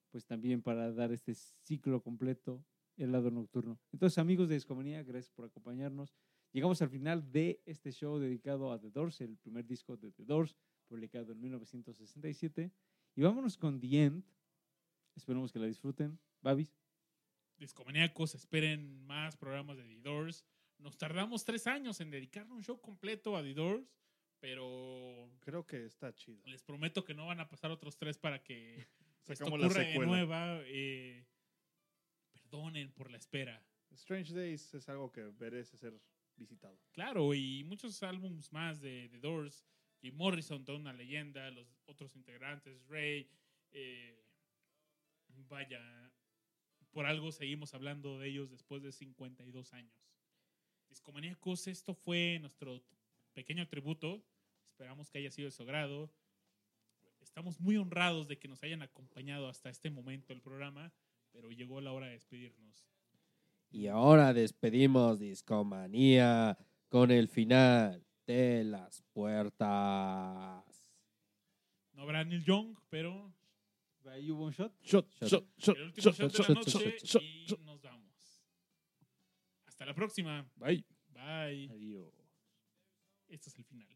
pues también para dar este ciclo completo, el lado nocturno. Entonces, amigos de Discomanía, gracias por acompañarnos. Llegamos al final de este show dedicado a The Doors, el primer disco de The Doors, publicado en 1967. Y vámonos con The End. Esperemos que la disfruten. Babis. Discomaníacos, esperen más programas de The Doors. Nos tardamos tres años en dedicar un show completo a The Doors, pero Creo que está chido. les prometo que no van a pasar otros tres para que *laughs* esto Sacamos la ocurra de nueva. eh, perdonen por la espera. Strange Days es algo que merece ser visitado. Claro, y muchos álbums más de The Doors. Jim Morrison, toda una leyenda. Los otros integrantes, Ray. eh, vaya, por algo seguimos hablando de ellos después de 52 años. Discomaníacos, esto fue nuestro pequeño tributo. Esperamos que haya sido de su agrado. Estamos muy honrados de que nos hayan acompañado hasta este momento del programa, pero llegó la hora de despedirnos. Y ahora despedimos Discomanía con el final de las puertas. No habrá Neil Young, pero Ahí hubo un shot. Shot, Shot. shot, shot, el último shot, shot de shot, la shot, noche shot, y shot. nos vamos. Hasta la próxima. Bye. Bye. Adiós. Este es el final.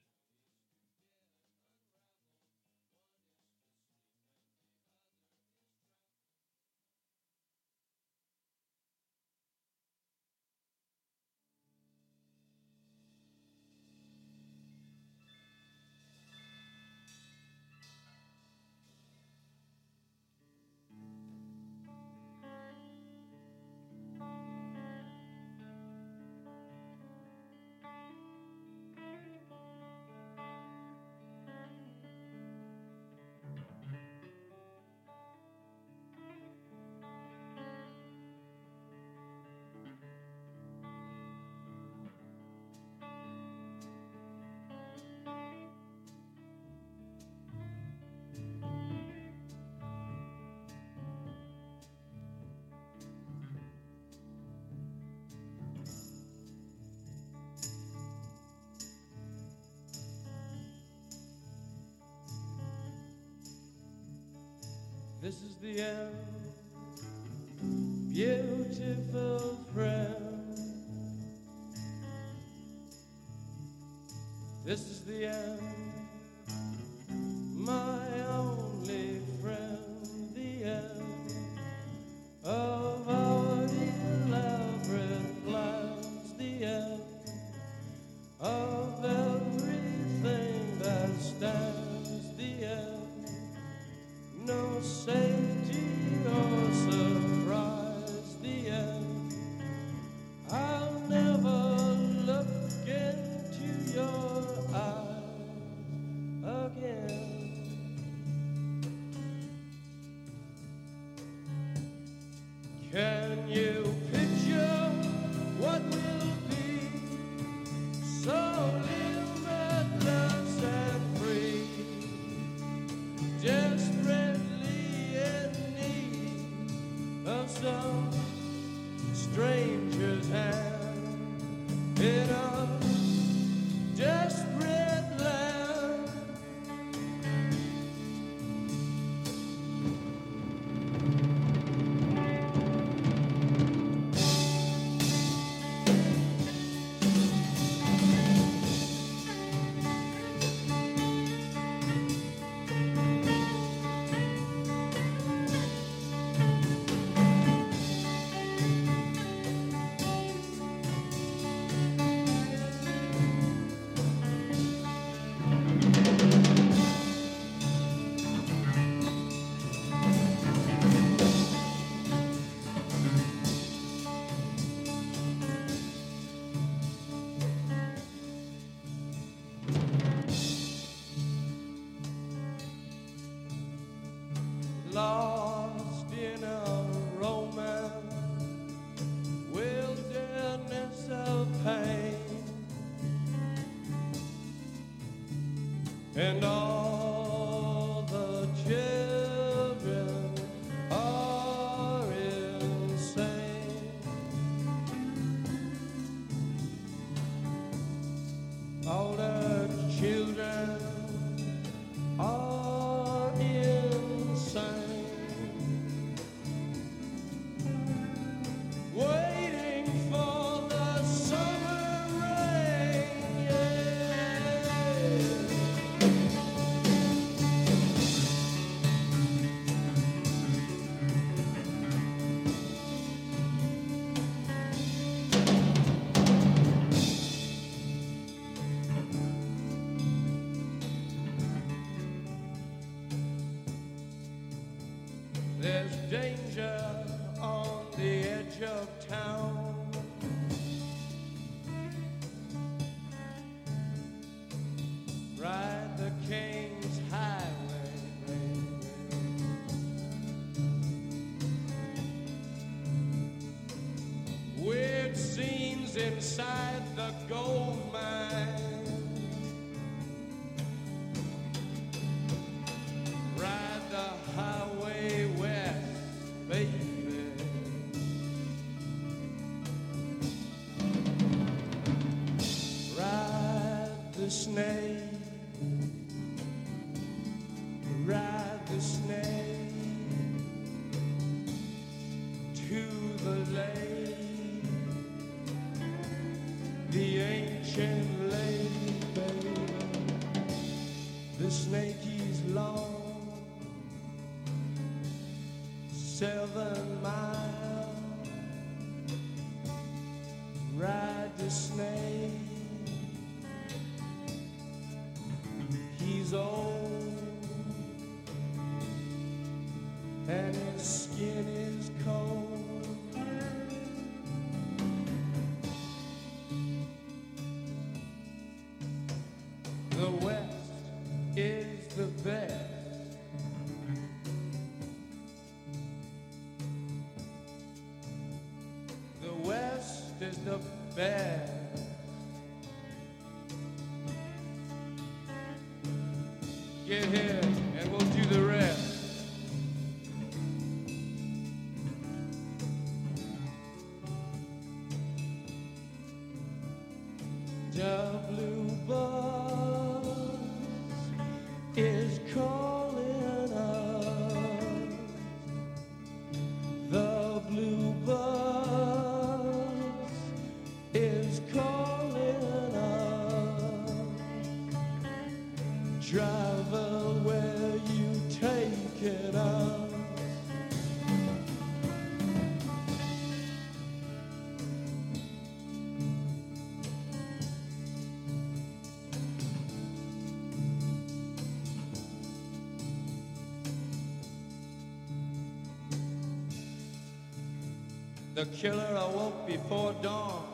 The killer awoke before dawn.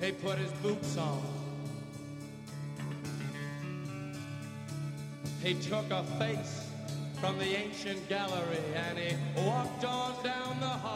He put his boots on. He took a face from the ancient gallery and he walked on down the hall.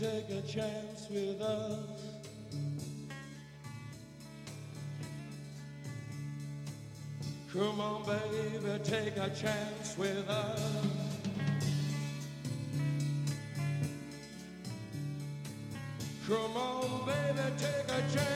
Take a chance with us. Come on, baby, take a chance with us. Come on, baby, take a chance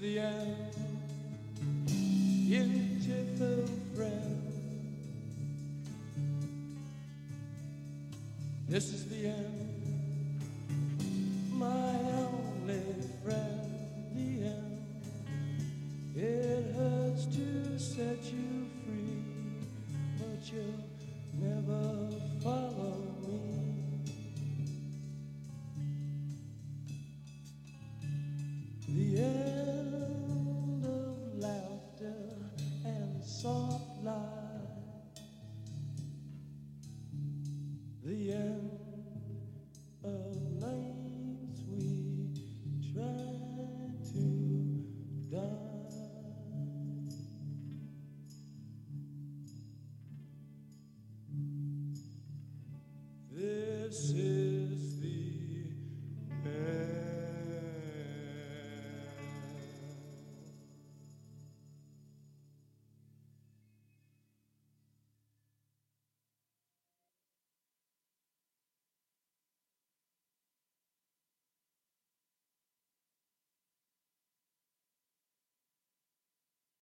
the end,